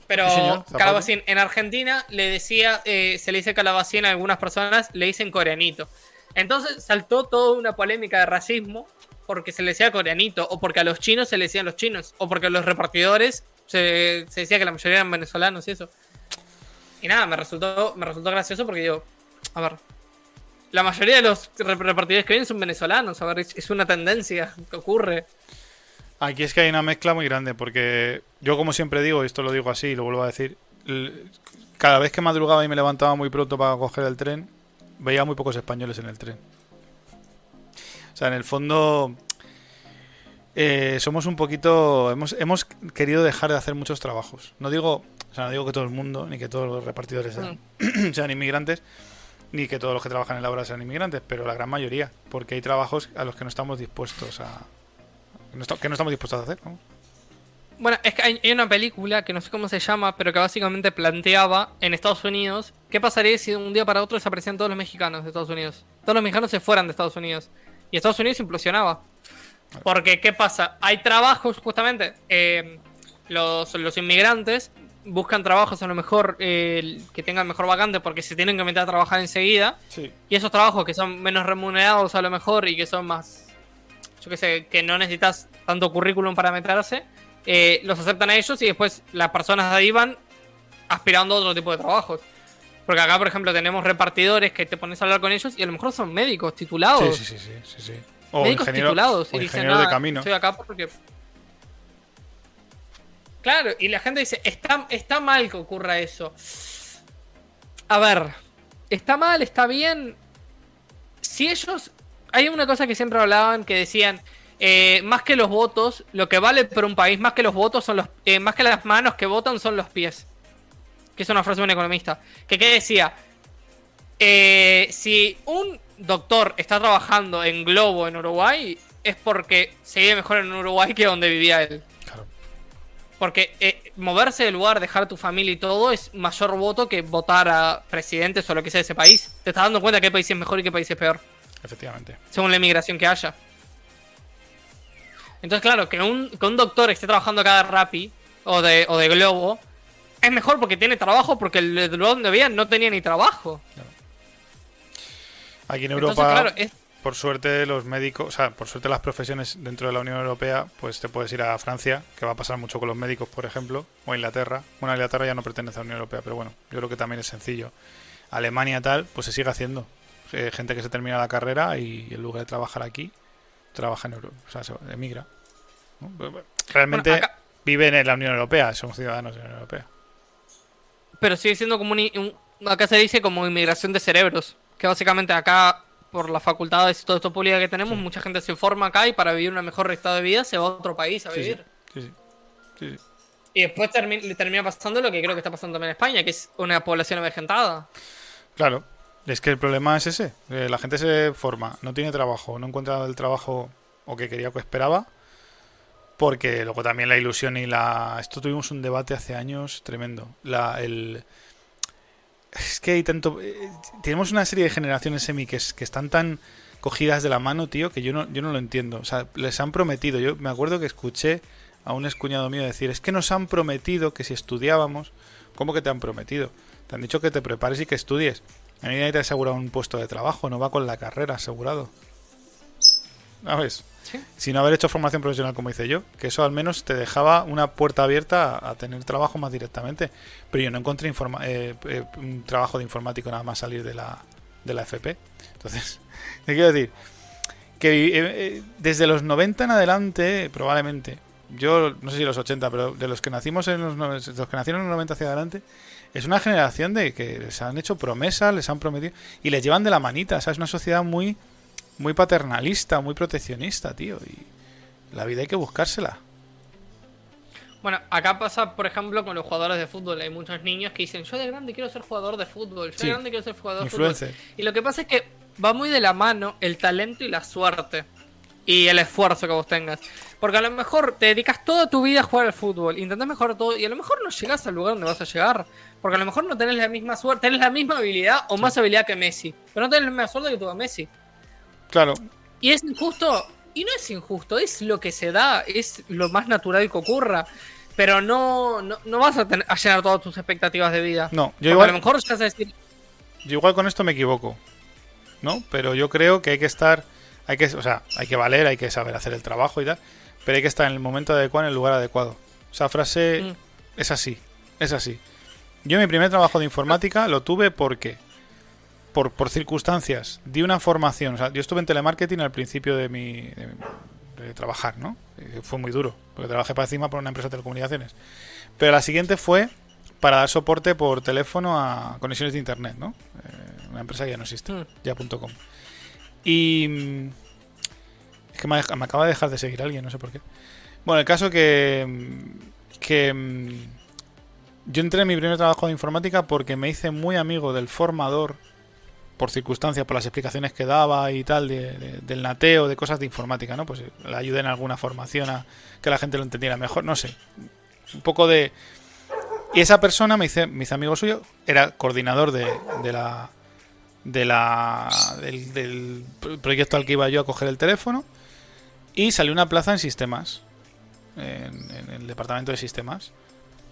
Pero Sí, calabacín. En Argentina le decía, eh, se le dice calabacín a algunas personas, le dicen coreanito. Entonces saltó toda una polémica de racismo porque se le decía coreanito, o porque a los chinos se le decían los chinos, o porque a los repartidores se, decía que la mayoría eran venezolanos y eso. Y nada, me resultó, me resultó gracioso porque digo, a ver, la mayoría de los rep- repartidores que vienen son venezolanos, a ver, es, una tendencia que ocurre. Aquí es que hay una mezcla muy grande, porque yo, como siempre digo, y esto lo digo así y lo vuelvo a decir, cada vez que madrugaba y me levantaba muy pronto para coger el tren, veía muy pocos españoles en el tren. O sea, en el fondo, eh, somos un poquito. Hemos, hemos querido dejar de hacer muchos trabajos. No digo, o sea, no digo que todo el mundo, ni que todos los repartidores sean, sean inmigrantes, ni que todos los que trabajan en la obra sean inmigrantes, pero la gran mayoría, porque hay trabajos a los que no estamos dispuestos a. que no estamos dispuestos a hacer. ¿no? Bueno, es que hay, hay una película que no sé cómo se llama, pero que básicamente planteaba en Estados Unidos qué pasaría si de un día para otro desaparecían todos los mexicanos de Estados Unidos. Todos los mexicanos se fueran de Estados Unidos. Y Estados Unidos implosionaba. Porque, ¿qué pasa? Hay trabajos, justamente. eh, los, los inmigrantes buscan trabajos a lo mejor eh, que tengan mejor vacante porque se tienen que meter a trabajar enseguida. Sí. Y esos trabajos que son menos remunerados a lo mejor y que son más, yo qué sé, que no necesitas tanto currículum para meterse, eh, los aceptan a ellos y después las personas de ahí van aspirando a otro tipo de trabajos. Porque acá, por ejemplo, tenemos repartidores que te pones a hablar con ellos y a lo mejor son médicos titulados. Sí, sí, sí, sí, sí, sí. O médicos titulados o y dicen, de "Ah, camino. estoy acá porque... Claro, y la gente dice, está, está mal que ocurra eso. A ver, está mal, está bien. Si ellos... Hay una cosa que siempre hablaban que decían, eh, más que los votos, lo que vale por un país, más que los votos son los... eh, más que las manos que votan son los pies. Que es una frase de un economista. Que qué decía, eh, si un doctor está trabajando en Globo en Uruguay, es porque se vive mejor en Uruguay que donde vivía él. Claro. Porque eh, moverse del lugar, dejar tu familia y todo es mayor voto que votar a presidentes o lo que sea de ese país. Te estás dando cuenta qué país es mejor y qué país es peor, Efectivamente. según la inmigración que haya. Entonces, claro, que un, que un doctor esté trabajando acá de Rappi o de, o de Globo es mejor porque tiene trabajo, porque el el lugar donde vivía no tenía ni trabajo. Aquí en Entonces, Europa, claro, es, por suerte, los médicos, o sea, por suerte las profesiones dentro de la Unión Europea, pues te puedes ir a Francia, que va a pasar mucho con los médicos, por ejemplo, o a Inglaterra. Bueno, Inglaterra ya no pertenece a la Unión Europea, pero bueno, yo creo que también es sencillo. Alemania tal, pues se sigue haciendo. Eh, gente que se termina la carrera y en lugar de trabajar aquí, trabaja en Europa, o sea, se emigra. Realmente Bueno, acá- viven en la Unión Europea, son ciudadanos de la Unión Europea. pero sigue siendo como un, un- acá se dice como inmigración de cerebros, que básicamente acá por las facultades y todo esto pública que tenemos, mucha gente se forma acá y para vivir un mejor estado de vida se va a otro país a Sí, vivir. Sí, sí. Y después termi- le termina pasando lo que creo que está pasando también en España, que es una población avejentada. Claro, es que el problema es ese. la gente se forma, no tiene trabajo, no encuentra el trabajo o que quería o que esperaba. Porque luego también la ilusión y la... Esto tuvimos un debate hace años tremendo. La, el... Es que hay tanto. eh, tenemos una serie de generaciones semi que, es- que están tan cogidas de la mano, tío, que yo no, yo no lo entiendo. O sea, les han prometido. Yo me acuerdo que escuché a un escuñado mío decir: Es que nos han prometido que si estudiábamos. ¿Cómo que te han prometido? Te han dicho que te prepares y que estudies. A mí nadie te ha asegurado un puesto de trabajo, no va con la carrera asegurado. ¿Sabes? Sí. Sin haber hecho formación profesional como hice yo, que eso al menos te dejaba una puerta abierta a, tener trabajo más directamente. Pero yo no encontré eh, eh, un trabajo de informático nada más salir de la, de la FP. Entonces, te quiero decir que eh, eh, desde los 90 en adelante, probablemente, yo no sé si los 80, pero de los que nacimos en los que nacieron en los 90 hacia adelante, es una generación de que les han hecho promesas, les han prometido y les llevan de la manita. O sea, es una sociedad muy, muy paternalista, muy proteccionista, tío. Y la vida hay que buscársela. Bueno, acá pasa, por ejemplo, con los jugadores de fútbol. Hay muchos niños que dicen, yo de grande quiero ser jugador de fútbol, yo Sí. de grande quiero ser jugador de fútbol. Y lo que pasa es que va muy de la mano el talento y la suerte. Y el esfuerzo que vos tengas. Porque a lo mejor te dedicas toda tu vida a jugar al fútbol, intentás mejorar todo y a lo mejor no llegás al lugar donde vas a llegar. Porque a lo mejor no tenés la misma suerte, tenés la misma habilidad o más habilidad que Messi. Pero no tenés la misma suerte que tuvo Messi. Claro, Y es injusto. Y no es injusto, es lo que se da, es lo más natural que ocurra. Pero no, no, no vas a, tener- a llenar todas tus expectativas de vida. no, Porque yo igual, a lo mejor ya decir, yo igual con esto me equivoco, ¿no? Pero yo creo que hay que estar, hay que, o sea, hay que valer, hay que saber hacer el trabajo y tal, pero hay que estar en el momento adecuado, en el lugar adecuado. Esa frase Mm. es así, es así. Yo mi primer trabajo de informática lo tuve porque, por, por circunstancias, di una formación, o sea, yo estuve en telemarketing al principio de mi, de, de trabajar, ¿no? Y fue muy duro, porque trabajé para encima por una empresa de telecomunicaciones. Pero la siguiente fue para dar soporte por teléfono a conexiones de internet, ¿no? Eh, una empresa que ya no existe, Mm. ya.com. Y mm, es que me, me acaba de dejar de seguir alguien, no sé por qué. Bueno, el caso que mm, que mm, yo entré en mi primer trabajo de informática porque me hice muy amigo del formador por circunstancias, por las explicaciones que daba y tal, de- de- del nateo, de cosas de informática, ¿no? Pues le ayudé en alguna formación a que la gente lo entendiera mejor, no sé. Un poco de... Y esa persona me hice, me hice amigo suyo, era coordinador de, de la... De la del, del proyecto al que iba yo a coger el teléfono y salió una plaza en sistemas en, en el departamento de sistemas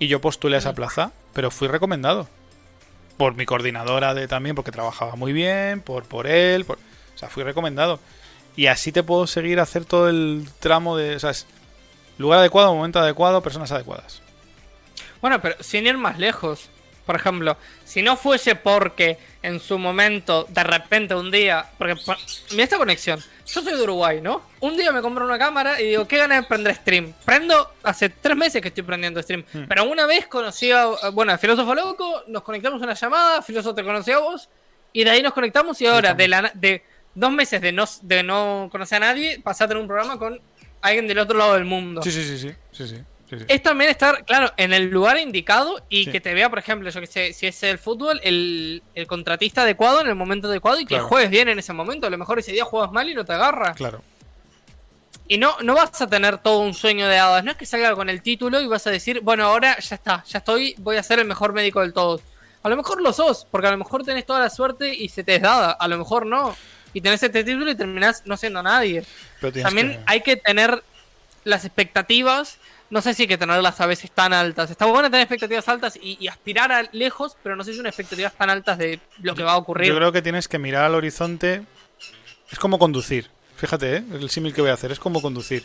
y yo postulé a esa plaza pero fui recomendado por mi coordinadora de también porque trabajaba muy bien por por él por- o sea fui recomendado y así te puedo seguir hacer todo el tramo de o sea, es lugar adecuado momento adecuado personas adecuadas Bueno, pero sin ir más lejos. Por ejemplo, si no fuese porque en su momento, de repente un día. Porque por- mira esta conexión. Yo soy de Uruguay, ¿no? Un día me compro una cámara y digo, ¿qué ganas de prender stream? Prendo, hace tres meses que estoy prendiendo stream. Hmm. Pero una vez conocí a, bueno, a Filósofo Loco, nos conectamos a una llamada, Filósofo te conocí a vos, y de ahí nos conectamos y ahora, de, la, de dos meses de no, de no conocer a nadie, pasé a tener un programa con alguien del otro lado del mundo sí sí sí sí sí sí, sí, sí. es también estar, claro, en el lugar indicado y Sí. que te vea, por ejemplo, yo que sé, si es el fútbol, el, el contratista adecuado en el momento adecuado y que juegues bien en ese momento. A lo mejor ese día juegas mal y no te agarra. claro Y no, no vas a tener todo un sueño de hadas. No es que salga con el título y vas a decir, bueno, ahora ya está, ya estoy, voy a ser el mejor médico del todos. A lo mejor lo sos, porque a lo mejor tenés toda la suerte y se te es dada. A lo mejor no. Y tenés este título y terminás no siendo nadie. pero También que- hay que tener las expectativas. No sé si hay que tenerlas a veces tan altas. Está bueno tener expectativas altas y, y aspirar a lejos, pero no sé si son expectativas tan altas de lo que va a ocurrir. Yo creo que tienes que mirar al horizonte. Es como conducir. Fíjate, ¿eh? el símil que voy a hacer es como conducir.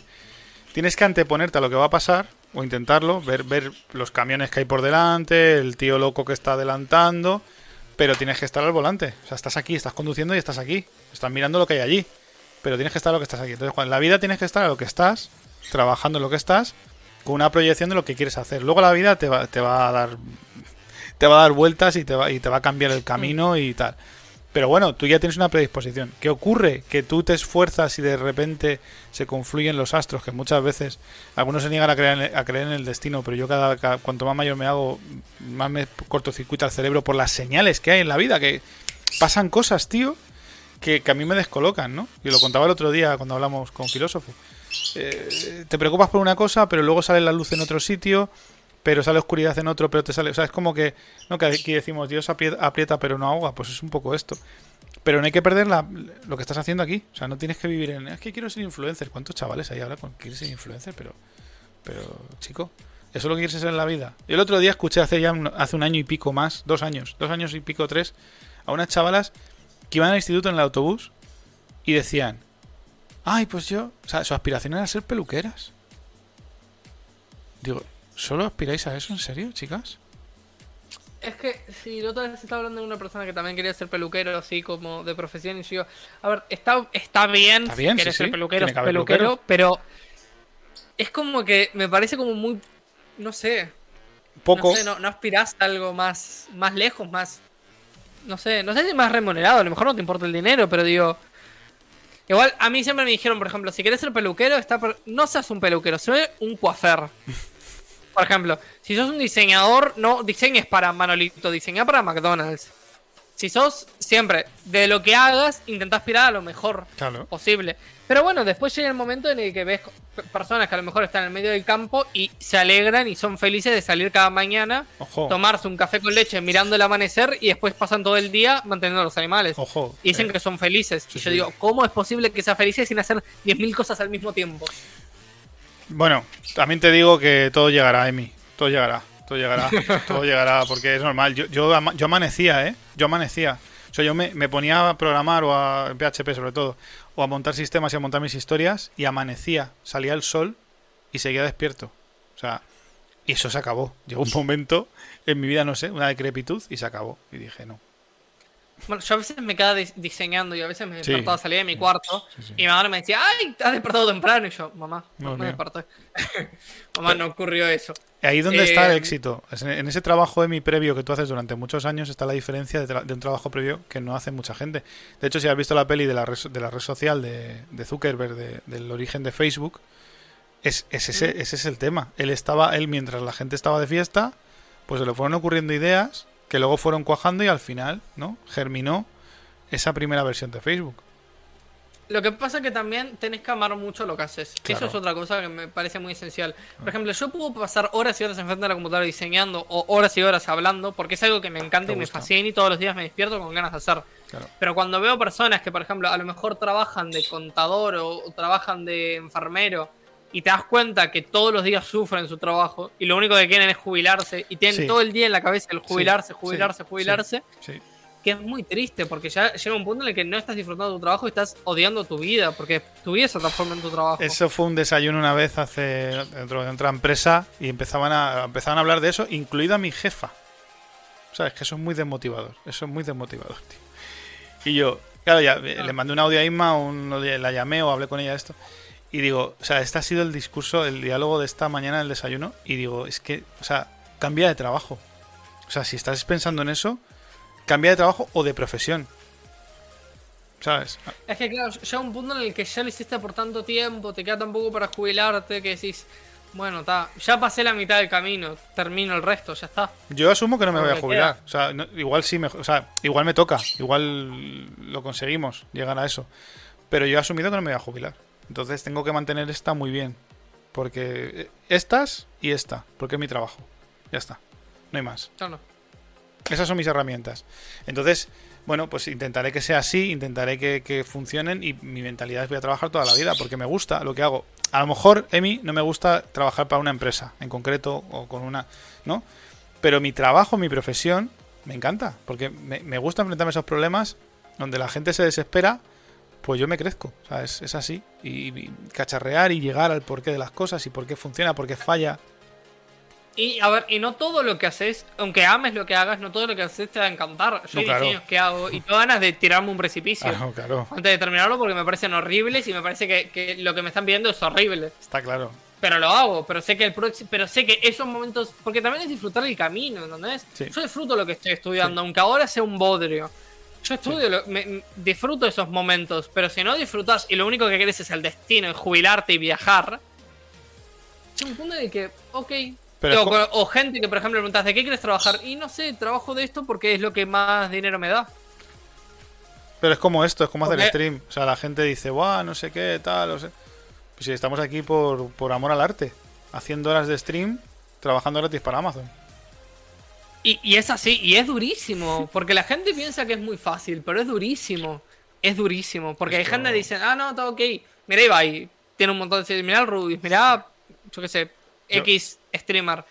Tienes que anteponerte a lo que va a pasar o intentarlo, ver, ver los camiones que hay por delante, el tío loco que está adelantando, pero tienes que estar al volante. O sea, estás aquí, estás conduciendo y estás aquí. Estás mirando lo que hay allí, pero tienes que estar a lo que estás aquí. Entonces, cuando en la vida tienes que estar a lo que estás, trabajando en lo que estás, con una proyección de lo que quieres hacer. Luego la vida te va, te va a dar te va a dar vueltas y te va, y te va a cambiar el camino y tal. Pero bueno, tú ya tienes una predisposición. ¿Qué ocurre? Que tú te esfuerzas y de repente se confluyen los astros, que muchas veces algunos se niegan a creer a creer en el destino, pero yo cada, cada- cuanto más mayor me hago, más me cortocircuita el cerebro por las señales que hay en la vida, que pasan cosas, tío, que, que a mí me descolocan, ¿no? Y lo contaba el otro día cuando hablamos con filósofo. Eh, te preocupas por una cosa, pero luego sale la luz en otro sitio, pero sale oscuridad en otro, pero te sale. O sea, es como que. No, que aquí decimos Dios aprie- aprieta, pero no ahoga. Pues es un poco esto. Pero no hay que perder lo que estás haciendo aquí. O sea, no tienes que vivir en. Es que quiero ser influencer. ¿Cuántos chavales hay ahora con quieren ser influencer? Pero. Pero, chico. Eso es lo que quieres ser en la vida. Yo el otro día escuché hace ya hace un año y pico más, dos años, dos años y pico, tres, a unas chavalas que iban al instituto en el autobús y decían, ay, pues yo, o sea, su aspiración era ser peluqueras. Digo, ¿solo aspiráis a eso en serio, chicas? Es que si la otra vez estaba hablando de una persona que también quería ser peluquero, así como de profesión, y yo, a ver, está, está bien, Está si bien, quieres sí, ser sí, peluquero, pero es como que me parece como muy, no sé, Poco. no sé, no, no aspirás a algo más, más lejos, más, no sé, no sé si más remunerado, a lo mejor no te importa el dinero, pero digo, igual a mí siempre me dijeron, por ejemplo, si quieres ser peluquero, está per- no seas un peluquero, sé un coafer. Por ejemplo, si sos un diseñador, no diseñes para Manolito, diseña para McDonald's. Si sos siempre de lo que hagas, intenta aspirar a lo mejor Claro. posible. Pero bueno, después llega el momento en el que ves personas que a lo mejor están en el medio del campo y se alegran y son felices de salir cada mañana, Ojo. tomarse un café con leche mirando el amanecer y después pasan todo el día manteniendo a los animales. Ojo. Y dicen eh, que son felices. sí, y yo sí. digo, ¿cómo es posible que seas felices sin hacer 10.000 cosas al mismo tiempo? Bueno, también te digo que todo llegará, Emi. Todo llegará. Todo llegará. todo llegará, porque es normal. Yo, yo, ama- yo amanecía, ¿eh? Yo amanecía. O sea, yo me, me ponía a programar o a en PHP sobre todo, o a montar sistemas y a montar mis historias, y amanecía, salía el sol y seguía despierto. O sea, y eso se acabó. Llegó un momento en mi vida, no sé, una decrepitud y se acabó. Y dije, no. Bueno, yo a veces me quedaba dis- diseñando y a veces me Sí. despertaba, salía de mi cuarto Sí, sí. y mi madre me decía, ¡ay! Te has despertado temprano. Y yo, mamá, No, no, me desperté. mamá, no ocurrió eso. Ahí donde está el Eh, éxito. En ese trabajo Emi previo que tú haces durante muchos años está la diferencia de, tra- de un trabajo previo que no hace mucha gente. De hecho, si has visto la peli de la red, de la red social de, de Zuckerberg, de- del origen de Facebook, es, es ese, ese es el tema. Él estaba, él mientras la gente estaba de fiesta, pues se le fueron ocurriendo ideas que luego fueron cuajando y al final, ¿no? Germinó esa primera versión de Facebook. Lo que pasa es que también tenés que amar mucho lo que haces. Claro. Eso es otra cosa que me parece muy esencial. Por ejemplo, yo puedo pasar horas y horas enfrente de la computadora diseñando o horas y horas hablando porque es algo que me encanta y me fascina y todos los días me despierto con ganas de hacer. Claro. Pero cuando veo personas que, por ejemplo, a lo mejor trabajan de contador o, o trabajan de enfermero y te das cuenta que todos los días sufren su trabajo y lo único que quieren es jubilarse y tienen Sí. todo el día en la cabeza el jubilarse, jubilarse, sí, jubilarse, Sí. Que es muy triste porque ya llega un punto en el que no estás disfrutando tu trabajo y estás odiando tu vida porque tu vida se transforma en tu trabajo. Eso fue un desayuno una vez hace dentro de otra empresa y empezaban a, empezaban a hablar de eso, incluida mi jefa. O sea, es que eso es muy desmotivador. Eso es muy desmotivador, tío. Y yo, claro, ya eh, le mandé un audio a Inma, un- la llamé o hablé con ella de esto. Y digo, o sea, este ha sido el discurso, el diálogo de esta mañana en el desayuno. Y digo, es que, o sea, cambia de trabajo. O sea, si estás pensando en eso, cambia de trabajo o de profesión. ¿Sabes? Es que claro, llega un punto en el que ya lo hiciste por tanto tiempo, te queda tan poco para jubilarte que decís, bueno, está, ya pasé la mitad del camino, termino el resto, ya está. Yo asumo que no me voy a jubilar. O sea, no- igual sí, me, o sea, igual me toca. Igual lo conseguimos, llegar a eso. Pero yo he asumido que no me voy a jubilar. Entonces tengo que mantener esta muy bien. Porque eh, estas y esta. Porque es mi trabajo. Ya está. No hay más. Claro. Esas son mis herramientas. Entonces, bueno, pues intentaré que sea así, intentaré que, que funcionen y mi mentalidad es voy a trabajar toda la vida porque me gusta lo que hago. A lo mejor, Emi, no me gusta trabajar para una empresa en concreto o con una, ¿no? Pero mi trabajo, mi profesión, me encanta porque me, me gusta enfrentarme a esos problemas donde la gente se desespera, pues yo me crezco, o sea, es, es así. Y, y cacharrear y llegar al porqué de las cosas y por qué funciona, por qué falla. Y a ver, y no todo lo que haces, aunque ames lo que hagas, no todo lo que haces te va a encantar. Yo No, hay claro. diseños que hago y tengo ganas de tirarme un precipicio. Claro, claro, Antes de terminarlo porque me parecen horribles y me parece que, que lo que me están pidiendo es horrible. está claro. Pero lo hago, pero sé que el próximo, pero sé que esos momentos, porque también es disfrutar el camino, ¿entendés? Sí. Yo disfruto lo que estoy estudiando, aunque ahora sea un bodrio. Yo estudio, lo- me- disfruto esos momentos, pero si no disfrutas y lo único que querés es el destino, es jubilarte y viajar, llega un punto el que, ok. Pero o, o gente que, por ejemplo, me preguntas, ¿de qué quieres trabajar? Y no sé, trabajo de esto porque es lo que más dinero me da. Pero es como esto, es como hacer stream. O sea, la gente dice, guau, no sé qué, tal, no sé. Pues si estamos aquí por, por amor al arte. Haciendo horas de stream trabajando gratis para Amazon. Y, y es así, y es durísimo, porque la gente piensa que es muy fácil, pero es durísimo. Es durísimo, porque hay gente que dice, ah, no, todo ok. Mira Ibai, tiene un montón de... Mira el Rubis, mira, yo qué sé, Yo- X streamer.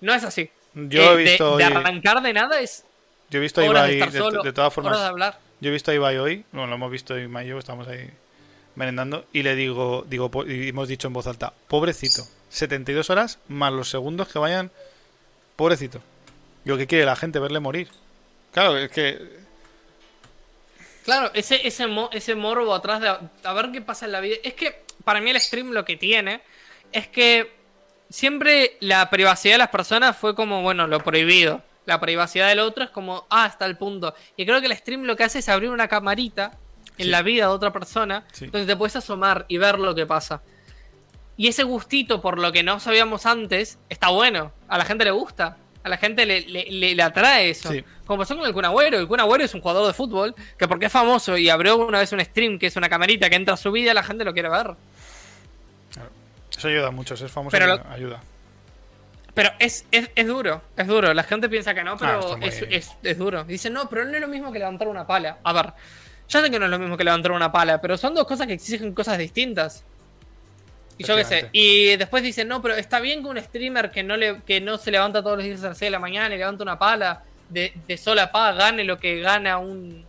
No es así. Yo Eh, he de- visto de, hoy- arrancar de nada es Yo he visto a de Ibai, estar de, solo, de todas formas, de hablar. yo he visto a Ibai hoy, bueno, lo hemos visto Ibai y yo, estamos ahí merendando, y le digo, digo y hemos dicho en voz alta, pobrecito, 72 horas más los segundos que vayan, pobrecito. Digo, ¿qué quiere la gente? Verle morir. Claro, es que... Claro, ese, ese, mo- ese morbo atrás de a ver qué pasa en la vida. Es que para mí el stream lo que tiene es que siempre la privacidad de las personas fue como, bueno, lo prohibido. La privacidad del otro es como, ah, hasta el punto. Y creo que el stream lo que hace es abrir una camarita en Sí. la vida de otra persona Sí. donde te puedes asomar y ver lo que pasa. Y ese gustito por lo que no sabíamos antes está bueno. A la gente le gusta. A la gente le, le- le- le atrae eso. Sí. Como pasó con el Kun Agüero. El Kun Agüero es un jugador de fútbol que porque es famoso y abrió una vez un stream que es una camarita que entra a su vida, la gente lo quiere ver. Eso ayuda mucho, ser famoso Pero lo- ayuda-. Pero es, es, es duro, es duro. La gente piensa que no, Ah, pero es, es, es duro. Dicen, no, pero no es lo mismo que levantar una pala. A ver, ya sé que no es lo mismo que levantar una pala, pero son dos cosas que exigen cosas distintas. Y yo qué sé. Y después dicen, no, pero está bien que un streamer que no, le, que no se levanta todos los días a las 6 de la mañana y levanta una pala de, de sola pa gane lo que gana un,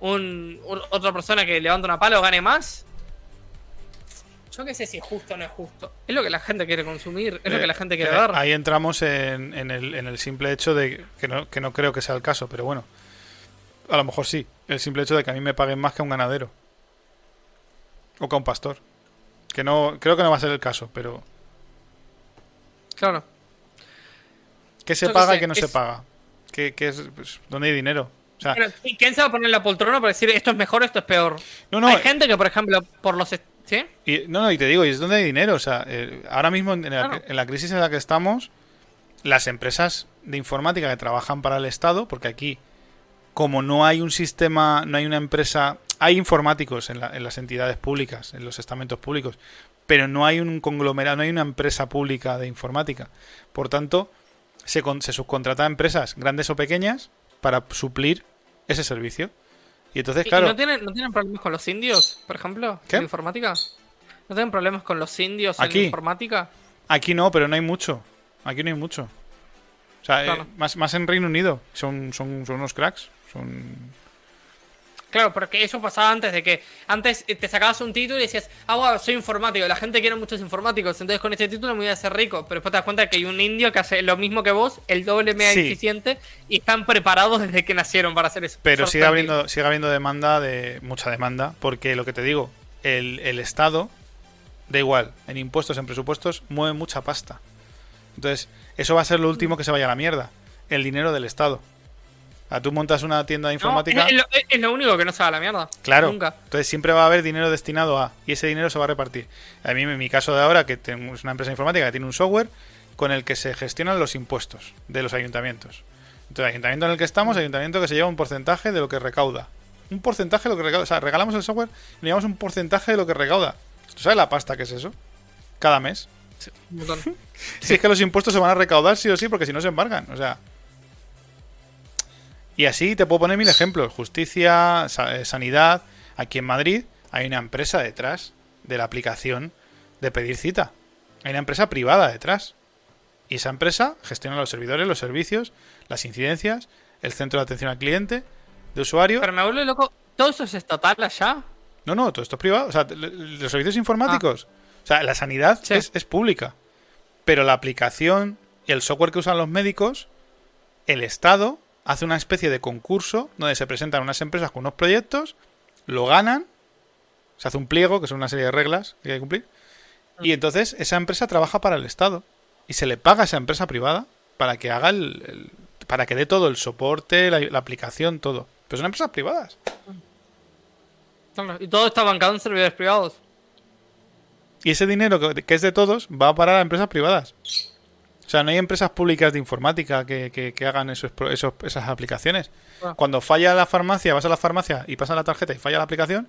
un- otra persona que levanta una pala o gane más. Yo qué sé si es justo o no es justo. Es lo que la gente quiere consumir, es lo Eh, que la gente quiere eh, ver. Ahí entramos en, en el, en el simple hecho de que no, que no creo que sea el caso, pero bueno, a lo mejor sí. El simple hecho de que a mí me paguen más que a un ganadero o que a un pastor. Que no, creo que no va a ser el caso, pero Claro. ¿qué se Yo paga sé, y qué no se paga? ¿Qué, qué es, pues, ¿Dónde hay dinero? O sea, Pero, ¿y ¿Quién se va a poner en la poltrona para decir esto es mejor, esto es peor? no, no, Hay gente que, por ejemplo, por los... Y, no, no, y te digo, ¿y es donde hay dinero? O sea, eh, ahora mismo en, en la, Claro. en la crisis en la que estamos, las empresas de informática que trabajan para el Estado, porque aquí, como no hay un sistema, no hay una empresa, hay informáticos en, la- en las entidades públicas, en los estamentos públicos, pero no hay un conglomerado, no hay una empresa pública de informática. Por tanto, se, con- se subcontrata a empresas grandes o pequeñas para suplir ese servicio. Y entonces, ¿Y- y claro, ¿No, tienen, ¿No tienen problemas con los indios, por ejemplo? ¿Qué? ¿En informática? ¿No tienen problemas con los indios Aquí. en informática? Aquí no, pero no hay mucho. Aquí no hay mucho. O sea, eh, más, más en Reino Unido. Son, son, son unos cracks. Son... Claro, porque eso pasaba antes de que antes eh, te sacabas un título y decías, ah, wow, soy informático, la gente quiere muchos informáticos, entonces con este título me voy a hacer rico. Pero después te das cuenta que hay un indio que hace lo mismo que vos, el doble mega Sí. eficiente, y están preparados desde que nacieron para hacer eso. Pero sigue habiendo, sigue habiendo demanda de. mucha demanda. Porque lo que te digo, el, el Estado, da igual, en impuestos, en presupuestos, mueve mucha pasta. Entonces, eso va a ser lo último que se vaya a la mierda. El dinero del Estado. Sea, tú montas una tienda de No, informática. es, lo, es lo único que no se la mierda. Claro. Nunca. Entonces siempre va a haber dinero destinado a. Y ese dinero se va a repartir. A mí, en mi caso de ahora, que tenemos una empresa informática que tiene un software con el que se gestionan los impuestos de los ayuntamientos. Entonces, el ayuntamiento en el que estamos, ayuntamiento que se lleva un porcentaje de lo que recauda. Un porcentaje de lo que recauda. O sea, regalamos el software y le llevamos un porcentaje de lo que recauda. ¿Tú sabes la pasta que es eso? Cada mes. Un montón. Si es que los impuestos se van a recaudar sí o sí, porque si no se embargan. O sea. Y así te puedo poner mil ejemplos. Justicia, eh, sanidad. Aquí en Madrid hay una empresa detrás de la aplicación de pedir cita. Hay una empresa privada detrás. Y esa empresa gestiona los servidores, los servicios, las incidencias, el centro de atención al cliente, de usuario. Pero me vuelve loco, ¿todo eso es estatal allá? No, no, todo esto es privado. O sea, los servicios informáticos. O sea, la sanidad Sí. es, es pública. Pero la aplicación y el software que usan los médicos, el Estado hace una especie de concurso donde se presentan unas empresas con unos proyectos, lo ganan, se hace un pliego, que son una serie de reglas que hay que cumplir, y entonces esa empresa trabaja para el Estado. Y se le paga a esa empresa privada para que haga el, el- para que dé todo el soporte, la, la aplicación, todo. Pero son empresas privadas. Y todo está bancado en servidores privados. Y ese dinero que, que es de todos va a parar a empresas privadas. O sea, no hay empresas públicas de informática que, que- que hagan esos, esos- esas aplicaciones. Ah. Cuando falla la farmacia, vas a la farmacia y pasas la tarjeta y falla la aplicación,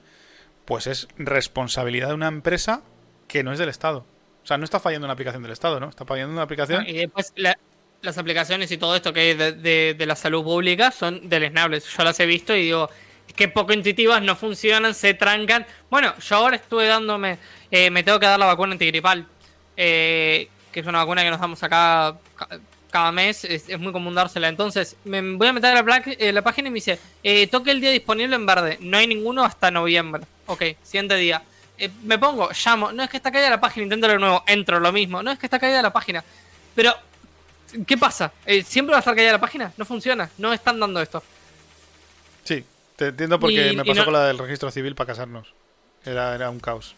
pues es responsabilidad de una empresa que no es del Estado. O sea, no está fallando una aplicación del Estado, ¿no? Está fallando una aplicación. Y después la- las aplicaciones y todo esto que hay de, de- de la salud pública son deleznables. Yo las he visto y digo, que poco intuitivas, no funcionan, se trancan. Bueno, yo ahora estuve dándome, eh, me tengo que dar la vacuna antigripal, eh, que es una vacuna que nos damos acá ca- cada mes, es, es muy común dársela. Entonces, me voy a meter a la, eh, la página y me dice, eh, toque el día disponible en verde, no hay ninguno hasta noviembre. Ok, siguiente día. Eh, me pongo, llamo, no es que está caída la página, intento de nuevo, entro, lo mismo, no es que está caída la página. Pero, ¿qué pasa? ¿Siempre va a estar caída la página? No funciona, no están dando esto. Sí, te entiendo porque Y- me pasó no- con la del registro civil para casarnos. Era, era un caos.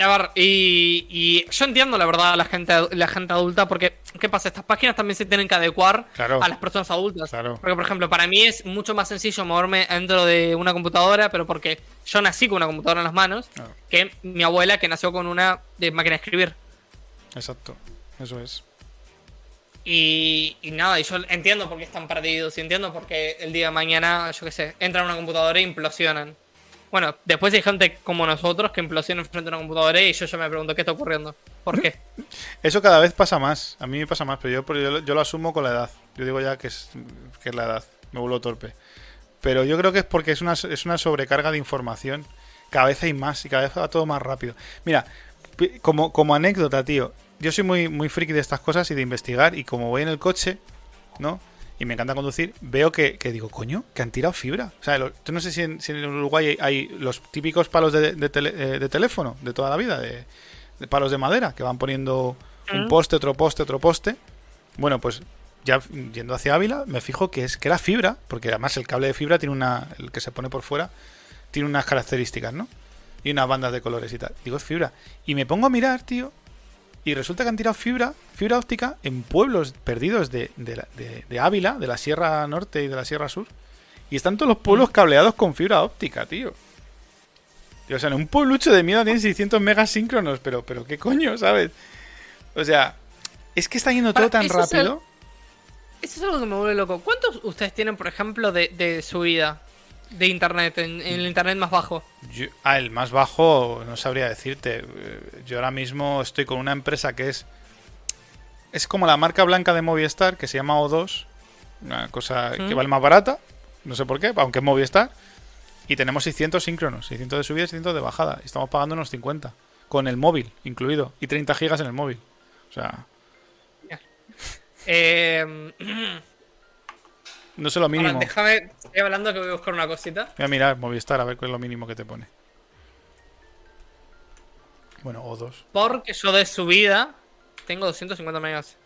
A ver, y, y yo entiendo la verdad a la gente, la gente adulta, porque, ¿qué pasa? Estas páginas también se tienen que adecuar Claro. a las personas adultas. Claro. Porque, por ejemplo, para mí es mucho más sencillo moverme dentro de una computadora, pero porque yo nací con una computadora en las manos, Claro. que mi abuela que nació con una de máquina de escribir. Exacto. Eso es. Y, y nada, y yo entiendo por qué están perdidos, y entiendo por qué el día de mañana, yo qué sé, entran a una computadora e implosionan. Bueno, después hay gente como nosotros que implosionan frente a una computadora y yo ya me pregunto qué está ocurriendo. ¿Por qué? Eso cada vez pasa más. A mí me pasa más, pero yo, yo, lo- asumo con la edad. Yo digo ya que es, que es la edad. Me vuelvo torpe. Pero yo creo que es porque es una, es una sobrecarga de información. Cada vez hay más y cada vez va todo más rápido. Mira, como, como anécdota, tío. Yo soy muy, muy friki de estas cosas y de investigar. Y como voy en el coche, ¿no? Y me encanta conducir, veo que, que digo, coño, que han tirado fibra. O sea, lo- tú no sé si en, si en Uruguay hay, hay los típicos palos de, de tele- eh, de teléfono de toda la vida, de, de palos de madera, que van poniendo un Mm. poste, otro poste, otro poste. Bueno, pues ya yendo hacia Ávila, me fijo que es que era fibra, porque además el cable de fibra tiene una, el que se pone por fuera, tiene unas características, ¿no? Y unas bandas de colores y tal. Digo, es fibra. Y me pongo a mirar, tío, y resulta que han tirado fibra, fibra óptica en pueblos perdidos de, de, de- de Ávila, de la Sierra Norte y de la Sierra Sur. Y están todos los pueblos cableados con fibra óptica, tío. Tío, o sea, en un pueblucho de mierda tiene 600 megas síncronos, pero, pero ¿qué coño, sabes? O sea, es que está yendo todo Para- tan eso es el- rápido. Eso es algo que me vuelve loco. ¿Cuántos ustedes tienen, por ejemplo, de, de subida de internet, en, en el internet más bajo? Yo- ah, el más bajo, no sabría decirte. Eh, Yo ahora mismo estoy con una empresa que es. Es como la marca blanca de Movistar, que se llama O2. Una cosa que Mm. vale más barata. No sé por qué, aunque es Movistar. Y tenemos 600 síncronos, 600 de subida y 600 de bajada. Y estamos pagando unos 50. Con el móvil incluido. Y 30 gigas en el móvil. O sea, Eh, no sé lo ahora, mínimo. déjame, estoy hablando que voy a buscar una cosita. Voy a mirar Movistar a ver cuál es lo mínimo que te pone. Bueno, O2. Porque yo de subida tengo 250 megas.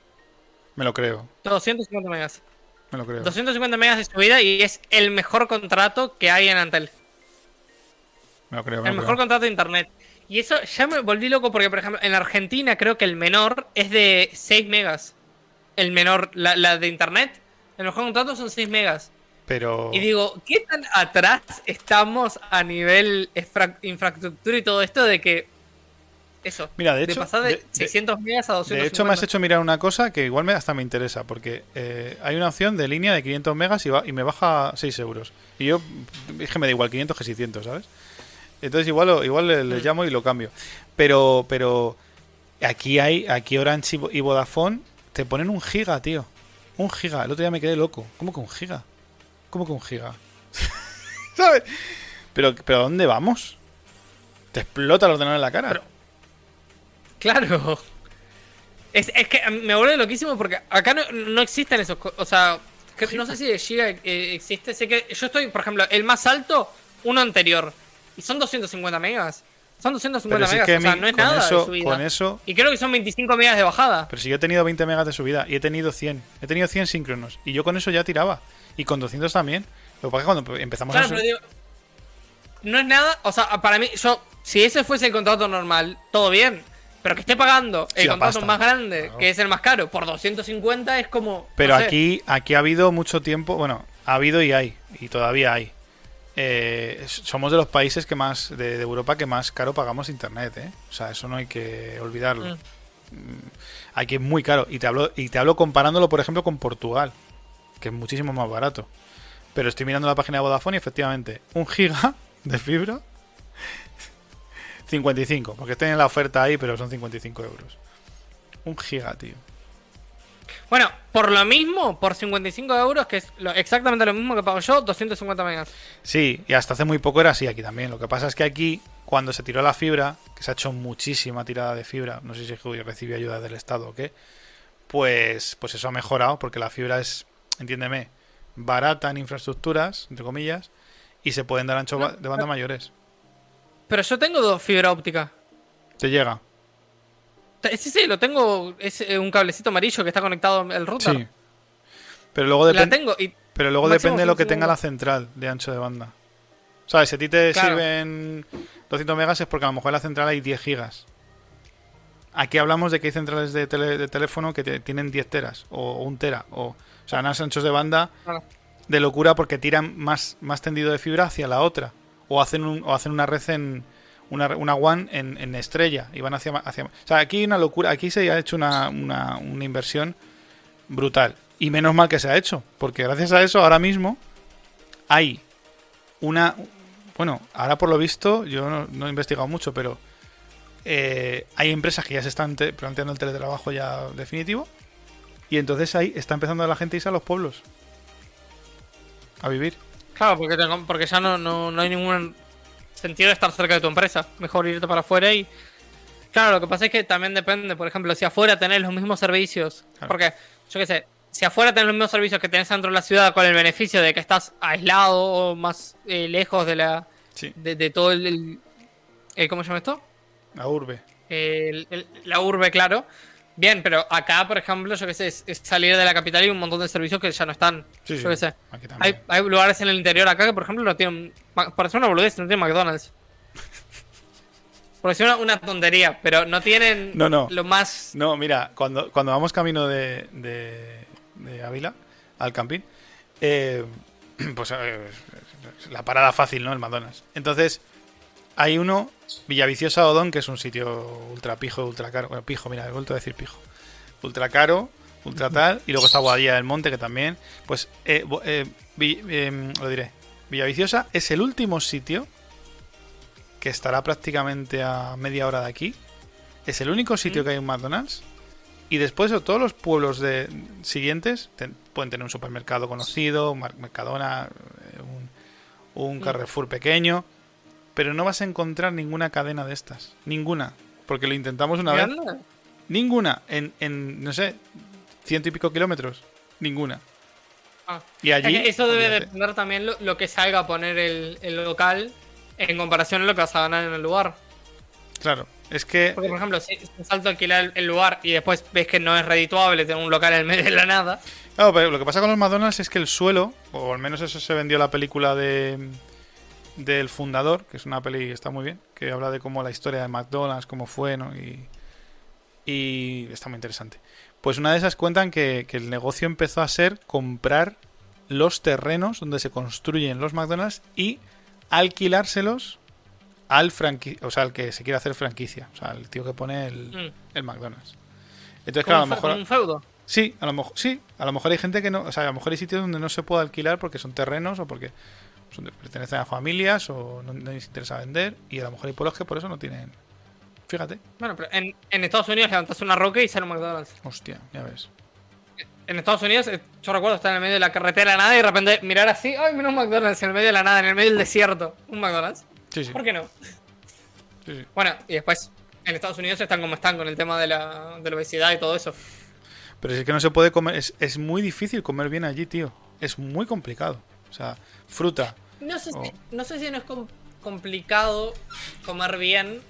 Me lo creo. 250 megas. Me lo creo. 250 megas de subida y es el mejor contrato que hay en Antel. Me lo creo. me El lo mejor creo. contrato de internet. Y eso ya me volví loco porque, por ejemplo, en Argentina creo que el menor es de 6 megas. El menor, la, la de internet. El mejor contrato son 6 megas. Pero. Y digo, ¿qué tan atrás estamos a nivel infra- infraestructura y todo esto de que... Eso. Mira, de hecho, pasar de, de- de- 600 megas a 250. De hecho, me has hecho mirar una cosa que igual me, hasta me interesa, porque eh, hay una opción de línea de 500 megas y, va, y me baja 6 euros. Y yo, es que me da igual 500 que 600, ¿sabes? Entonces igual, igual le, le Mm. llamo y lo cambio. Pero, pero aquí hay, aquí Orange y Vodafone te ponen un giga, tío. Un giga. El otro día me quedé loco. ¿Cómo que un giga? ¿Cómo que un giga? ¿Sabes? Pero, pero ¿a dónde vamos? Te explota el ordenador en la cara. Pero- Claro. Es, es que me vuelve loquísimo porque acá no, no existen esos... O sea, que no sé si de Giga eh, existe. Sé que yo estoy, por ejemplo, el más alto, uno anterior. Y son 250 megas. Son 250 Pero si es megas. que o sea, no es nada eso- de subida. con eso- Y creo que son 25 megas de bajada. Pero si yo he tenido 20 megas de subida y he tenido 100. He tenido 100 síncronos. Y yo con eso ya tiraba. Y con 200 también. Lo que pasa es que cuando empezamos Claro, a... pero digo, no es nada, o sea, para mí, yo, si ese fuese el contrato normal, todo bien. Pero que esté pagando el Sí, contrato pasta. más grande, Claro. que es el más caro, por 250 es como. Pero no sé. aquí, aquí ha habido mucho tiempo... Bueno, ha habido y hay. Y todavía hay. Eh, somos de los países que más de, de Europa que más caro pagamos internet, ¿eh? O sea, eso no hay que olvidarlo. Mm. Mm, Aquí es muy caro. Y te hablo, y te hablo comparándolo, por ejemplo, con Portugal, que es muchísimo más barato. Pero estoy mirando la página de Vodafone y efectivamente, un giga de fibra, 55, porque tienen la oferta ahí, pero son 55 euros. Un giga, tío. Bueno, por lo mismo, por 55 euros, que es lo- exactamente lo mismo que pago yo, 250 megas. Sí, y hasta hace muy poco era así aquí también. Lo que pasa es que aquí, cuando se tiró la fibra, que se ha hecho muchísima tirada de fibra, no sé si recibe ayuda del Estado o qué, pues, pues eso ha mejorado, porque la fibra es, entiéndeme, barata en infraestructuras, entre comillas, y se pueden dar ancho de banda mayores. Pero yo tengo dos fibra óptica. Te llega. Sí, sí, lo tengo. Es eh, un cablecito amarillo que está conectado al router. Sí. Pero luego depende. tengo y. Pero luego depende de lo que 100 tenga la central de ancho de banda. ¿Sabes? Si a ti te Claro. sirven 200 megas es porque a lo mejor en la central hay 10 gigas. Aquí hablamos de que hay centrales de, tele- de teléfono que te- tienen 10 teras o un tera. O, o sea, unos anchos de banda de locura porque tiran más, más tendido de fibra hacia la otra. O hacen, un- o hacen una red en. Una, una WAN en, en estrella y van hacia, hacia. O sea, aquí una locura. Aquí se ha hecho una, una, una inversión brutal. Y menos mal que se ha hecho. Porque gracias a eso, ahora mismo hay una. Bueno, ahora por lo visto, yo no, he investigado mucho, pero eh, hay empresas que ya se están te- planteando el teletrabajo ya definitivo. Y entonces ahí está empezando la gente a irse a los pueblos a vivir. Claro, porque, tengo- porque ya no, no, no hay ningún sentido de estar cerca de tu empresa. Mejor irte para afuera y. Claro, lo que pasa es que también depende. Por ejemplo, si afuera tenés los mismos servicios. Claro. Porque, yo qué sé, si afuera tenés los mismos servicios que tenés dentro de la ciudad con el beneficio de que estás aislado o más eh, lejos de la Sí, de, de todo el, el- eh, ¿Cómo se llama esto? la urbe. El- el- la urbe, claro. Bien, pero acá, por ejemplo, yo qué sé, es, es salir de la capital y un montón de servicios que ya no están. Sí, yo sí. qué sé. Aquí. Hay, hay lugares en el interior acá que, por ejemplo, no tienen. Parece una boludez, no tienen McDonald's. Parece una, una tontería, pero no tienen No, no. lo más. No, mira, cuando, cuando vamos camino de, de, de Ávila al camping, eh, pues eh, la parada fácil, ¿no? El McDonald's. Entonces, hay uno, Villaviciosa Odón, que es un sitio ultra pijo, ultra caro. Bueno, pijo, mira, he vuelto a decir pijo. Ultra caro, ultra tal. Y luego está Guadilla del Monte, que también. Pues, eh, eh, Vi- em, lo diré. Villaviciosa es el último sitio que estará prácticamente a media hora de aquí. Es el único sitio que hay un McDonald's. Y después de todos los pueblos de siguientes ten- pueden tener un supermercado conocido, un Mercadona, eh, un, un Carrefour pequeño. Pero no vas a encontrar ninguna cadena de estas. Ninguna. Porque lo intentamos una vez. Anda. Ninguna. En, en, no sé, ciento y pico kilómetros. Ninguna. Ah. Y allí. Eso debe olvídate. depender también lo, lo que salga a poner el, el local en comparación a lo que vas a ganar en el lugar. Claro. Es que. Porque, por ejemplo, si si te salto a alquilar el, el lugar y después ves que no es redituable tener un local en el medio de la nada. Claro, pero lo que pasa con los McDonald's es que el suelo, o al menos eso se vendió la película de del fundador, que es una peli que está muy bien, que habla de cómo la historia de McDonald's, cómo fue, ¿no? Y, y está muy interesante. Pues una de esas cuentan que, que el negocio empezó a ser comprar los terrenos donde se construyen los McDonald's y alquilárselos al franqui o sea, al que se quiere hacer franquicia, o sea, el tío que pone el, Mm. el McDonald's. Entonces, claro, a lo mejor un feudo. Sí, a lo mejor sí, a lo mejor hay gente que no, o sea, a lo mejor hay sitios donde no se puede alquilar porque son terrenos o porque son de- pertenecen a familias o no, no les interesa vender y a lo mejor hay pueblos que por eso no tienen. Fíjate, Bueno, pero en, en Estados Unidos levantas una roca y sale un McDonald's. hostia, ya ves. En Estados Unidos, eh, yo recuerdo estar en el medio de la carretera de la nada y de repente mirar así, ay, mira un McDonald's en el medio de la nada, en el medio del desierto. Un McDonald's. Sí, sí. ¿Por qué no? sí, sí. Bueno, y después en Estados Unidos están como están con el tema de la, de la obesidad y todo eso. Pero si es que no se puede comer, es, es muy difícil comer bien allí, tío. Es muy complicado. O sea, fruta. No sé si, Oh. no, sé si no es com- complicado comer bien.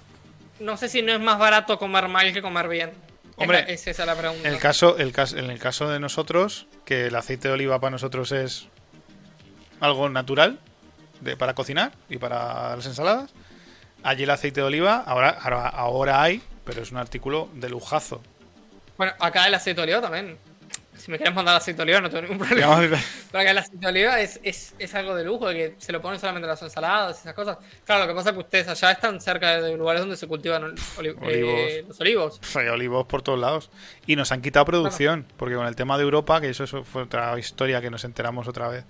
No sé si no es más barato comer mal que comer bien. Hombre, es esa la pregunta. En el caso, el caso, en el caso de nosotros, que el aceite de oliva para nosotros es algo natural de, para cocinar y para las ensaladas. Allí el aceite de oliva, ahora, ahora, ahora hay, pero es un artículo de lujazo. Bueno, acá el aceite de oliva también. Si me quieres mandar aceite de oliva no tengo ningún problema. Pero acá el aceite de oliva es, es, es algo de lujo, de que se lo ponen solamente en las ensaladas y esas cosas. Claro, lo que pasa es que ustedes allá están cerca de lugares donde se cultivan eh, Olivos. los olivos. hay olivos por todos lados. Y nos han quitado producción, porque con el tema de Europa, que eso, fue otra historia que nos enteramos otra vez,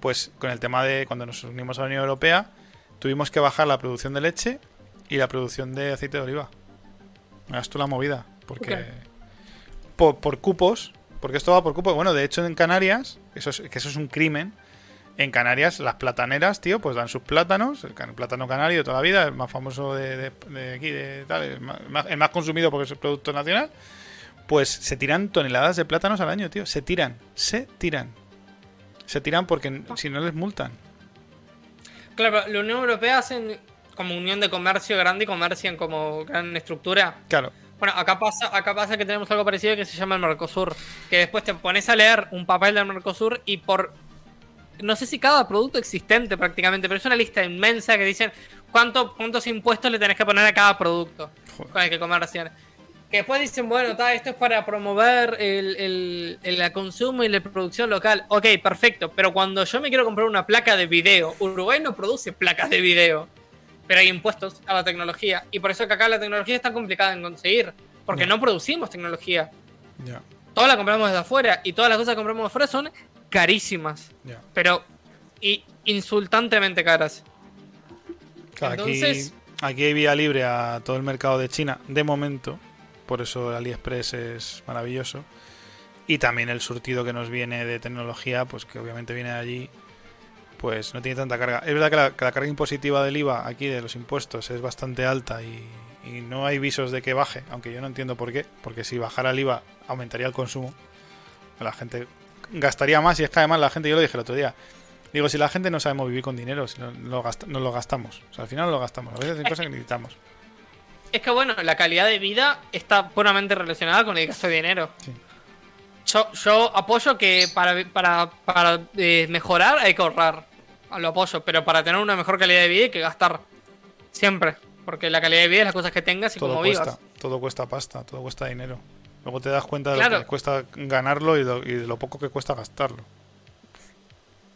pues con el tema de cuando nos unimos a la Unión Europea, tuvimos que bajar la producción de leche y la producción de aceite de oliva. Verás tú la movida. Porque. Por, por cupos. Porque esto va por cupos. Bueno, de hecho, en Canarias, eso es, que eso es un crimen. En Canarias, las plataneras, tío, pues dan sus plátanos. El, can- plátano canario de toda la vida, el más famoso de, de- de aquí, de tal, el más- el más consumido porque es el producto nacional. Pues se tiran toneladas de plátanos al año, tío. Se tiran, se tiran. Se tiran porque si no les multan. Claro, la Unión Europea hacen como unión de comercio grande y comercian como gran estructura. Claro. Bueno, acá pasa, acá pasa que tenemos algo parecido que se llama el Mercosur. Que después te pones a leer un papel del Mercosur y por. No sé si cada producto existente prácticamente, pero es una lista inmensa que dicen cuánto, cuántos impuestos le tenés que poner a cada producto Joder. con el que comercian. Que después dicen, bueno, ta, esto es para promover el, el, el consumo y la producción local. Ok, perfecto. Pero cuando yo me quiero comprar una placa de video, Uruguay no produce placas de video. Pero hay impuestos a la tecnología. Y por eso que acá la tecnología está complicada en conseguir. Porque no producimos tecnología. Ya, Todas la compramos desde afuera. Y todas las cosas que compramos de afuera son carísimas. ya. Pero y insultantemente caras. Claro, Entonces- aquí, aquí hay vía libre a todo el mercado de China, de momento. Por eso AliExpress es maravilloso. Y también el surtido que nos viene de tecnología, pues que obviamente viene de allí, pues no tiene tanta carga. Es verdad que la, que la carga impositiva del IVA aquí, de los impuestos, es bastante alta y, y no hay visos de que baje, aunque yo no entiendo por qué. Porque si bajara el IVA, aumentaría el consumo. La gente gastaría más y es que además la gente, yo lo dije el otro día, Digo, si la gente no sabemos vivir con dinero, si no, lo gasta- nos lo gastamos. O sea, al final no lo gastamos. A veces hay cosas que necesitamos. Es que bueno, la calidad de vida está puramente relacionada con el gasto de dinero. Sí. Yo, yo apoyo que para, para, para eh, mejorar hay que ahorrar. Lo apoyo, pero para tener una mejor calidad de vida hay que gastar. Siempre. Porque la calidad de vida es las cosas que tengas y Todo como cuesta. vivas. Todo cuesta pasta, todo cuesta dinero. Luego te das cuenta de lo que cuesta ganarlo y, lo- y de lo poco que cuesta gastarlo.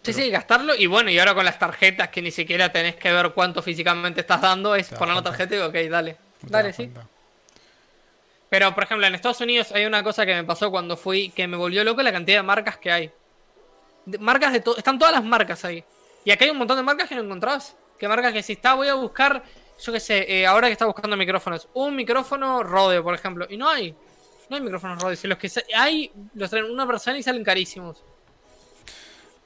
Sí, sí, gastarlo. Y bueno, y ahora con las tarjetas que ni siquiera tenés que ver cuánto físicamente estás dando, es poner la tarjeta y ok, dale. Dale, sí. cuenta. Pero, por ejemplo, en Estados Unidos hay una cosa que me pasó cuando fui que me volvió loco la cantidad de marcas que hay. De- marcas de todo. Están todas las marcas ahí. Y acá hay un montón de marcas que no encontrás. Que marcas que si está, voy a buscar, yo qué sé, eh, ahora que está buscando micrófonos. Un micrófono Rode, por ejemplo. Y no hay. No hay micrófonos Rode. Si los que hay, los traen una persona y salen carísimos.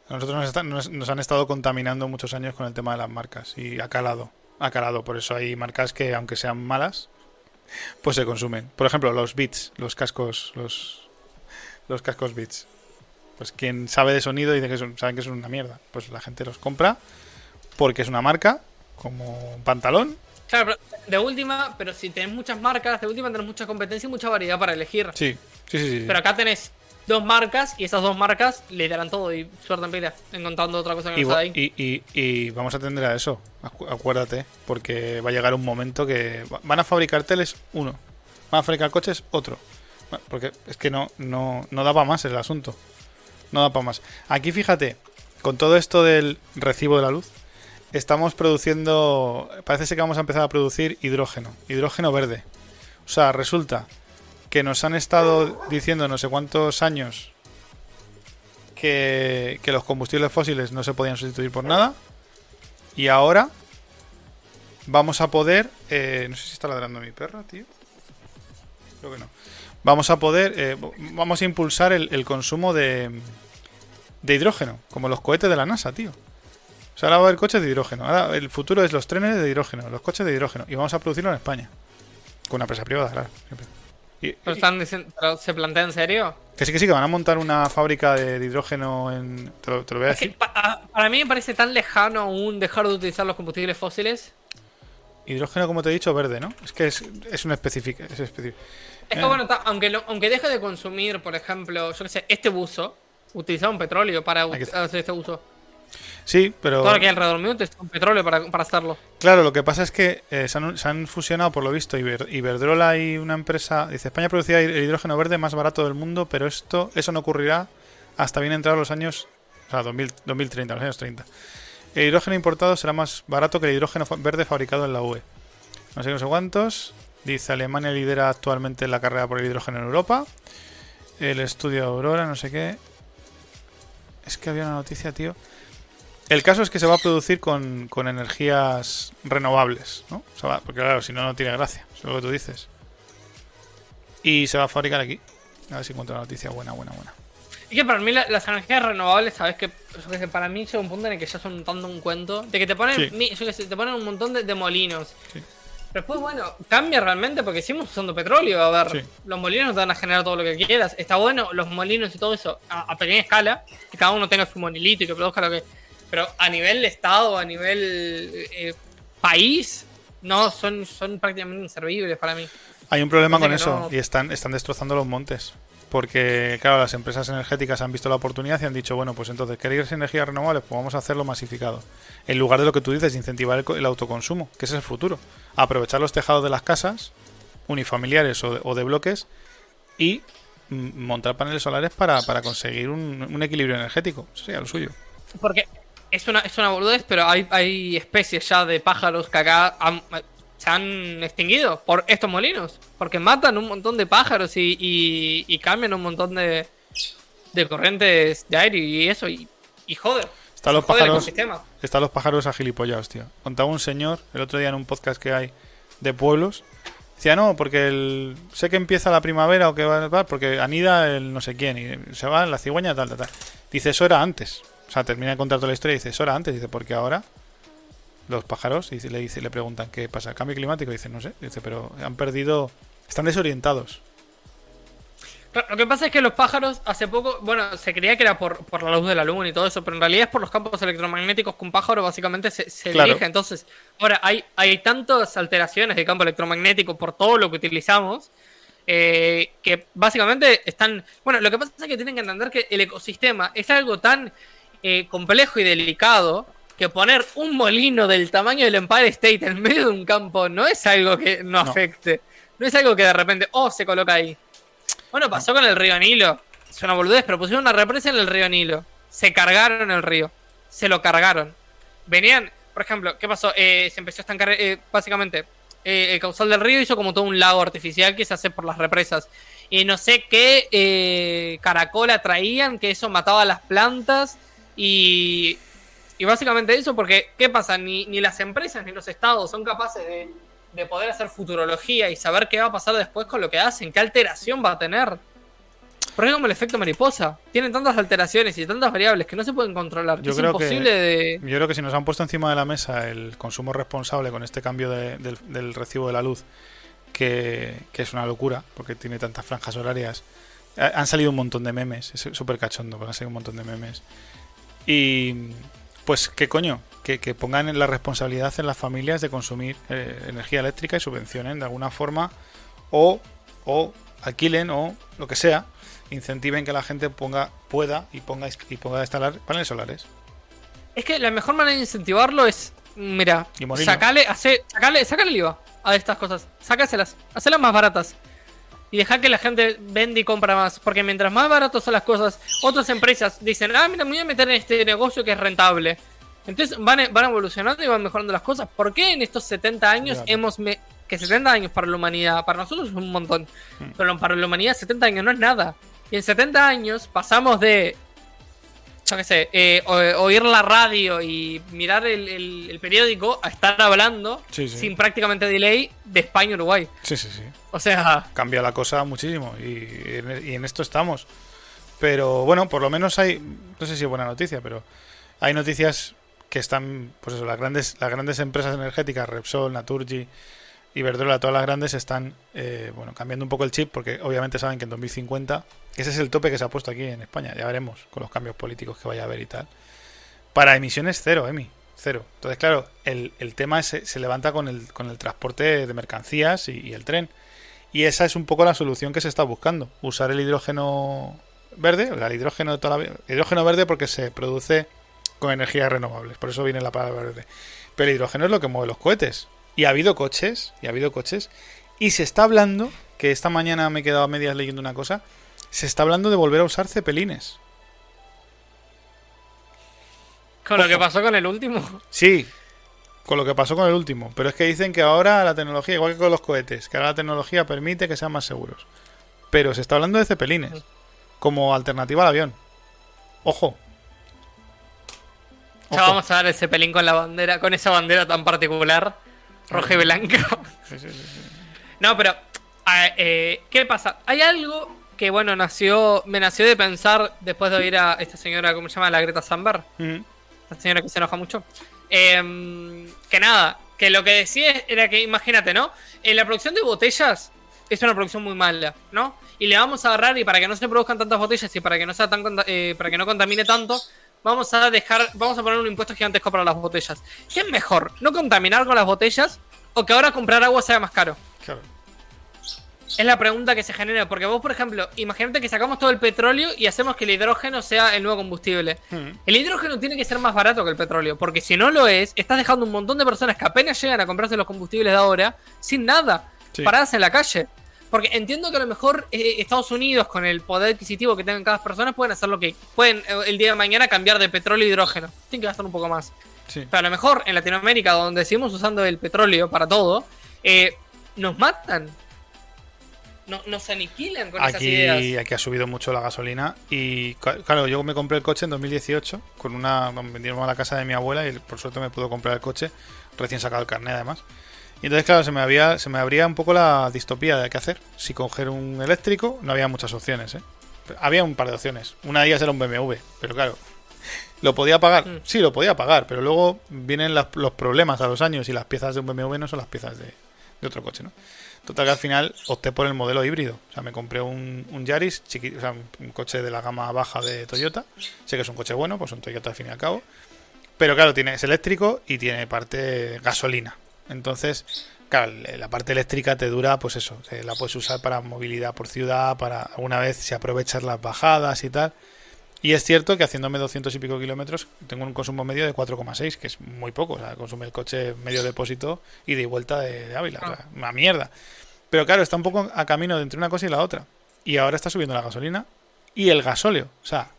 A Nosotros nos- nos han estado contaminando muchos años con el tema de las marcas. Y ha calado. Ha calado. Por eso hay marcas que, aunque sean malas, pues se consumen. Por ejemplo, los Beats, los cascos, los, los cascos Beats. Pues quien sabe de sonido dice que son, saben que es una mierda. Pues la gente los compra porque es una marca, como un pantalón. Claro, pero de última, pero si tenés muchas marcas, de última tenés mucha competencia y mucha variedad para elegir. Sí, sí, sí. sí. Pero acá tenés dos marcas y esas dos marcas le darán todo y suerte en pila, encontrando otra cosa que Y, no está ahí. y, y- y vamos a atender a eso, acu- acuérdate, porque va a llegar un momento que va- van a fabricar teles uno, van a fabricar coches otro, porque es que no, no, no da para más el asunto, no da para más. Aquí fíjate, con todo esto del recibo de la luz, estamos produciendo, parece ser que vamos a empezar a producir hidrógeno, hidrógeno verde. O sea, resulta que nos han estado diciendo no sé cuántos años que, que los combustibles fósiles no se podían sustituir por nada. Y ahora vamos a poder... eh, no sé si está ladrando mi perra, tío. Creo que no. Vamos a poder... eh, vamos a impulsar el, el consumo de, de hidrógeno, como los cohetes de la NASA, tío. O sea, ahora va a haber coches de hidrógeno. Ahora el futuro es los trenes de hidrógeno, los coches de hidrógeno. Y vamos a producirlo en España. Con una empresa privada, claro. siempre. Y- ¿Pero están diciendo- pero ¿Se plantea en serio? que sí, que sí, que van a montar una fábrica de, de hidrógeno en... Te lo, te lo voy a Es que decir. pa- a- para mí me parece tan lejano aún dejar de utilizar los combustibles fósiles. Hidrógeno, como te he dicho, verde, ¿no? Es que es, es un específico. Es específico. Es que Eh. bueno, ta- aunque, lo- aunque deje de consumir, por ejemplo, yo qué sé, este buzo, utilizar un petróleo para hacer este uso. Sí, pero... Todo lo que hay alrededor mío utiliza un petróleo para, para hacerlo. Claro, lo que pasa es que eh, se, han, se han fusionado, por lo visto, Iber- Iberdrola y una empresa... Dice, España producía el hidrógeno verde más barato del mundo, pero esto eso no ocurrirá hasta bien entrados los años... O sea, 2000 2030, los años 30. El hidrógeno importado será más barato que el hidrógeno verde fabricado en la UE. No sé no sé cuántos. Dice, Alemania lidera actualmente la carrera por el hidrógeno en Europa. El estudio Aurora, no sé qué. Es que había una noticia, tío. El caso es que se va a producir con, con energías renovables, ¿no? O sea, va- porque claro, si no, no tiene gracia. Es lo que tú dices. Y se va a fabricar aquí. A ver si encuentro una noticia buena, buena, buena. Y que para mí la- las energías renovables, sabes que sé, para mí llega un punto en el que ya son tanto un cuento. De que te ponen, Sí. mi- yo qué sé, te ponen un montón de, de molinos. Sí. Pero después, bueno, cambia realmente porque seguimos usando petróleo. A ver, Sí. los molinos te van a generar todo lo que quieras. Está bueno los molinos y todo eso a, a pequeña escala. Que cada uno tenga su monilito y que produzca lo que. Pero a nivel estado, a nivel eh, país, no, son, son prácticamente inservibles para mí. Hay un problema con eso no. y están, están destrozando los montes. Porque, claro, las empresas energéticas han visto la oportunidad y han dicho, bueno, pues entonces, ¿queréis energías renovables? Pues vamos a hacerlo masificado. En lugar de lo que tú dices, incentivar el, co- el autoconsumo, que ese es el futuro. Aprovechar los tejados de las casas, unifamiliares o de, bloques, y montar paneles solares para, para conseguir un, un equilibrio energético. Eso sería lo suyo. Porque es una, es una boludez, pero hay, hay especies ya de pájaros que acá han- se han extinguido por estos molinos. Porque matan un montón de pájaros y, y- y cambian un montón de, de corrientes de aire y eso. Y, y joder. Están los pájaros, están los pájaros agilipollados, tío. Contaba un señor el otro día en un podcast que hay de pueblos. Decía, no, porque el, sé que empieza la primavera o que va, va, porque anida el no sé quién y se va la cigüeña, tal, tal, tal. Dice, eso era antes. O sea, termina de contar toda la historia y dice, eso era antes. Dice, porque ahora los pájaros y le, dice, le preguntan, ¿qué pasa? ¿Cambio climático? Dice, no sé. Dice, pero han perdido, están desorientados. Lo que pasa es que los pájaros hace poco, bueno, se creía que era por, por la luz de la luna y todo eso, pero en realidad es por los campos electromagnéticos que un pájaro básicamente se, se Claro. dirige. Entonces, ahora hay, hay tantas alteraciones del campo electromagnético por todo lo que utilizamos eh, que básicamente están... Bueno, lo que pasa es que tienen que entender que el ecosistema es algo tan eh, complejo y delicado que poner un molino del tamaño del Empire State en medio de un campo no es algo que no No. afecte. No es algo que de repente, oh, se coloca ahí. Bueno, pasó con el río Nilo. Es una boludez, pero pusieron una represa en el río Nilo. Se cargaron el río. Se lo cargaron. Venían, por ejemplo, ¿qué pasó? Eh, se empezó a estancar, eh, básicamente, eh, el causal del río hizo como todo un lago artificial que se hace por las represas. Y no sé qué caracola traían, que eso mataba a las plantas. Y, y básicamente eso, porque, ¿qué pasa? Ni, ni las empresas ni los estados son capaces de, de poder hacer futurología y saber qué va a pasar después con lo que hacen, qué alteración va a tener. Es como el efecto mariposa. Tienen tantas alteraciones y tantas variables que no se pueden controlar. que Yo es creo que- imposible de. Yo creo que si nos han puesto encima de la mesa el consumo responsable con este cambio de- del, del recibo de la luz, que, que es una locura, porque tiene tantas franjas horarias, ha- han salido un montón de memes, es súper cachondo, porque han salido un montón de memes. Y pues, ¿qué coño? Que, que pongan la responsabilidad en las familias de consumir eh, energía eléctrica y subvencionen de alguna forma, o, o alquilen, o lo que sea, incentiven que la gente ponga pueda y ponga, y ponga a instalar paneles solares. Es que la mejor manera de incentivarlo es. Mira, sacale, hace, sacale, sacale el IVA a estas cosas. Sácaselas, hacelas más baratas. Y deja que la gente vende y compra más. Porque mientras más baratos son las cosas, otras empresas dicen, ah, mira, me voy a meter en este negocio que es rentable. Entonces van, van evolucionando y van mejorando las cosas. ¿Por qué en estos 70 años Claro. hemos... me- que 70 años para la humanidad, para nosotros es un montón. Hmm. Pero para la humanidad 70 años no es nada. Y en 70 años pasamos de yo qué sé, eh, o- oír la radio y mirar el, el- el periódico a estar hablando Sí, sí. sin prácticamente delay de España y Uruguay. Sí, sí, sí. O sea, Cambia la cosa muchísimo y en, y en esto estamos. Pero bueno, por lo menos hay, no sé si es buena noticia, pero hay noticias que están, pues eso, las grandes, las grandes empresas energéticas, Repsol, Naturgy, Iberdrola, todas las grandes están, eh, bueno, cambiando un poco el chip porque obviamente saben que en 2050 ese es el tope que se ha puesto aquí en España. Ya veremos con los cambios políticos que vaya a haber y tal. Para emisiones cero, Emi, cero. Entonces, claro, el, el tema se, levanta con el, con el transporte de mercancías y, y el tren. Y esa es un poco la solución que se está buscando. Usar el hidrógeno verde, el hidrógeno, de toda la hidrógeno verde porque se produce con energías renovables. Por eso viene la palabra verde. Pero el hidrógeno es lo que mueve los cohetes. Y ha habido coches, y ha habido coches. Y se está hablando, que esta mañana me he quedado a medias leyendo una cosa, se está hablando de volver a usar cepelines. con lo que pasó con el último. Sí, con lo que pasó con el último. Pero es que dicen que ahora la tecnología, igual que con los cohetes, que ahora la tecnología permite que sean más seguros. Pero se está hablando de cepelines como alternativa al avión. Ojo. Ya vamos a ver ese pelín con la bandera, con esa bandera tan particular, roja y blanca. Sí, sí, sí. No, pero eh, ¿qué pasa? Hay algo que bueno nació, me nació de pensar después de oír a esta señora, ¿cómo se llama? La Greta Thunberg, Mm. esta señora que se enoja mucho. Em, que nada, que lo que decía era que imagínate, ¿no? En la producción de botellas es una producción muy mala, ¿no? Y le vamos a agarrar y para que no se produzcan tantas botellas y para que no sea tan eh, para que no contamine tanto, vamos a dejar, vamos a poner un impuesto gigantesco para las botellas. ¿Qué es mejor? ¿No contaminar con las botellas o que ahora comprar agua sea más caro? Claro. Es la pregunta que se genera, porque vos, por ejemplo, imagínate que sacamos todo el petróleo y hacemos que el hidrógeno sea el nuevo combustible. Mm. El hidrógeno tiene que ser más barato que el petróleo, porque si no lo es, estás dejando un montón de personas que apenas llegan a comprarse los combustibles de ahora sin nada, Sí. paradas en la calle. Porque entiendo que a lo mejor eh, Estados Unidos, con el poder adquisitivo que tengan cada persona, pueden hacer lo que pueden eh, el día de mañana cambiar de petróleo a hidrógeno. Tienen que gastar un poco más. Sí. Pero a lo mejor en Latinoamérica, donde seguimos usando el petróleo para todo, eh, nos matan. No, nos aniquilan con esas Aquí, ideas. aquí ha subido mucho la gasolina y claro, yo me compré el coche en 2018 con una vendimos a la casa de mi abuela y por suerte me pudo comprar el coche recién sacado el carnet además. Y entonces claro, se me había se me abría un poco la distopía de qué hacer. Si coger un eléctrico, no había muchas opciones, ¿eh? Había un par de opciones. Una de ellas era un BMW, pero claro, ¿Lo podía pagar? Mm. Sí, lo podía pagar, pero luego vienen las- los problemas a los años y las piezas de un BMW no son las piezas de, de otro coche, ¿no? Total que al final opté por el modelo híbrido. O sea, me compré un, un Yaris, chiqui- o sea, un, un coche de la gama baja de Toyota. Sé que es un coche bueno, pues un Toyota al fin y al cabo. Pero claro, tiene, es eléctrico y tiene parte gasolina. Entonces, claro, la parte eléctrica te dura, pues eso, eh, la puedes usar para movilidad por ciudad, para alguna vez si aprovechas las bajadas y tal. Y es cierto que haciéndome 200 y pico kilómetros tengo un consumo medio de 4,6, que es muy poco. O sea, consume el coche medio depósito y de vuelta de, de Ávila. O sea, una mierda. Pero claro, está un poco a camino de entre una cosa y la otra. Y ahora está subiendo la gasolina y el gasóleo. O sea,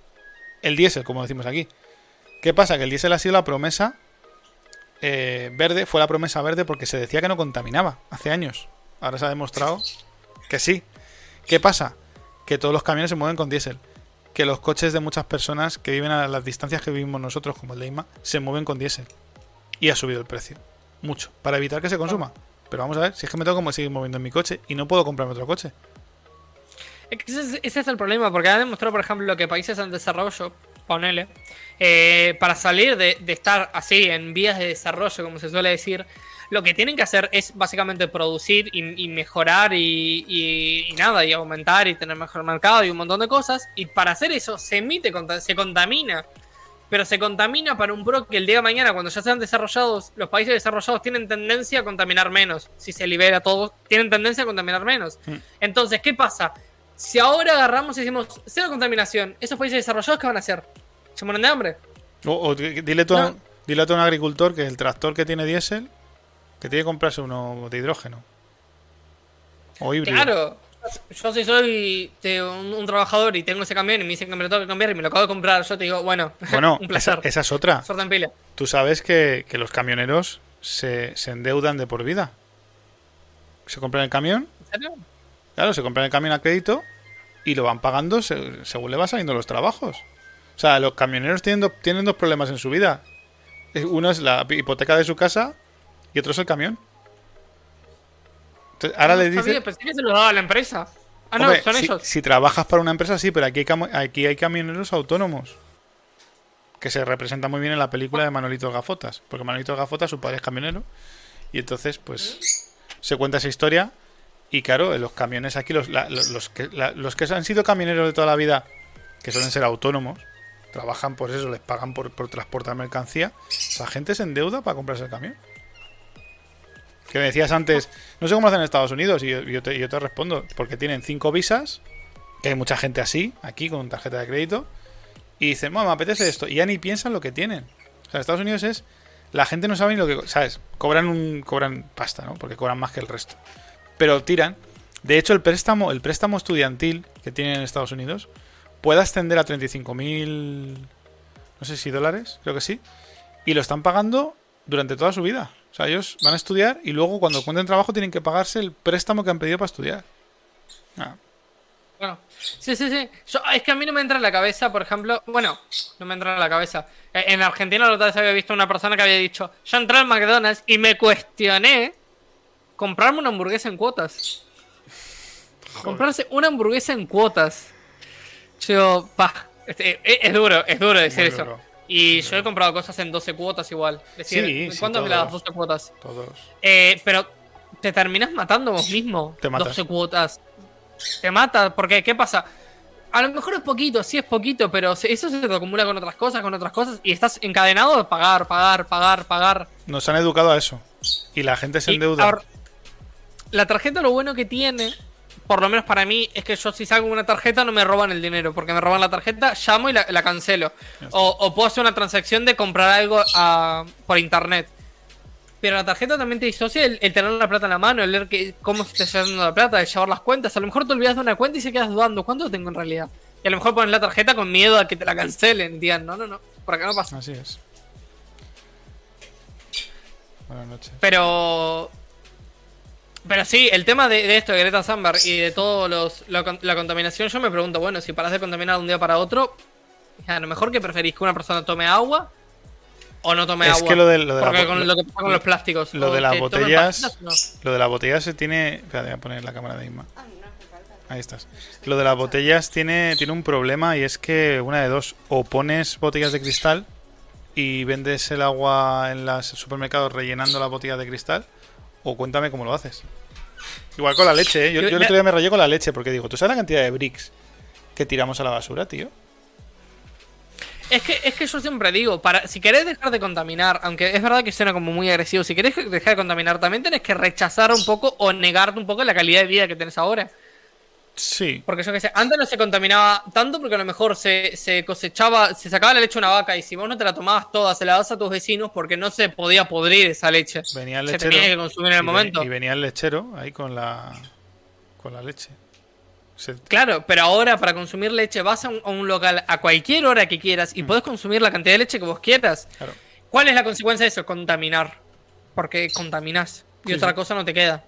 el diésel, como decimos aquí. ¿Qué pasa? Que el diésel ha sido la promesa eh, verde, fue la promesa verde porque se decía que no contaminaba hace años. Ahora se ha demostrado que sí. ¿Qué pasa? Que todos los camiones se mueven con diésel. Que los coches de muchas personas que viven a las distancias que vivimos nosotros, como el de IMA, se mueven con diésel. Y ha subido el precio. Mucho. Para evitar que se consuma. Pero vamos a ver, si es que me tengo que seguir moviendo en mi coche y no puedo comprarme otro coche. Ese es el problema, porque ha demostrado, por ejemplo, que países en desarrollo, ponele, eh, para salir de, de estar así en vías de desarrollo, como se suele decir, lo que tienen que hacer es básicamente producir y, y mejorar y, y- y nada, y aumentar y tener mejor mercado y un montón de cosas. Y para hacer eso se emite, se contamina. Pero se contamina para un pro que el día de mañana, cuando ya sean desarrollados, los países desarrollados tienen tendencia a contaminar menos. Si se libera todo, tienen tendencia a contaminar menos. Entonces, ¿qué pasa? Si ahora agarramos y decimos cero contaminación, ¿esos países desarrollados qué van a hacer? ¿Se mueren de hambre? O, o di- dile, tú a, No. dile a tú a un agricultor que el tractor que tiene diésel, que tiene que comprarse uno de hidrógeno. O híbrido. Claro. Yo si soy un, un trabajador y tengo ese camión y me dicen que me lo tengo que cambiar y me lo acabo de comprar, yo te digo, bueno, Bueno, un esa, placer. esa es otra. En pila. Tú sabes que, que los camioneros se, se endeudan de por vida. Se compran el camión, ¿En serio? claro, se compran el camión a crédito y lo van pagando se- según le van saliendo los trabajos. O sea, los camioneros tienen, do- tienen dos problemas en su vida. Uno es la hipoteca de su casa y otro es el camión. Entonces, ahora les Sabía, dice... pensé que se lo daba la empresa. Ah, no, son si, ellos. si trabajas para una empresa, sí, pero aquí hay, aquí hay camioneros autónomos. Que se representa muy bien en la película de Manolito Gafotas. Porque Manolito Gafotas, su padre es camionero. Y entonces, pues, se cuenta esa historia. Y claro, los camiones aquí, los, la- los, los que, la- los que han sido camioneros de toda la vida, que suelen ser autónomos, trabajan por eso, les pagan por, por transportar mercancía. Esa gente se endeuda para comprarse el camión. Que me decías antes, no sé cómo hacen en Estados Unidos, y yo, te, respondo, porque tienen cinco visas, que hay mucha gente así, aquí, con tarjeta de crédito, y dicen, "Bueno, me apetece esto, y ya ni piensan lo que tienen. O sea, Estados Unidos es, la gente no sabe ni lo que, ¿sabes? Cobran un, cobran pasta, ¿no? Porque cobran más que el resto. Pero tiran. De hecho, el préstamo, el préstamo estudiantil que tienen en Estados Unidos puede ascender a 35.000, no sé si dólares, creo que sí, y lo están pagando durante toda su vida. O sea, ellos van a estudiar y luego cuando encuentren trabajo tienen que pagarse el préstamo que han pedido para estudiar. Ah, Claro. Sí, sí, sí. Yo, es que a mí no me entra en la cabeza, por ejemplo. Bueno, no me entra en la cabeza. Eh, En Argentina la otra vez había visto una persona que había dicho: Yo entré al McDonald's y me cuestioné comprarme una hamburguesa en cuotas. Comprarse una hamburguesa en cuotas. Yo, pa. este, Es, es duro, es duro decir eso. Y yo he comprado cosas en 12 cuotas igual. Es decir, Sí, sí, ¿cuánto me las todos. 12 cuotas? Todos. Eh, pero te terminas matando vos mismo. Te matas. 12 cuotas. Te mata, porque ¿qué pasa? A lo mejor es poquito, sí es poquito, pero eso se te acumula con otras cosas, con otras cosas, y estás encadenado de pagar, pagar, pagar, pagar. Nos han educado a eso. Y la gente se endeuda. la tarjeta lo bueno que tiene, por lo menos para mí, es que yo si salgo con una tarjeta no me roban el dinero, porque me roban la tarjeta, llamo y la, la cancelo. O, o puedo hacer una transacción de comprar algo a- por internet. Pero la tarjeta también te disocia el, el tener la plata en la mano, el ver que, cómo se te está yendo la plata, el llevar las cuentas. A lo mejor te olvidas de una cuenta y se quedas dudando, ¿cuánto tengo en realidad? Y a lo mejor pones la tarjeta con miedo a que te la cancelen, digan, no, no, no, por acá no pasa. Así es. Buenas noches. Pero. Pero sí, el tema de, de esto de Greta Thunberg y de todo los, la, con- la contaminación, yo me pregunto, bueno, si paras de contaminar de un día para otro, a lo mejor que preferís que una persona tome agua o no tome Es agua. que lo de- lo de la Porque con lo que pasa con los plásticos. Lo de las botellas. pastillas, Lo de las botellas se tiene. Espera, voy a poner la cámara de Isma. Ahí estás. Lo de las botellas tiene, tiene un problema y es que una de dos. O pones botellas de cristal y vendes el agua en los supermercados rellenando las botellas de cristal. O cuéntame cómo lo haces. Igual con la leche, ¿eh? Yo, Yo- yo el otro día me rayé con la leche porque digo, ¿tú sabes la cantidad de bricks que tiramos a la basura, tío? Es que, es que yo siempre digo, para, si querés dejar de contaminar, aunque es verdad que suena como muy agresivo, si querés dejar de contaminar, también tenés que rechazar un poco o negarte un poco la calidad de vida que tenés ahora. Sí. Porque yo qué sé, antes no se contaminaba tanto porque a lo mejor se, se cosechaba, se sacaba la leche de una vaca y si vos no te la tomabas toda, se la das a tus vecinos porque no se podía podrir esa leche. Venía el se lechero. tenía que consumir en el y ven- momento. Y venía el lechero ahí con la. con la leche. Se- Claro, pero ahora para consumir leche vas a un, a un local a cualquier hora que quieras y podés consumir la cantidad de leche que vos quieras. Mm. claro. ¿Cuál es la consecuencia de eso? Contaminar. Porque contaminás. Y Sí, otra sí. cosa no te queda.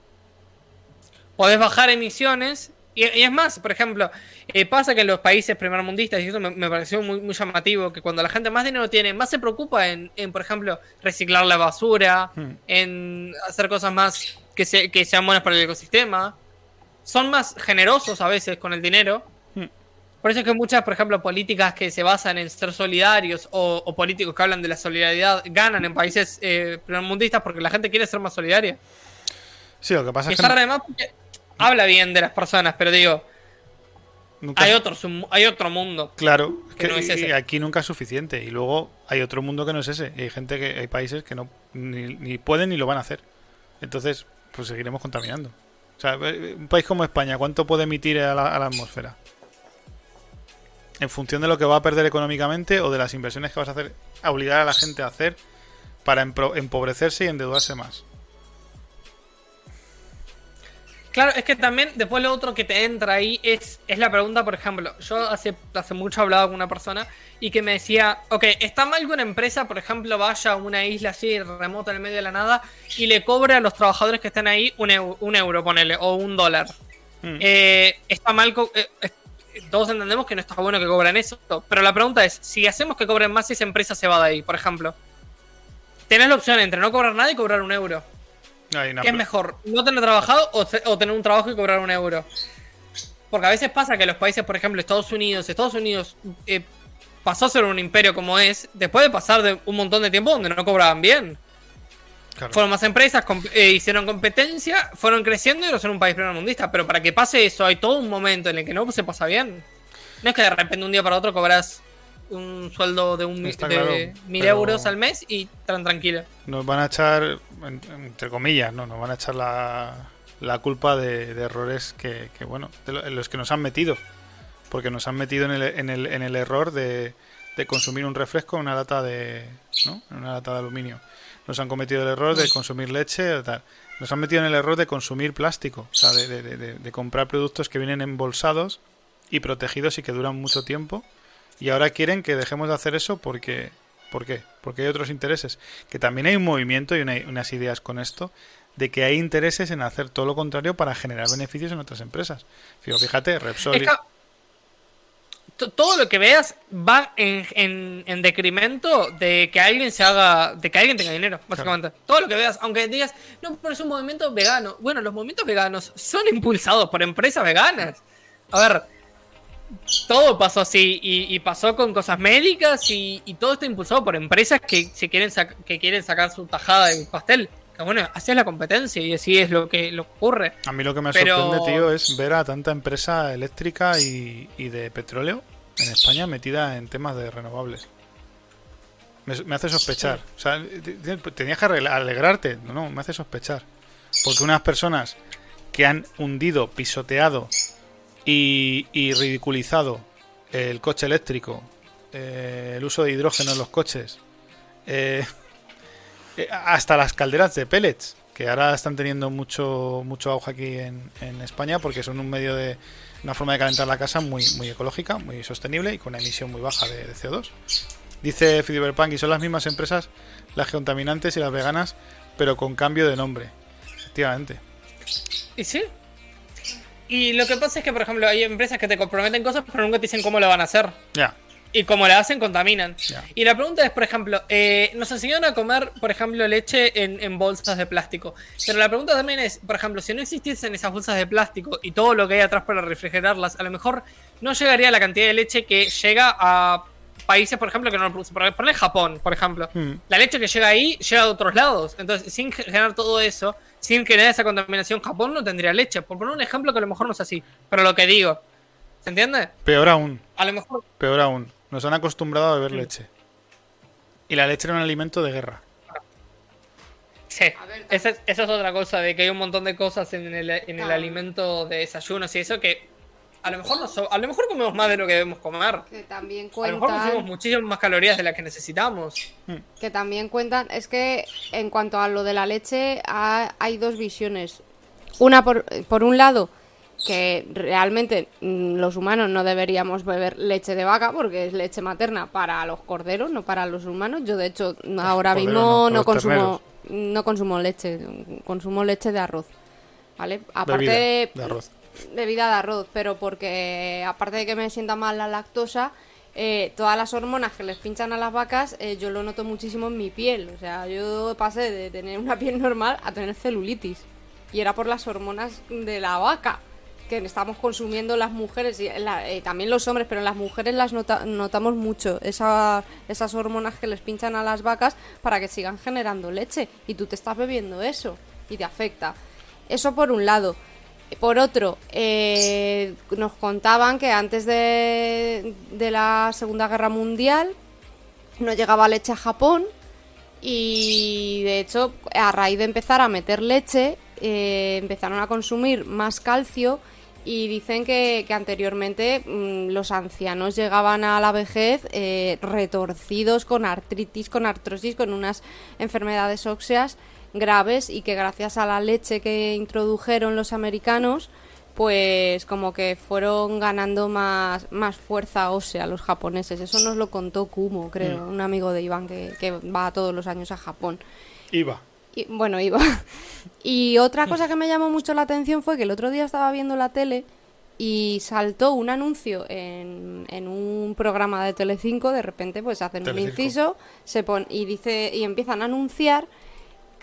Podés bajar emisiones. Y, y es más, por ejemplo, eh, pasa que en los países primermundistas, y eso me, me pareció muy, muy llamativo, que cuando la gente más dinero tiene, más se preocupa en, en, por ejemplo, reciclar la basura, Hmm. en hacer cosas más que, se- que sean buenas para el ecosistema. Son más generosos a veces con el dinero. Hmm. Por eso es que muchas, por ejemplo, políticas que se basan en ser solidarios o, o políticos que hablan de la solidaridad ganan en países eh, primermundistas porque la gente quiere ser más solidaria. Sí, lo que pasa Y es que no- además porque habla bien de las personas, pero digo, nunca- hay otro, hay otro mundo. Claro, es que que no es ese. aquí nunca es suficiente. Y luego hay otro mundo que no es ese. Y hay gente que, hay países que no ni, ni pueden ni lo van a hacer. Entonces, pues seguiremos contaminando. O sea, eh, un país como España, ¿cuánto puede emitir a la, a la atmósfera? En función de lo que va a perder económicamente o de las inversiones que vas a hacer, a obligar a la gente a hacer para empobrecerse y endeudarse más. Claro, es que también después lo otro que te entra ahí es, es la pregunta, por ejemplo, yo hace, hace mucho hablaba con una persona y que me decía, ok, está mal que una empresa, por ejemplo, vaya a una isla así remota en el medio de la nada y le cobre a los trabajadores que están ahí un, eu- un euro, ponele, o un dólar. Mm. Eh, está mal, eh, todos entendemos que no está bueno que cobren eso, pero la pregunta es, si hacemos que cobren más, esa empresa se va de ahí, por ejemplo. Tenés la opción entre no cobrar nada y cobrar un euro. ¿Qué es mejor? ¿No tener trabajado o, tener un trabajo y cobrar un euro? Porque a veces pasa que los países, por ejemplo, Estados Unidos, Estados Unidos eh, pasó a ser un imperio como es, después de pasar de un montón de tiempo donde no cobraban bien. claro. Fueron más empresas, comp- eh, hicieron competencia, fueron creciendo y ahora son un país primermundista. Pero para que pase eso, hay todo un momento en el que no se pasa bien. No es que de repente un día para otro cobras un sueldo de, un, de claro, mil euros al mes y tan tranquilo. nos van a echar, entre comillas, no, nos van a echar la, la culpa de, errores que, bueno, de los que nos han metido. Porque nos han metido en el, en el, en el error de, de consumir un refresco en una lata de, ¿no? Una lata de aluminio. Nos han cometido el error de consumir leche. Nos han metido en el error de consumir plástico, o sea, de- de comprar productos que vienen embolsados y protegidos y que duran mucho tiempo. Y ahora quieren que dejemos de hacer eso porque... ¿Por qué? Porque hay otros intereses. Que también hay un movimiento y una- unas ideas con esto de que hay intereses en hacer todo lo contrario para generar beneficios en otras empresas. Fíjate, Repsol. Y- todo lo que veas va en, en, en decremento de que alguien se haga, de que alguien tenga dinero, básicamente. Todo lo que veas, aunque digas, no, pero es un movimiento vegano. Bueno, los movimientos veganos son impulsados por empresas veganas. A ver, todo pasó así y, y pasó con cosas médicas y, y todo está impulsado por empresas que se quieren que quieren sacar su tajada del pastel. Que bueno, así es la competencia y así es lo que, lo ocurre. A mí lo que me Pero- sorprende, tío, es ver a tanta empresa eléctrica y, y de petróleo en España metida en temas de renovables. Me, me hace sospechar. O sea, te- te- tenías que alegrarte. No, no, me hace sospechar. Porque unas personas que han hundido, pisoteado y, y ridiculizado el coche eléctrico, eh, el uso de hidrógeno en los coches, eh, eh, hasta las calderas de pellets, que ahora están teniendo mucho mucho auge aquí en, en España porque son un medio de una forma de calentar la casa muy muy ecológica, muy sostenible y con una emisión muy baja de, de CO2. Dice Fiberpunk y son las mismas empresas las contaminantes y las veganas, pero con cambio de nombre. Efectivamente. Y sí. Y lo que pasa es que, por ejemplo, hay empresas que te comprometen cosas, pero nunca te dicen cómo lo van a hacer. Ya. Y como la hacen, contaminan. Y la pregunta es, por ejemplo, eh, nos enseñaron a comer, por ejemplo, leche en, en bolsas de plástico. Pero la pregunta también es, por ejemplo, si no existiesen esas bolsas de plástico y todo lo que hay atrás para refrigerarlas, a lo mejor no llegaría la cantidad de leche que llega a países, por ejemplo, que no lo producen. Por ejemplo, Japón, por ejemplo. Hmm. La leche que llega ahí llega de otros lados. Entonces, sin generar todo eso, sin generar esa contaminación, Japón no tendría leche. Por poner un ejemplo que a lo mejor no es así. Pero lo que digo, ¿se entiende? Peor aún, A lo mejor peor aún. Nos han acostumbrado a beber leche. Y la leche era un alimento de guerra. Sí, A ver, esa, es- esa es otra cosa, de que hay un montón de cosas en el, en el alimento de desayunos y eso que a lo mejor no so- a lo mejor comemos más de lo que debemos comer. Que también A lo mejor consumimos cuentan. muchísimas más calorías de las que necesitamos. Que también cuentan. Es que en cuanto a lo de la leche, ha- hay dos visiones. Una, por, por un lado, que realmente mm, los humanos no deberíamos beber leche de vaca porque es leche materna para los corderos, no para los humanos. Yo, de hecho, ahora Cordero mismo no, consumo, no consumo leche, consumo leche de arroz. ¿Vale? Aparte Bebida de arroz. Bebida de arroz, pero porque aparte de que me sienta mal la lactosa, eh, todas las hormonas que les pinchan a las vacas, eh, yo lo noto muchísimo en mi piel. O sea, yo pasé de tener una piel normal a tener celulitis. Y era por las hormonas de la vaca que estamos consumiendo las mujeres y eh, también los hombres, pero las mujeres las nota- notamos mucho esa- esas hormonas que les pinchan a las vacas para que sigan generando leche y tú te estás bebiendo eso y te afecta. Eso por un lado. Por otro, eh, nos contaban que antes de, la Segunda Guerra Mundial no llegaba leche a Japón y de hecho a raíz de empezar a meter leche eh, empezaron a consumir más calcio y dicen que, que anteriormente mm, los ancianos llegaban a la vejez eh, retorcidos con artritis, con artrosis, con unas enfermedades óseas graves y que gracias a la leche que introdujeron los americanos pues como que fueron ganando más, más fuerza ósea los japoneses. Eso nos lo contó Kumo, creo, un amigo de Iván que, que va todos los años a Japón. Iba. Y, bueno, iba. Y otra cosa que me llamó mucho la atención fue que el otro día estaba viendo la tele y saltó un anuncio en, en un programa de Telecinco, de repente pues hacen un inciso se pon, y dice y empiezan a anunciar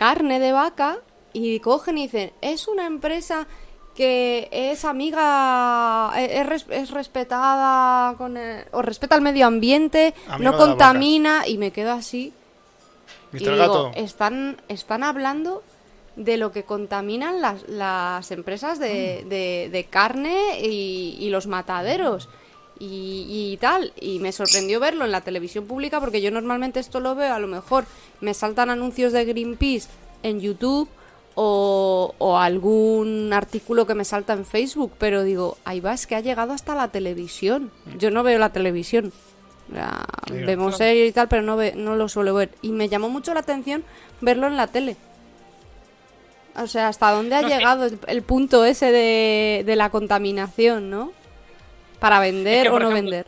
carne de vaca y cogen y dicen, es una empresa que es amiga, e-, es, es respetada con el- o respeta el medio ambiente, no contamina y me quedo así. Y digo, Gato. están, están hablando de lo que contaminan las, las empresas de, de- de carne y, y los mataderos y, y tal. Y me sorprendió verlo en la televisión pública porque yo normalmente esto lo veo, a lo mejor me saltan anuncios de Greenpeace en YouTube o, o algún artículo que me salta en Facebook, pero digo, ahí va, es que ha llegado hasta la televisión. Yo no veo la televisión. Mira. vemos series y tal, pero no, ve- no lo suelo ver. Y me llamó mucho la atención verlo en la tele. O sea, hasta dónde ha No, llegado el, el punto ese de, de la contaminación, ¿no? Para vender Es que, o no ejemplo, vender.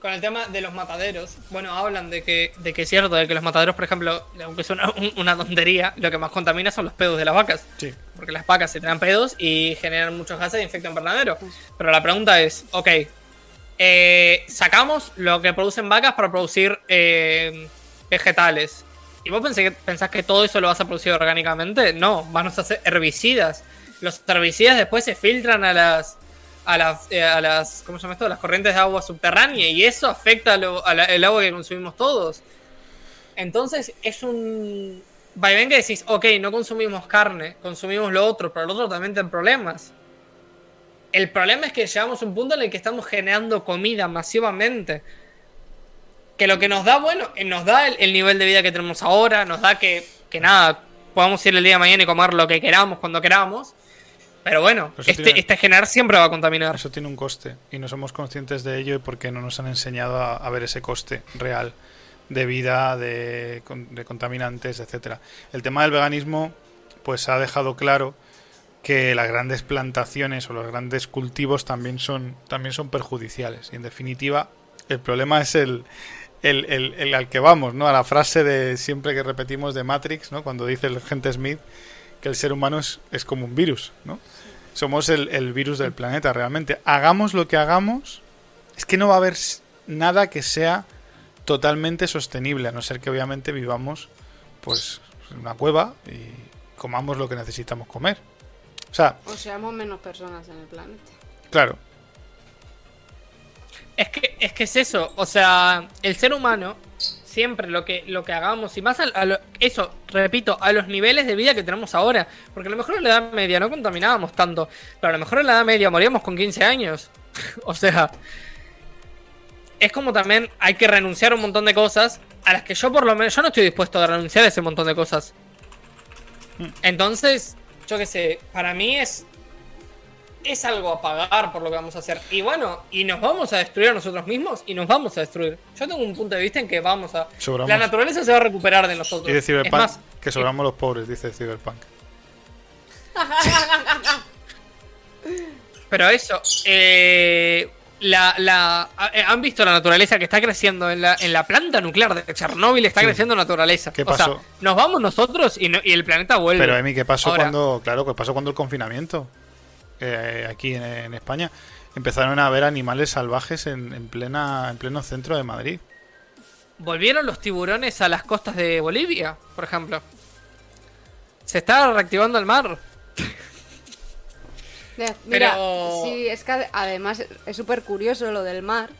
con el tema de los mataderos, bueno, hablan de que, de que es cierto, de que los mataderos, por ejemplo, aunque es una, una tontería, lo que más contamina son los pedos de las vacas. Sí. Porque las vacas se traen pedos y generan muchos gases e infectan invernadero. Pero la pregunta es, ok, eh, sacamos lo que producen vacas para producir eh, vegetales. ¿Y vos pensé que, pensás que todo eso lo vas a producir orgánicamente? No, van a hacer herbicidas. Los herbicidas después se filtran a las a las, eh, a las ¿cómo se llama esto? Las corrientes de agua subterránea y eso afecta a lo- a el agua que consumimos todos. Entonces es un vaivén que decís, ok, no consumimos carne, consumimos lo otro, pero lo otro también tiene problemas. El problema es que llegamos a un punto en el que estamos generando comida masivamente. Que lo que nos da, bueno, eh, nos da el, el nivel de vida que tenemos ahora, nos da que, que nada, podamos ir el día de mañana y comer lo que queramos cuando queramos. Pero bueno, este, tiene- este generar siempre va a contaminar. Eso tiene un coste y no somos conscientes de ello y porque no nos han enseñado a, a ver ese coste real de vida, de, con- de contaminantes, etcétera. El tema del veganismo, pues ha dejado claro que las grandes plantaciones o los grandes cultivos también son, también son perjudiciales. Y en definitiva, el problema es el, el, el- el al que vamos, ¿no? A la frase de siempre que repetimos de Matrix, ¿no? Cuando dice el agente Smith que el ser humano es, es como un virus, ¿no? Somos el, el virus del planeta, realmente. Hagamos lo que hagamos, es que no va a haber nada que sea totalmente sostenible, a no ser que obviamente vivamos pues en una cueva y comamos lo que necesitamos comer. O sea, O seamos menos personas en el planeta. claro, Es que, es que es eso, o sea, el ser humano, siempre lo que, lo que hagamos, y más a, a lo- eso, repito, a los niveles de vida que tenemos ahora, porque a lo mejor en la Edad Media no contaminábamos tanto, pero a lo mejor en la Edad Media moríamos con 15 años. o sea, es como también hay que renunciar a un montón de cosas a las que yo por lo menos, yo no estoy dispuesto a renunciar a ese montón de cosas. Entonces, yo qué sé, para mí es es algo a pagar por lo que vamos a hacer. Y bueno, y nos vamos a destruir a nosotros mismos y nos vamos a destruir. Yo tengo un punto de vista en que vamos a... Sobramos. La naturaleza se va a recuperar de nosotros. y de es Cyberpunk más, que sobramos los pobres, dice Cyberpunk. pero eso, eh, la, la, eh, han visto la naturaleza que está creciendo en la, en la planta nuclear de Chernóbil, está Sí. creciendo naturaleza. ¿Qué O sea, pasó? nos vamos nosotros y, no- y el planeta vuelve. Pero Emi, ¿qué pasó Ahora, cuando, claro, qué pasó cuando el confinamiento eh, aquí en, en España empezaron a haber animales salvajes en, en plena, en pleno centro de Madrid? Volvieron los tiburones a las costas de Bolivia, por ejemplo. Se está reactivando el mar. Mira, Pero- sí, es que ade- además es súper curioso lo del mar.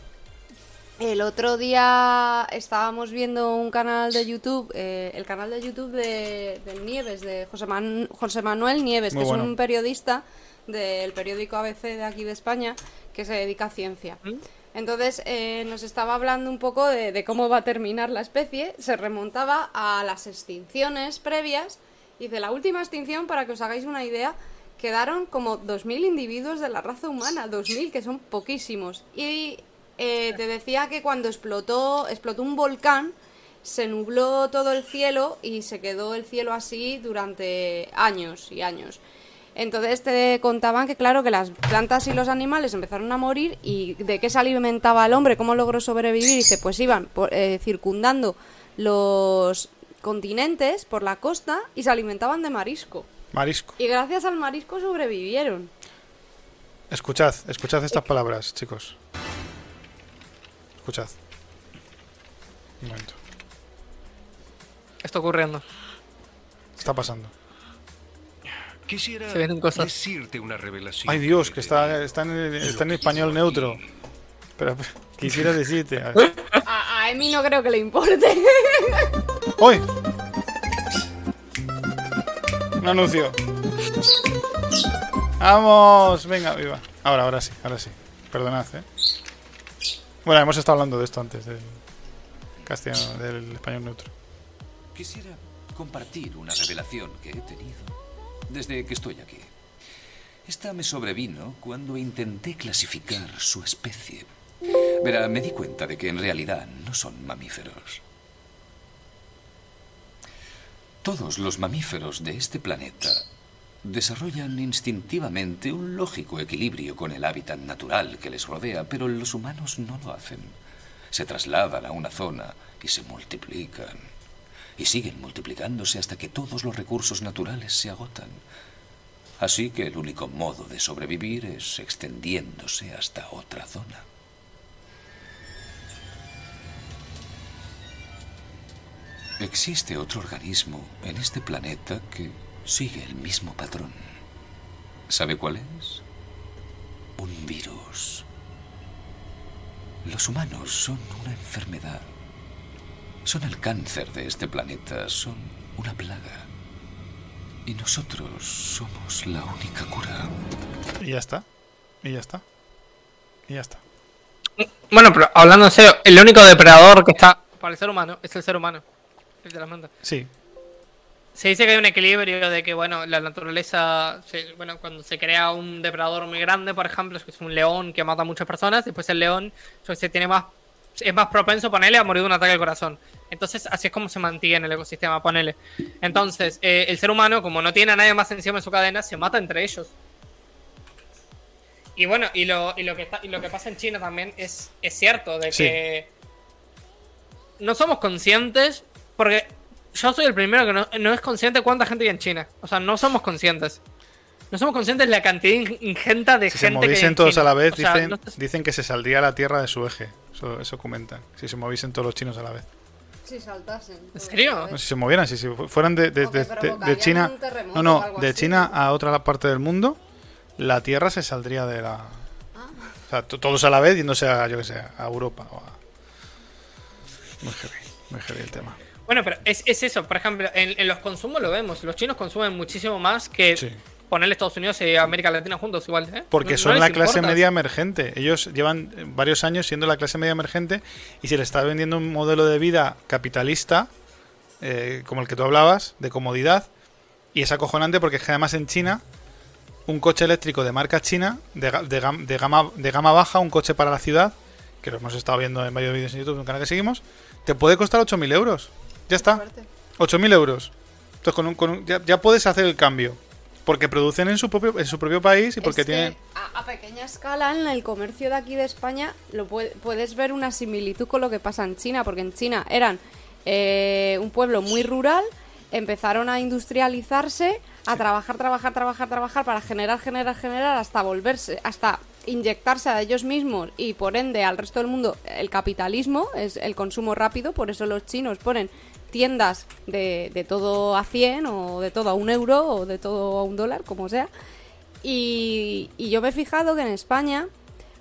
El otro día estábamos viendo un canal de YouTube, eh, el canal de YouTube de, Nieves, de José, Man- José Manuel Nieves, Muy que bueno. es un periodista del periódico ABC de aquí de España, que se dedica a ciencia. ¿Mm? Entonces eh, nos estaba hablando un poco de, de cómo va a terminar la especie. Se remontaba a las extinciones previas. Y de la última extinción, para que os hagáis una idea, quedaron como 2.000 individuos de la raza humana. 2.000, que son poquísimos. Y eh, te decía que cuando explotó, explotó un volcán, se nubló todo el cielo y se quedó el cielo así durante años y años. Entonces te contaban que claro que las plantas y los animales empezaron a morir y de qué se alimentaba el hombre, cómo logró sobrevivir, y dice, pues iban por- eh, circundando los continentes por la costa y se alimentaban de marisco. Marisco. Y gracias al marisco sobrevivieron. Escuchad, escuchad estas palabras, chicos. Escuchad. Un momento. ¿Qué está ocurriendo? ¿Qué está pasando? Quisiera Se vienen cosas. decirte una revelación. Ay Dios, que está, está, en, está en español neutro. Pero quisiera decirte. A, a Emi no creo que le importe. ¡Uy! Un anuncio. Vamos, venga, viva. Ahora, ahora sí, ahora sí. Perdonad, eh. Bueno, hemos estado hablando de esto antes, del castellano, del español neutro. Quisiera compartir una revelación que he tenido desde que estoy aquí. Esta me sobrevino cuando intenté clasificar su especie. Verá, me di cuenta de que en realidad no son mamíferos. Todos los mamíferos de este planeta desarrollan instintivamente un lógico equilibrio con el hábitat natural que les rodea, pero los humanos no lo hacen. se trasladan a una zona y se multiplican. Y siguen multiplicándose hasta que todos los recursos naturales se agotan. Así que el único modo de sobrevivir es extendiéndose hasta otra zona. Existe otro organismo en este planeta que sigue el mismo patrón. ¿Sabe cuál es? Un virus. Los humanos son una enfermedad. Son el cáncer de este planeta, son una plaga. Y nosotros somos la única cura. Y ya está. Y ya está. Y ya está. Bueno, pero hablando en serio, el único depredador que está para el ser humano es el ser humano. El de las. Sí. Se dice que hay un equilibrio de que, bueno, la naturaleza, se- bueno, cuando se crea un depredador muy grande, por ejemplo, que es un león que mata a muchas personas, después el león, qué sé, tiene más, es más propenso, ponerle a morir de un ataque al corazón. Entonces, así es como se mantiene el ecosistema, ponele. Entonces, eh, el ser humano, como no tiene a nadie más encima en su cadena, se mata entre ellos. Y bueno, y lo, y lo, que, está, y lo que pasa en China también es, es cierto, de Sí. que no somos conscientes, porque yo soy el primero que no, no es consciente cuánta gente hay en China. O sea, no somos conscientes. No somos conscientes de la cantidad in- ingente de Si se gente que hay moviesen en todos China. a la vez, O sea, dicen, no dicen que se saldría la Tierra de su eje. Eso, eso comentan. Si se moviesen todos los chinos a la vez. Si saltasen. ¿En serio? No, si se movieran, si, si fueran de, de- de- China. No, no, de así, China a otra parte del mundo, la Tierra se saldría de la. Ah. O sea, to- todos a la vez yéndose a, yo que sé, a Europa o a. Muy heavy, muy heavy el tema. Bueno, pero es, es eso. Por ejemplo, en, en los consumos lo vemos. Los chinos consumen muchísimo más que Sí. Ponerle Estados Unidos y América Latina juntos igual. ¿eh? Porque No- son la clase importa. media emergente. Ellos llevan eh, varios años siendo la clase media emergente y se les está vendiendo un modelo de vida capitalista, eh, como el que tú hablabas, de comodidad. Y es acojonante porque es que además en China, un coche eléctrico de marca china, de, ga- de gam- de gama, de gama baja, un coche para la ciudad, que lo hemos estado viendo en varios vídeos en YouTube, en un canal que seguimos, te puede costar 8.000 euros. Ya está. 8.000 euros. Entonces con un, con un- ya, ya puedes hacer el cambio. Porque producen en su propio, en su propio país y porque Es que tienen... a, a pequeña escala en el comercio de aquí de España lo pue- puedes ver una similitud con lo que pasa en China, porque en China eran eh, un pueblo muy rural, empezaron a industrializarse, a trabajar, trabajar, trabajar, trabajar para generar, generar, generar, hasta volverse, hasta inyectarse a ellos mismos y por ende al resto del mundo el capitalismo, es el consumo rápido, por eso los chinos ponen tiendas de, de todo a 100 o de todo a un euro o de todo a un dólar, como sea. Y, y yo me he fijado que en España,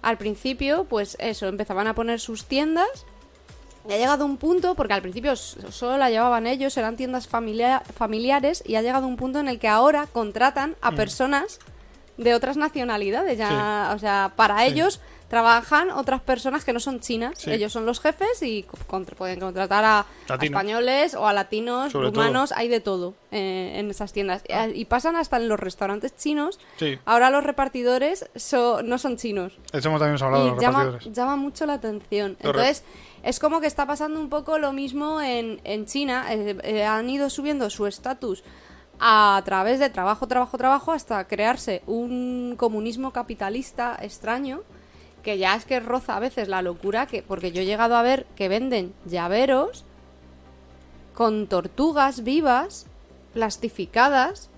al principio, pues eso, empezaban a poner sus tiendas. Y ha llegado un punto, porque al principio solo la llevaban ellos, eran tiendas familia- familiares, y ha llegado un punto en el que ahora contratan a personas de otras nacionalidades. Ya, O sea, para Sí. ellos trabajan otras personas que no son chinas. Sí. Ellos son los jefes y contra- pueden contratar a, españoles o a latinos, Sobre todo. rumanos, hay de todo eh, en esas tiendas. Y- Y pasan hasta en los restaurantes chinos. Sí. Ahora los repartidores so- no son chinos. Eso hemos también hablado de los llama, repartidores. llama mucho la atención. Entonces, es como que está pasando un poco lo mismo en, en China. Eh, eh, han ido subiendo su estatus a través de trabajo, trabajo, trabajo, hasta crearse un comunismo capitalista extraño que ya es que roza a veces la locura, que porque yo he llegado a ver que venden llaveros con tortugas vivas, plastificadas,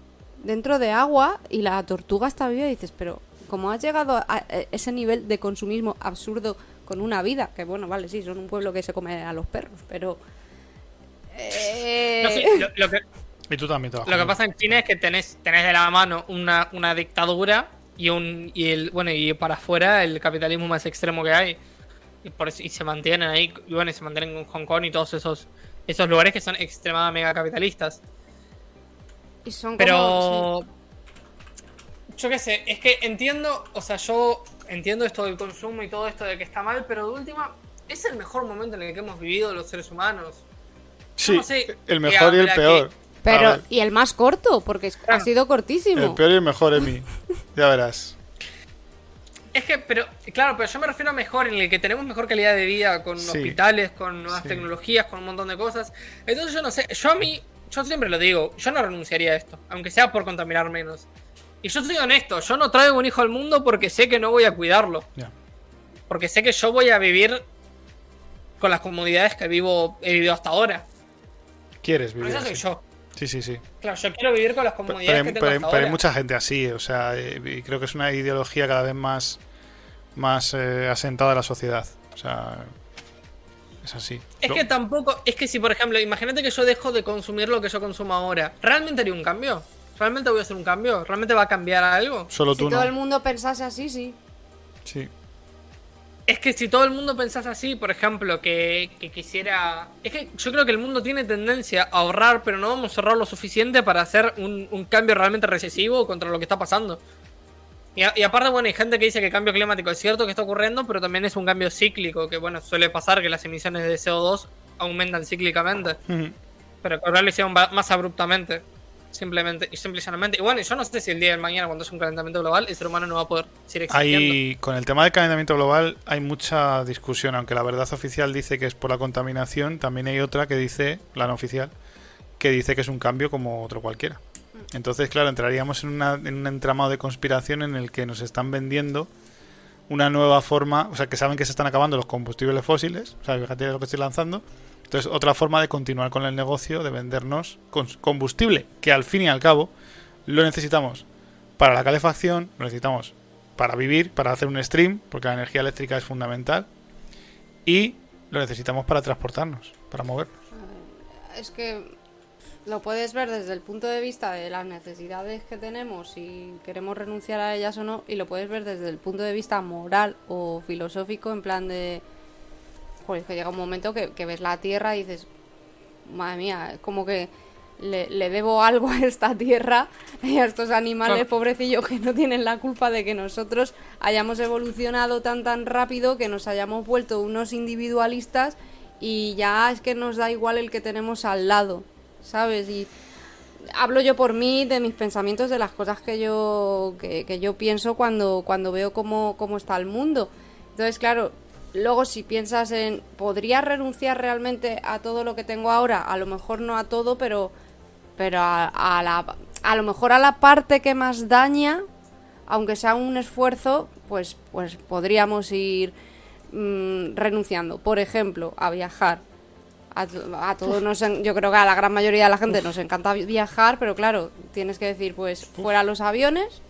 dentro de agua, y la tortuga está viva y dices, pero ¿cómo has llegado a ese nivel de consumismo absurdo con una vida? Que bueno, vale, sí, son un pueblo que se come a los perros, pero... eh, No, sí, lo, lo que, Y tú también lo que pasa en China es que tenés, tenés de la mano una, una dictadura y un y el bueno y para afuera el capitalismo más extremo que hay. Y, por eso- y se mantienen ahí, y bueno, y se mantienen con Hong Kong y todos esos esos lugares que son extremadamente mega capitalistas. y son como- Pero. Yo qué sé, es que entiendo, o sea, yo entiendo esto del consumo y todo esto de que está mal, pero de última, es el mejor momento en el que hemos vivido los seres humanos. Sí, no sé, el mejor y el la que- peor. Pero, y el más corto, porque ha Claro. sido cortísimo. el peor y el mejor, Emi. Ya verás. Es que, pero, claro, pero yo me refiero a mejor, en el que tenemos mejor calidad de vida, con Sí. hospitales, con nuevas Sí. tecnologías, con un montón de cosas. Entonces yo no sé, yo a mí, yo siempre lo digo, yo no renunciaría a esto, aunque sea por contaminar menos. Y yo soy honesto, yo no traigo un hijo al mundo porque sé que no voy a cuidarlo. Porque sé que yo voy a vivir con las comodidades que vivo, he vivido hasta ahora. Quieres Pero vivir eso soy así. yo. Sí, sí, sí. Claro, yo quiero vivir con las comodidades pero- que tengo pero- hasta pero hay mucha gente así, o sea, eh, y creo que es una ideología cada vez más, más eh, asentada en la sociedad. O sea, es así. Es Lo- que tampoco, es que si por ejemplo, imagínate que yo dejo de consumir lo que yo consumo ahora, ¿realmente haría un cambio? ¿Realmente voy a hacer un cambio? ¿Realmente va a cambiar algo? Solo Si tú todo no. el mundo pensase así, sí. Sí. Es que si todo el mundo pensase así, por ejemplo, que, que quisiera... Es que yo creo que el mundo tiene tendencia a ahorrar, pero no vamos a ahorrar lo suficiente para hacer un, un cambio realmente recesivo contra lo que está pasando. Y, a- y aparte, bueno, hay gente que dice que el cambio climático es cierto que está ocurriendo, pero también es un cambio cíclico, que bueno, suele pasar que las emisiones de CO2 aumentan cíclicamente. Pero que ahora lo hicieron más abruptamente. Simplemente, y simple y bueno, yo no sé si el día de mañana, cuando es un calentamiento global, el ser humano no va a poder seguir existiendo. Hay, con el tema del calentamiento global hay mucha discusión, aunque la verdad oficial dice que es por la contaminación, también hay otra que dice, la no oficial, que dice que es un cambio como otro cualquiera. Entonces, claro, entraríamos en, una- en un entramado de conspiración en el que nos están vendiendo una nueva forma, o sea, que saben que se están acabando los combustibles fósiles, o sea, fíjate lo que estoy lanzando. Entonces, otra forma de continuar con el negocio de vendernos combustible, que al fin y al cabo lo necesitamos para la calefacción, lo necesitamos para vivir, para hacer un stream, porque la energía eléctrica es fundamental, y lo necesitamos para transportarnos, para movernos. Es que lo puedes ver desde el punto de vista de las necesidades que tenemos y queremos renunciar a ellas o no, y lo puedes ver desde el punto de vista moral o filosófico, en plan de. Joder, es que llega un momento que, que ves la tierra y dices, madre mía, es como que le, le debo algo a esta tierra y a estos animales, Claro. pobrecillos, que no tienen la culpa de que nosotros hayamos evolucionado tan tan rápido, que nos hayamos vuelto unos individualistas y ya es que nos da igual el que tenemos al lado, ¿sabes? Y hablo yo por mí, de mis pensamientos, de las cosas que yo, que, que yo pienso cuando, cuando veo cómo, cómo está el mundo. Entonces, claro, luego si piensas en, ¿podría renunciar realmente a todo lo que tengo ahora? A lo mejor no a todo, pero, pero a, a la, a lo mejor a la parte que más daña, aunque sea un esfuerzo, pues, pues podríamos ir mm, renunciando. Por ejemplo, a viajar. A, a todos nos, yo creo que a la gran mayoría de la gente nos encanta vi- viajar, pero claro, tienes que decir, pues fuera los aviones,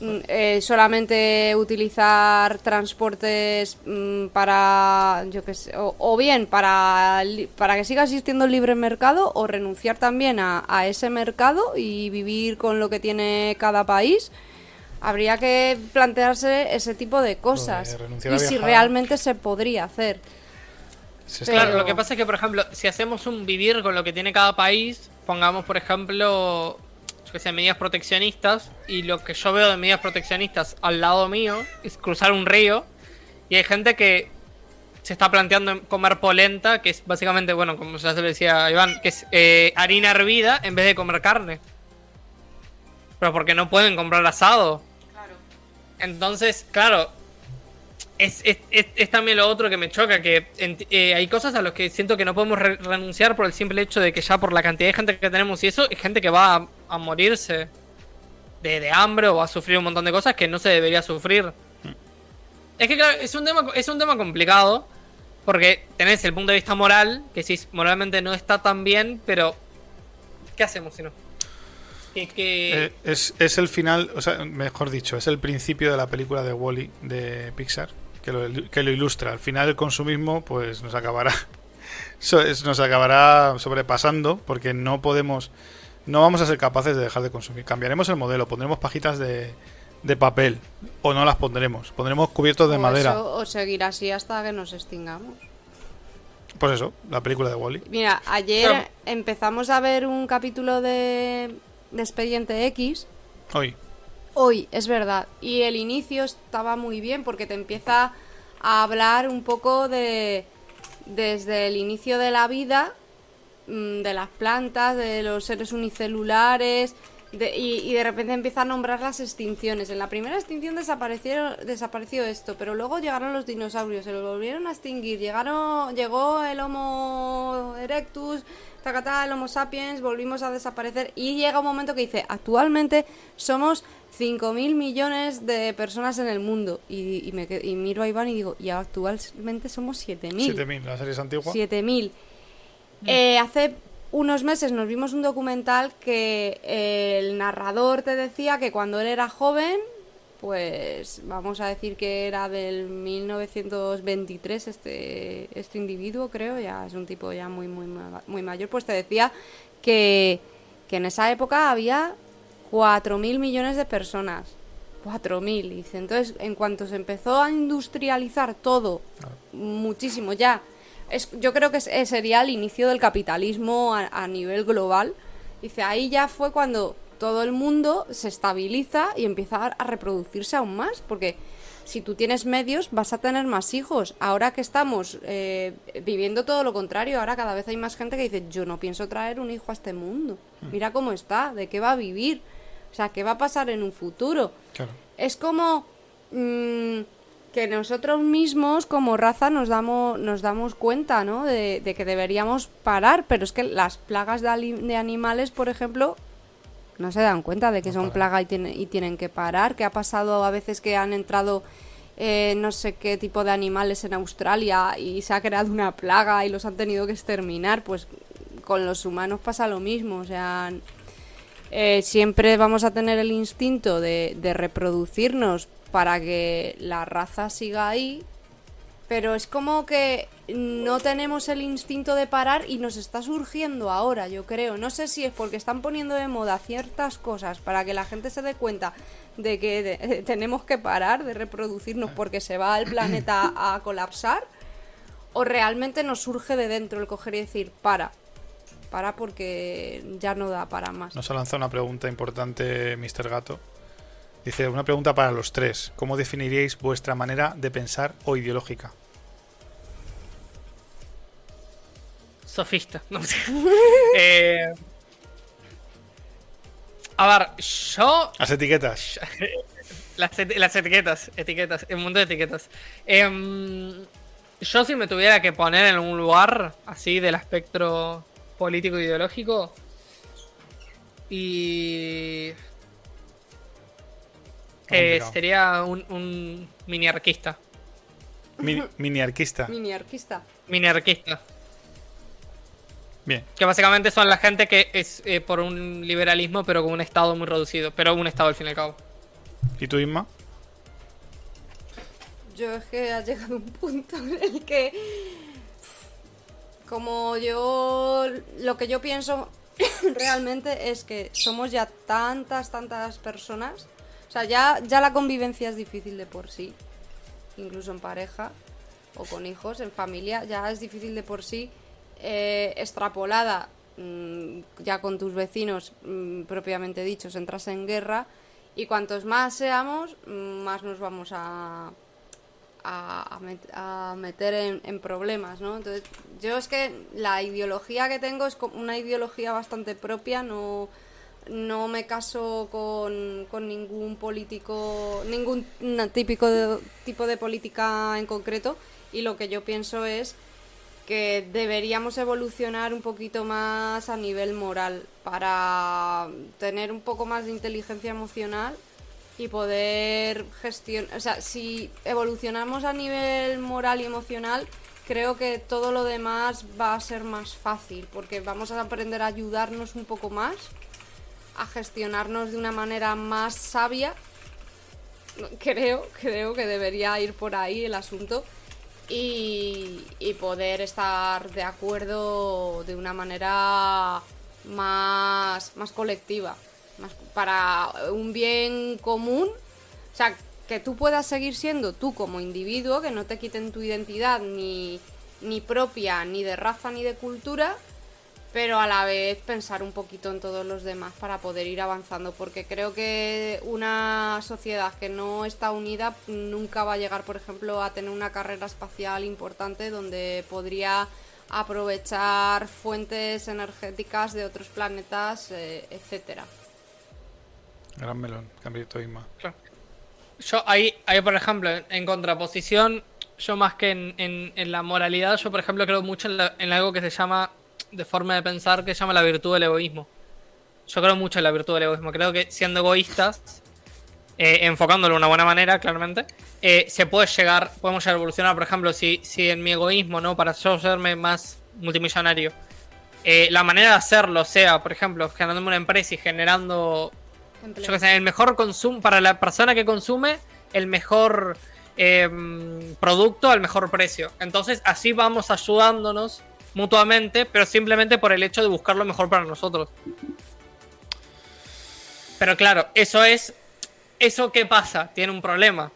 eh, solamente utilizar transportes mm, para, yo qué sé, o, o bien para, para que siga existiendo el libre mercado o renunciar también a, a ese mercado y vivir con lo que tiene cada país. Habría que plantearse ese tipo de cosas y si realmente se podría hacer. Se está- Claro, lo que pasa es que, por ejemplo, si hacemos un vivir con lo que tiene cada país, pongamos, por ejemplo, que sé, medidas proteccionistas, y lo que yo veo de medidas proteccionistas al lado mío es cruzar un río, y hay gente que se está planteando comer polenta, que es básicamente, bueno, como ya se lo decía Iván, que es eh, harina hervida en vez de comer carne. Pero porque no pueden comprar asado. Entonces, claro, es, es, es- es también lo otro que me choca, que eh, hay cosas a las que siento que no podemos re- renunciar por el simple hecho de que ya por la cantidad de gente que tenemos y eso, es gente que va a, a morirse de, de hambre o va a sufrir un montón de cosas que no se debería sufrir. Es que claro, es un tema, es un tema complicado, porque tenés el punto de vista moral, que si moralmente no está tan bien, pero ¿qué hacemos si no? Que, que- Eh, es, es el final, o sea, mejor dicho, es el principio de la película de Wally de Pixar, que lo, que lo ilustra. Al final el consumismo pues nos acabará nos acabará sobrepasando porque no podemos no vamos a ser capaces de dejar de consumir. Cambiaremos el modelo, pondremos pajitas de, de papel o no las pondremos. Pondremos cubiertos de o madera. eso, o seguir así hasta que nos extingamos. Pues eso, la película de Wally. Mira, ayer Claro. empezamos a ver un capítulo de, de Expediente X. Hoy. Hoy, es verdad. Y el inicio estaba muy bien porque te empieza a hablar un poco de. desde el inicio de la vida, de las plantas, de los seres unicelulares. de- y, y de repente empieza a nombrar las extinciones. En la primera extinción desaparecieron, desapareció esto, pero luego llegaron los dinosaurios, se los volvieron a extinguir. Llegaron, llegó el Homo erectus, tacatá, el Homo sapiens, volvimos a desaparecer. Y llega un momento que dice: actualmente somos 5.000 millones de personas en el mundo. Y, y me, qued- y miro a Iván y digo, y actualmente somos 7.000. 7000, la serie es antigua. 7000. Eh, hace unos meses nos vimos un documental que eh, el narrador te decía que cuando él era joven, pues vamos a decir que era del 1923 este, este individuo, creo, ya es un tipo ya muy, muy, muy mayor, pues te decía que, que en esa época había 4.000 millones de personas. 4.000, dice. Entonces, en cuanto se empezó a industrializar todo, muchísimo ya, es, yo creo que eh, sería el inicio del capitalismo a, a nivel global. Dice, ahí ya fue cuando todo el mundo se estabiliza y empieza a, reproducirse aún más, porque si tú tienes medios vas a tener más hijos. Ahora que estamos eh, viviendo todo lo contrario, ahora cada vez hay más gente que dice, yo no pienso traer un hijo a este mundo. Mira cómo está, de qué va a vivir, o sea, qué va a pasar en un futuro. Claro. Es como mm, que nosotros mismos como raza nos damos, nos damos cuenta, ¿no? De, de que deberíamos parar, pero es que las plagas de, animales, por ejemplo, no se dan cuenta de que son plaga y, tiene- y tienen que parar. Que ha pasado a veces que han entrado eh, no sé qué tipo de animales en Australia y se ha creado una plaga y los han tenido que exterminar. Pues con los humanos pasa lo mismo. O sea, eh, siempre vamos a tener el instinto de, de reproducirnos para que la raza siga ahí, pero es como que no tenemos el instinto de parar y nos está surgiendo ahora, yo creo. No sé si es porque están poniendo de moda ciertas cosas para que la gente se dé cuenta de que de- tenemos que parar de reproducirnos porque se va el planeta a colapsar, o realmente nos surge de dentro el coger y decir, para, para porque ya no da para más. Nos ha lanzado una pregunta importante, Mr. Gato. Dice, una pregunta para los tres. ¿Cómo definiríais vuestra manera de pensar o ideológica? Sofista. No sé. Eh, a ver, yo. Las etiquetas. Las, et- las etiquetas, etiquetas, el mundo de etiquetas. Em, yo si me tuviera que poner en un lugar así del espectro político e ideológico y eh, sería un, un mini arquista. Mi- mini arquista. Mini arquista. Mini arquista. Bien. Que básicamente son la gente que es eh, por un liberalismo pero con un estado muy reducido. Pero un estado al fin y al cabo. ¿Y tú, Isma? Yo es que ha llegado un punto en el que, como yo, lo que yo pienso realmente es que somos ya tantas, tantas personas. O sea, ya, ya la convivencia es difícil de por sí, incluso en pareja o con hijos, en familia, ya es difícil de por sí, eh, extrapolada mm, ya con tus vecinos mm, propiamente dichos, entras en guerra y cuantos más seamos, mm, más nos vamos a, a, a met- a meter en, en problemas, ¿no? Entonces, yo es que la ideología que tengo es una ideología bastante propia, no, no me caso con, ningún político, ningún típico tipo de política en concreto, y lo que yo pienso es que deberíamos evolucionar un poquito más a nivel moral para tener un poco más de inteligencia emocional y poder gestionar, o sea, si evolucionamos a nivel moral y emocional, creo que todo lo demás va a ser más fácil, porque vamos a aprender a ayudarnos un poco más, a gestionarnos de una manera más sabia. Creo, creo que debería ir por ahí el asunto y, y poder estar de acuerdo de una manera más, más colectiva, para un bien común. O sea, que tú puedas seguir siendo tú como individuo, que no te quiten tu identidad ni, ni propia, ni de raza, ni de cultura, pero a la vez pensar un poquito en todos los demás para poder ir avanzando, porque creo que una sociedad que no está unida nunca va a llegar, por ejemplo, a tener una carrera espacial importante donde podría aprovechar fuentes energéticas de otros planetas, eh, etcétera. Gran melón, abierto Isma. Claro. Yo ahí, ahí por ejemplo, en, en contraposición, yo más que en, en- en la moralidad, yo por ejemplo creo mucho en, la- en algo que se llama, de forma de pensar, que se llama la virtud del egoísmo. Yo creo mucho en la virtud del egoísmo. Creo que siendo egoístas eh, enfocándolo de una buena manera, claramente, eh, se puede llegar, podemos llegar a evolucionar, por ejemplo, si, si en mi egoísmo, ¿no? Para yo serme más multimillonario, eh, la manera de hacerlo sea, por ejemplo, generando una empresa y generando, Empleo. yo qué sé, el mejor consumo, para la persona que consume, el mejor eh, producto al mejor precio. Entonces, así vamos ayudándonos mutuamente, pero simplemente por el hecho de buscar lo mejor para nosotros. Pero claro, eso es. ¿Eso qué pasa? Tiene un problema.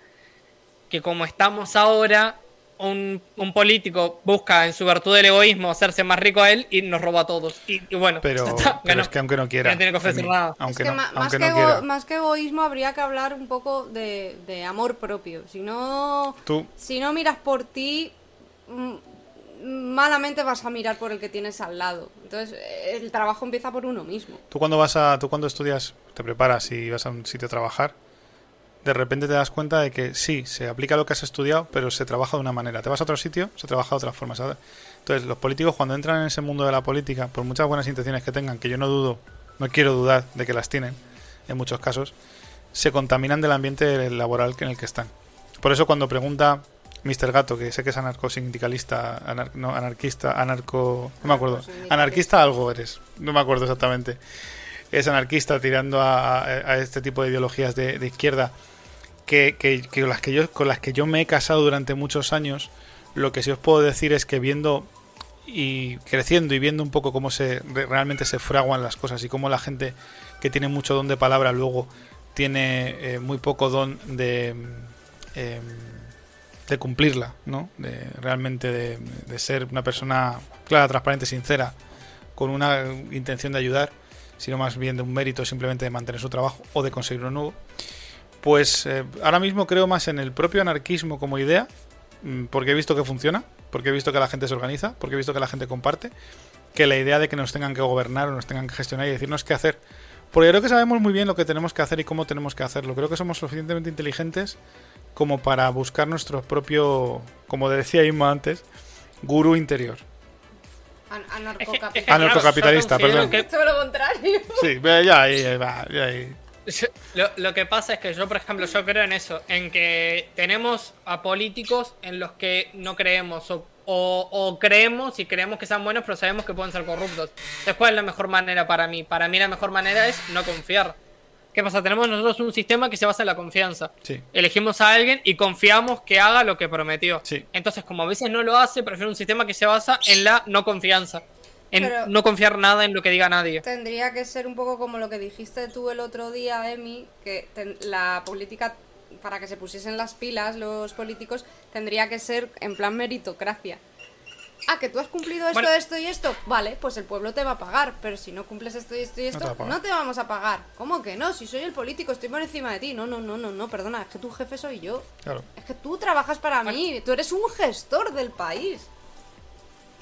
Que como estamos ahora, un, un político busca en su virtud del egoísmo hacerse más rico a él y nos roba a todos. Y, y bueno, Pero, está, pero ganó. es que aunque no quiera. No tiene que ofrecer Emi, nada. Aunque es que no, más, aunque que no quiera. más que egoísmo habría que hablar un poco de, de amor propio. Si no, Tú, si no miras por ti, mm, malamente vas a mirar por el que tienes al lado. Entonces, el trabajo empieza por uno mismo. tú cuando vas a, tú cuando estudias, te preparas y vas a un sitio a trabajar, de repente te das cuenta de que sí, se aplica lo que has estudiado, pero se trabaja de una manera. Te vas a otro sitio, se trabaja de otra forma. Entonces, los políticos cuando entran en ese mundo de la política, por muchas buenas intenciones que tengan, que yo no dudo, no quiero dudar de que las tienen, en muchos casos, se contaminan del ambiente laboral en el que están. Por eso cuando pregunta Mr. Gato, que sé que es anarcosindicalista, anar- no, anarquista, anarco... No me acuerdo. Anarquista algo eres, no me acuerdo exactamente. Es anarquista tirando a, a- a este tipo de ideologías de, de izquierda que, que- que las que yo, con las que yo me he casado durante muchos años. Lo que sí os puedo decir es que viendo y creciendo y viendo un poco cómo se re- realmente se fraguan las cosas y cómo la gente que tiene mucho don de palabra luego tiene eh, muy poco don de em, de cumplirla, ¿no? De realmente de, ser una persona clara, transparente, sincera, con una intención de ayudar, sino más bien de un mérito simplemente de mantener su trabajo o de conseguir uno nuevo. Pues eh, ahora mismo creo más en el propio anarquismo como idea, mm, porque he visto que funciona, porque he visto que la gente se organiza, porque he visto que la gente comparte, que la idea de que nos tengan que gobernar o nos tengan que gestionar y decirnos qué hacer. Porque creo que sabemos muy bien lo que tenemos que hacer y cómo tenemos que hacerlo. Creo que somos suficientemente inteligentes como para buscar nuestro propio, como decía Inma antes, gurú interior. Anarcocapitalista. Anarcocapitalista, perdón. que- Todo lo contrario. Sí, ya ahí, va, ya ahí. Lo, lo que pasa es que yo, por ejemplo, yo creo en eso, en que tenemos a políticos en los que no creemos o, o- o creemos y creemos que sean buenos, pero sabemos que pueden ser corruptos. Entonces, ¿cuál es la mejor manera para mí? Para mí la mejor manera es no confiar. ¿Qué pasa? Tenemos nosotros un sistema que se basa en la confianza. Sí. Elegimos a alguien y confiamos que haga lo que prometió. Sí. Entonces, como a veces no lo hace, prefiero un sistema que se basa en la no confianza. En Pero- no confiar nada en lo que diga nadie. Tendría que ser un poco como lo que dijiste tú el otro día, Emi, que ten- la política, para que se pusiesen las pilas los políticos, tendría que ser en plan meritocracia. Ah, que tú has cumplido esto, Bueno. esto y esto. Vale, pues el pueblo te va a pagar. Pero si no cumples esto y esto y esto, no te, vamos a pagar. ¿Cómo que no? Si soy el político, estoy por encima de ti. No, no, no, no, no, perdona, es que tu jefe soy yo. Claro. Es que tú trabajas para mí, tú eres un gestor del país.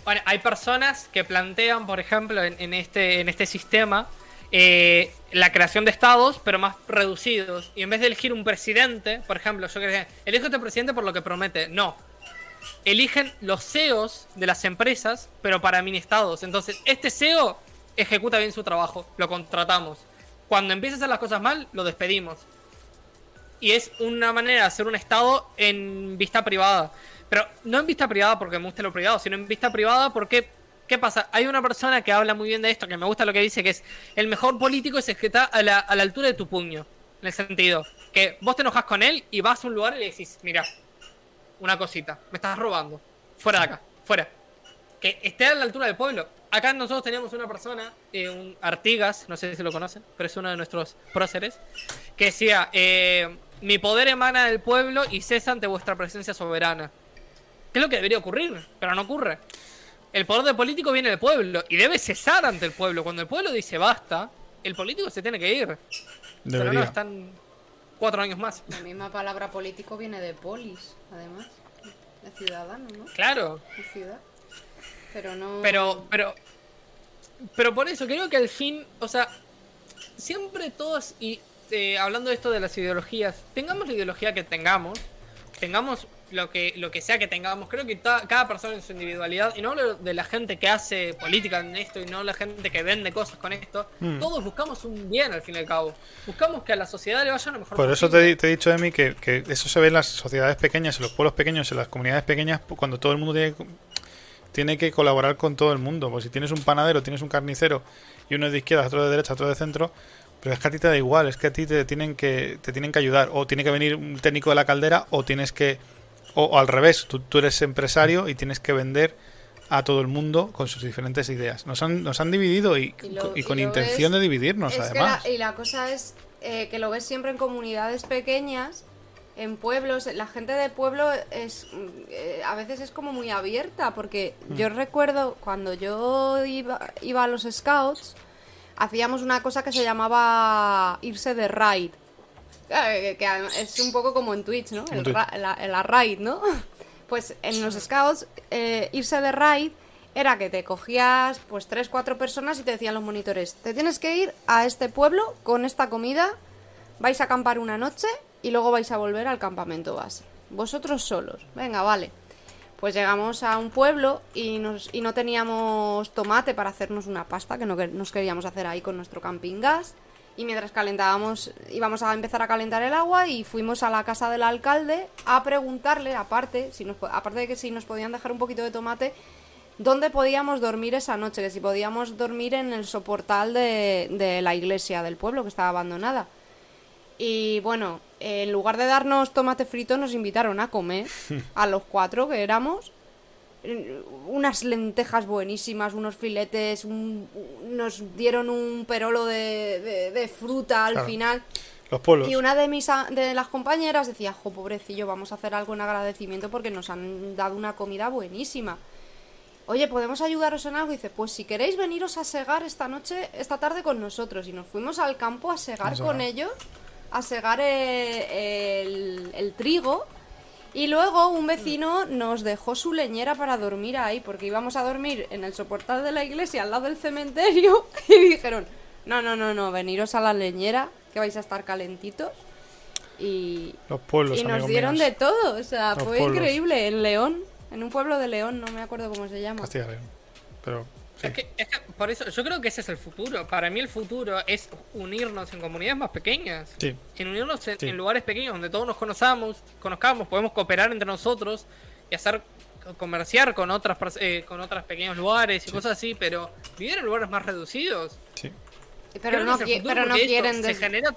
Bueno, hay personas que plantean, por ejemplo, en, en este, en este sistema, eh, la creación de estados, pero más reducidos. Y en vez de elegir un presidente, por ejemplo, yo que elijo este presidente por lo que promete. No. Eligen los CEOs de las empresas, pero para mini estados. Entonces, este CEO ejecuta bien su trabajo, lo contratamos. Cuando empieza a hacer las cosas mal, lo despedimos. Y es una manera de hacer un estado en vista privada. Pero no en vista privada porque me gusta lo privado, sino en vista privada porque, ¿qué pasa? Hay una persona que habla muy bien de esto, que me gusta lo que dice, que es el mejor político es el que está a la, a la altura de tu puño. En el sentido, que vos te enojas con él y vas a un lugar y le decís, mira, una cosita, me estás robando. Fuera de acá, fuera. Que esté a la altura del pueblo. Acá nosotros teníamos una persona, eh, un Artigas, no sé si lo conocen, pero es uno de nuestros próceres, que decía, eh, mi poder emana del pueblo y cesa ante vuestra presencia soberana. ¿Qué es lo que debería ocurrir? Pero no ocurre. El poder del político viene del pueblo y debe cesar ante el pueblo. Cuando el pueblo dice basta, el político se tiene que ir. Pero no, Debería. están cuatro años más. La misma palabra político viene de polis, además. De ciudadano, ¿no? Claro. De ciudad. Pero no. Pero, pero, pero por eso creo que al fin, o sea, siempre todos, y eh, hablando de esto de las ideologías, tengamos la ideología que tengamos, tengamos lo que, lo que sea que tengamos. Creo que ta- cada persona en su individualidad, y no hablo de la gente que hace política en esto y no la gente que vende cosas con esto, Mm. todos buscamos un bien al fin y al cabo. Buscamos que a la sociedad le vaya lo mejor Por eso te, he- te he dicho, Emi, que, que eso se ve en las sociedades pequeñas, en los pueblos pequeños, en las comunidades pequeñas, cuando todo el mundo tiene, tiene que colaborar con todo el mundo. Pues si tienes un panadero, tienes un carnicero y uno es de izquierda, otro de derecha, otro de centro, pero es que a ti te da igual, es que a ti te tienen que, te tienen que ayudar. O tiene que venir un técnico de la caldera, o tienes que. O, o al revés, tú, tú eres empresario y tienes que vender a todo el mundo con sus diferentes ideas. Nos han, nos han dividido y, Y lo- y y con intención ves- de dividirnos, es que además. la- y la cosa es eh, que lo ves siempre en comunidades pequeñas, en pueblos. La gente de pueblo es eh, a veces es como muy abierta, porque Mm. yo recuerdo cuando yo iba, iba a los scouts, hacíamos una cosa que se llamaba irse de raid. Claro, que, es un poco como en Twitch, ¿no? El ra- la, la raid, ¿no? Pues en los scouts, eh, irse de raid era que te cogías pues tres, cuatro personas y te decían los monitores, te tienes que ir a este pueblo con esta comida, vais a acampar una noche y luego vais a volver al campamento base. Vosotros solos. Venga, vale. Pues llegamos a un pueblo y, nos, y no teníamos tomate para hacernos una pasta que no que- nos queríamos hacer ahí con nuestro camping gas. Y mientras calentábamos, íbamos a empezar a calentar el agua y fuimos a la casa del alcalde a preguntarle, aparte, si nos, aparte de que si nos podían dejar un poquito de tomate, dónde podíamos dormir esa noche, que si podíamos dormir en el soportal de, de la iglesia del pueblo que estaba abandonada. Y bueno, en lugar de darnos tomate frito, nos invitaron a comer a los cuatro que éramos. Unas lentejas buenísimas, unos filetes, un- nos dieron un perolo de, de- de fruta al Claro. final. Los pueblos. Y una de mis de las compañeras decía, jo, pobrecillo, vamos a hacer algo en agradecimiento porque nos han dado una comida buenísima. Oye, ¿podemos ayudaros en algo? Y dice, pues si queréis veniros a segar esta noche, esta tarde con nosotros. Y nos fuimos al campo a segar A segar. con ellos, a segar eh, el, el trigo. Y luego un vecino nos dejó su leñera para dormir ahí, porque íbamos a dormir en el soportal de la iglesia al lado del cementerio. Y dijeron, no, no, no, no, veniros a la leñera, que vais a estar calentitos. Y, Los pueblos, y nos dieron míos. de todo, o sea, Los fue pueblos. increíble. En León, en un pueblo de León, no me acuerdo cómo se llama. Castilla León. Pero sí. Es que, es que por eso, yo creo que ese es el futuro. Para mí el futuro es unirnos en comunidades más pequeñas. Sí. En unirnos en, Sí. en lugares pequeños donde todos nos conozcamos, conozcamos, podemos cooperar entre nosotros y hacer comerciar con otras eh, con otros pequeños lugares y cosas así, pero vivir en lugares más reducidos. sí. Pero no, qui- pero no quieren se desde, genera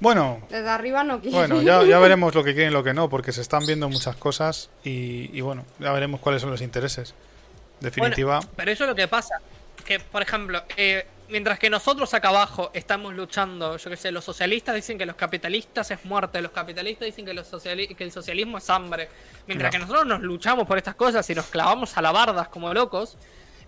Bueno, desde arriba, no quieren. bueno, ya, ya veremos lo que quieren y lo que no, porque se están viendo muchas cosas y, y bueno, ya veremos cuáles son los intereses. Definitiva, Bueno, pero eso es lo que pasa. Que, por ejemplo, eh, mientras que nosotros acá abajo estamos luchando, yo qué sé, los socialistas dicen que los capitalistas es muerte, los capitalistas dicen que, los que el socialismo es hambre. Mientras que nosotros nos luchamos por estas cosas y nos clavamos a la bardas como locos,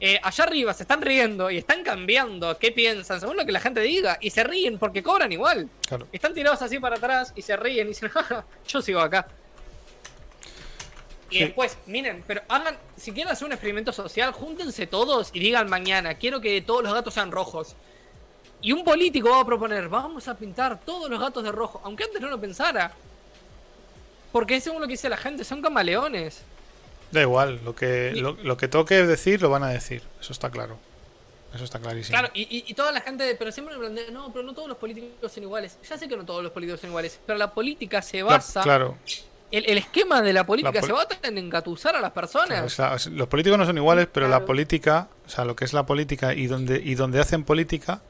eh, allá arriba se están riendo y están cambiando qué piensan según lo que la gente diga y se ríen porque cobran igual. claro. Están tirados así para atrás y se ríen y dicen, jaja, yo sigo acá. Y Sí. después, miren, pero hagan, si quieren hacer un experimento social, júntense todos y digan mañana, quiero que todos los gatos sean rojos. Y un político va a proponer, vamos a pintar todos los gatos de rojo, aunque antes no lo pensara. Porque según lo que dice la gente, son camaleones. Da igual, lo que, lo, lo que toque decir lo van a decir, eso está claro. Eso está clarísimo. Claro, y, y- y toda la gente, pero siempre me plantea, no, pero no todos los políticos son iguales. Ya sé que no todos los políticos son iguales, pero la política se basa, claro, el, el esquema de la política La pol- se basa en engatusar a las personas. claro, o sea, es- los políticos no son iguales, pero la política, o sea, lo que es la política y donde, y donde hacen política,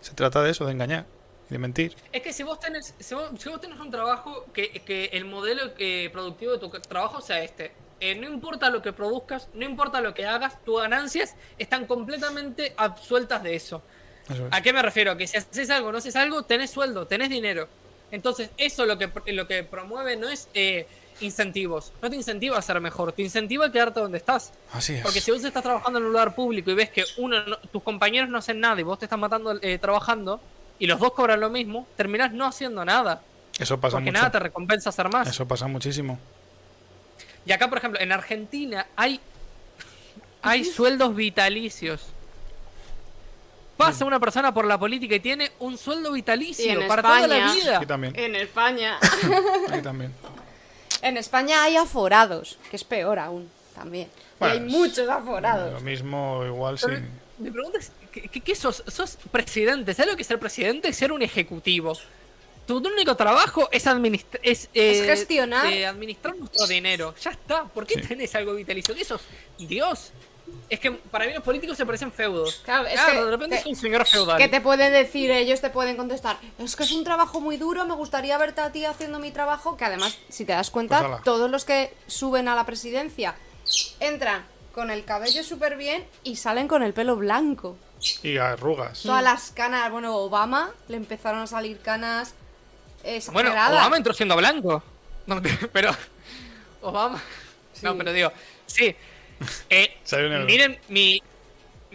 se trata de eso, de engañar y de mentir. Es que si vos tenés, si vos, si vos tenés un trabajo, que, que el modelo eh, productivo de tu trabajo sea este. Eh, no importa lo que produzcas, no importa lo que hagas, tus ganancias están completamente absueltas de eso. Eso es. ¿A qué me refiero? Que si haces algo o no haces algo, tenés sueldo, tenés dinero. Entonces, eso lo que, lo que promueve no es eh, incentivos. No te incentiva a ser mejor, te incentiva a quedarte donde estás. Así es. Porque si vos estás trabajando en un lugar público y ves que uno no- tus compañeros no hacen nada y vos te estás matando eh, trabajando y los dos cobran lo mismo, terminás no haciendo nada. Eso pasa porque mucho. nada te recompensa hacer más. Eso pasa muchísimo. Y acá, por ejemplo, en Argentina hay, hay sueldos vitalicios. Pasa una persona por la política y tiene un sueldo vitalicio para toda la vida. Aquí también. En España. Aquí también. En España hay aforados, que es peor aún, también. Y hay es- muchos Lo aforados. mismo, igual sí. Pero Mi pregunta es, ¿qué, qué- qué sos? Sos presidente. ¿Sabes lo que es ser presidente? Es ser un ejecutivo. Tu único trabajo es administrar... Es, eh, Es gestionar. eh, administrar nuestro dinero. Ya está. ¿Por qué Sí. tenés algo vitalicio? ¿Qué sos? Dios. Es que para mí los políticos se parecen feudos. Claro, es que de repente te- es un señor feudal. ¿Qué te pueden decir? Ellos te pueden contestar. Es que es un trabajo muy duro, me gustaría verte a ti haciendo mi trabajo. Que además, si te das cuenta, Pues todos los que suben a la presidencia entran con el cabello súper bien y salen con el pelo blanco. Y arrugas. Todas las canas, bueno, Obama le empezaron a salir canas Bueno. Obama entró siendo blanco. No, pero. Obama. No, pero digo, sí. Eh, Salió negro. Miren mi.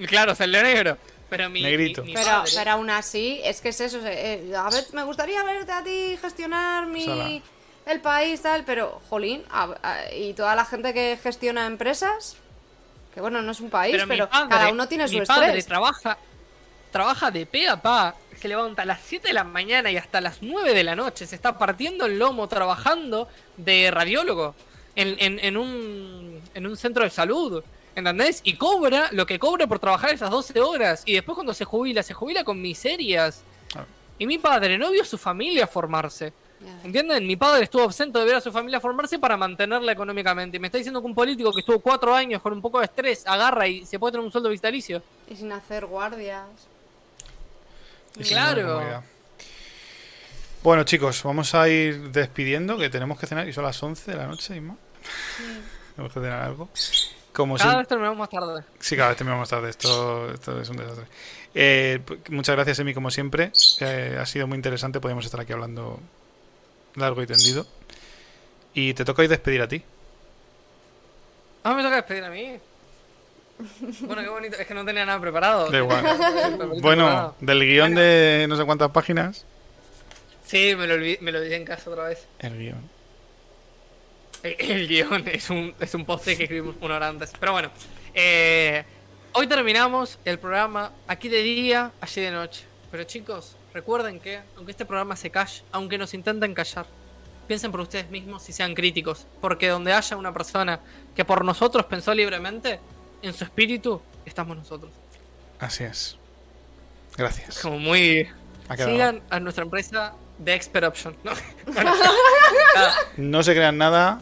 Claro, salió negro. Pero mi. Negrito. mi- mi Pero, pero aún así, es que es eso. eh, a ver, me gustaría verte a ti gestionar mi. Sala. el país, tal, pero, jolín, a- a- y toda la gente que gestiona empresas, que bueno, no es un país, pero pero, mi padre- cada uno tiene mi su padre estrés. trabaja. Trabaja de pe a pa. Se levanta a las 7 de la mañana y hasta las 9 de la noche. Se está partiendo el lomo trabajando de radiólogo en, en- en un, en un centro de salud. ¿Entendés? Y cobra lo que cobra por trabajar esas 12 horas. Y después cuando se jubila, se jubila con miserias. Ah. Y mi padre no vio a su familia formarse. ¿Entienden? Mi padre estuvo ausente de ver a su familia formarse para mantenerla económicamente. Y me está diciendo que un político que estuvo cuatro años con un poco de estrés agarra y se puede tener un sueldo vitalicio. Y sin hacer guardias. Y sin Claro. Bueno, chicos, vamos a ir despidiendo, que tenemos que cenar y son las 11 de la noche, Isma. tenemos que cenar algo. Como Cada siempre- vez terminamos más tarde. Sí, cada vez terminamos tarde. Esto, esto es un desastre. Eh, muchas gracias, Emi, como siempre. Eh, ha sido muy interesante. Podemos estar aquí hablando largo y tendido. Y te toca hoy despedir a ti. Ah, me toca despedir a mí. Bueno, qué bonito. Es que no tenía nada preparado. Da igual. Preparado. Bueno, del guion de no sé cuántas páginas. Sí, me lo olvidé, me lo olvidé en casa otra vez. El guion. El, el guion es un, es un post que escribimos una hora antes. Pero bueno, eh, hoy terminamos el programa aquí de día, allí de noche. Pero chicos, recuerden que, aunque este programa se calle, aunque nos intenten callar, piensen por ustedes mismos y sean críticos. Porque donde haya una persona que por nosotros pensó libremente, en su espíritu estamos nosotros. Así es. Gracias. Como muy... Sigan a nuestra empresa de Expert Option. ¿no? Bueno. No se crean nada.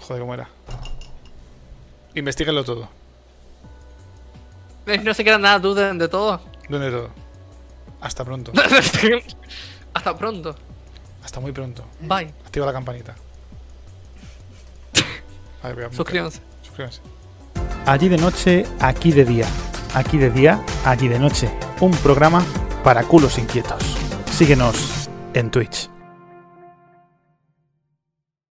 Joder, ¿cómo era? Investíguenlo todo. no se quedan nada, duden de todo. ¿Dónde todo? Hasta pronto. Hasta pronto. Hasta muy pronto. Bye. Activa la campanita. Suscríbanse. Suscríbanse. Allí de noche, aquí de día. Aquí de día, allí de noche. Un programa para culos inquietos. Síguenos en Twitch.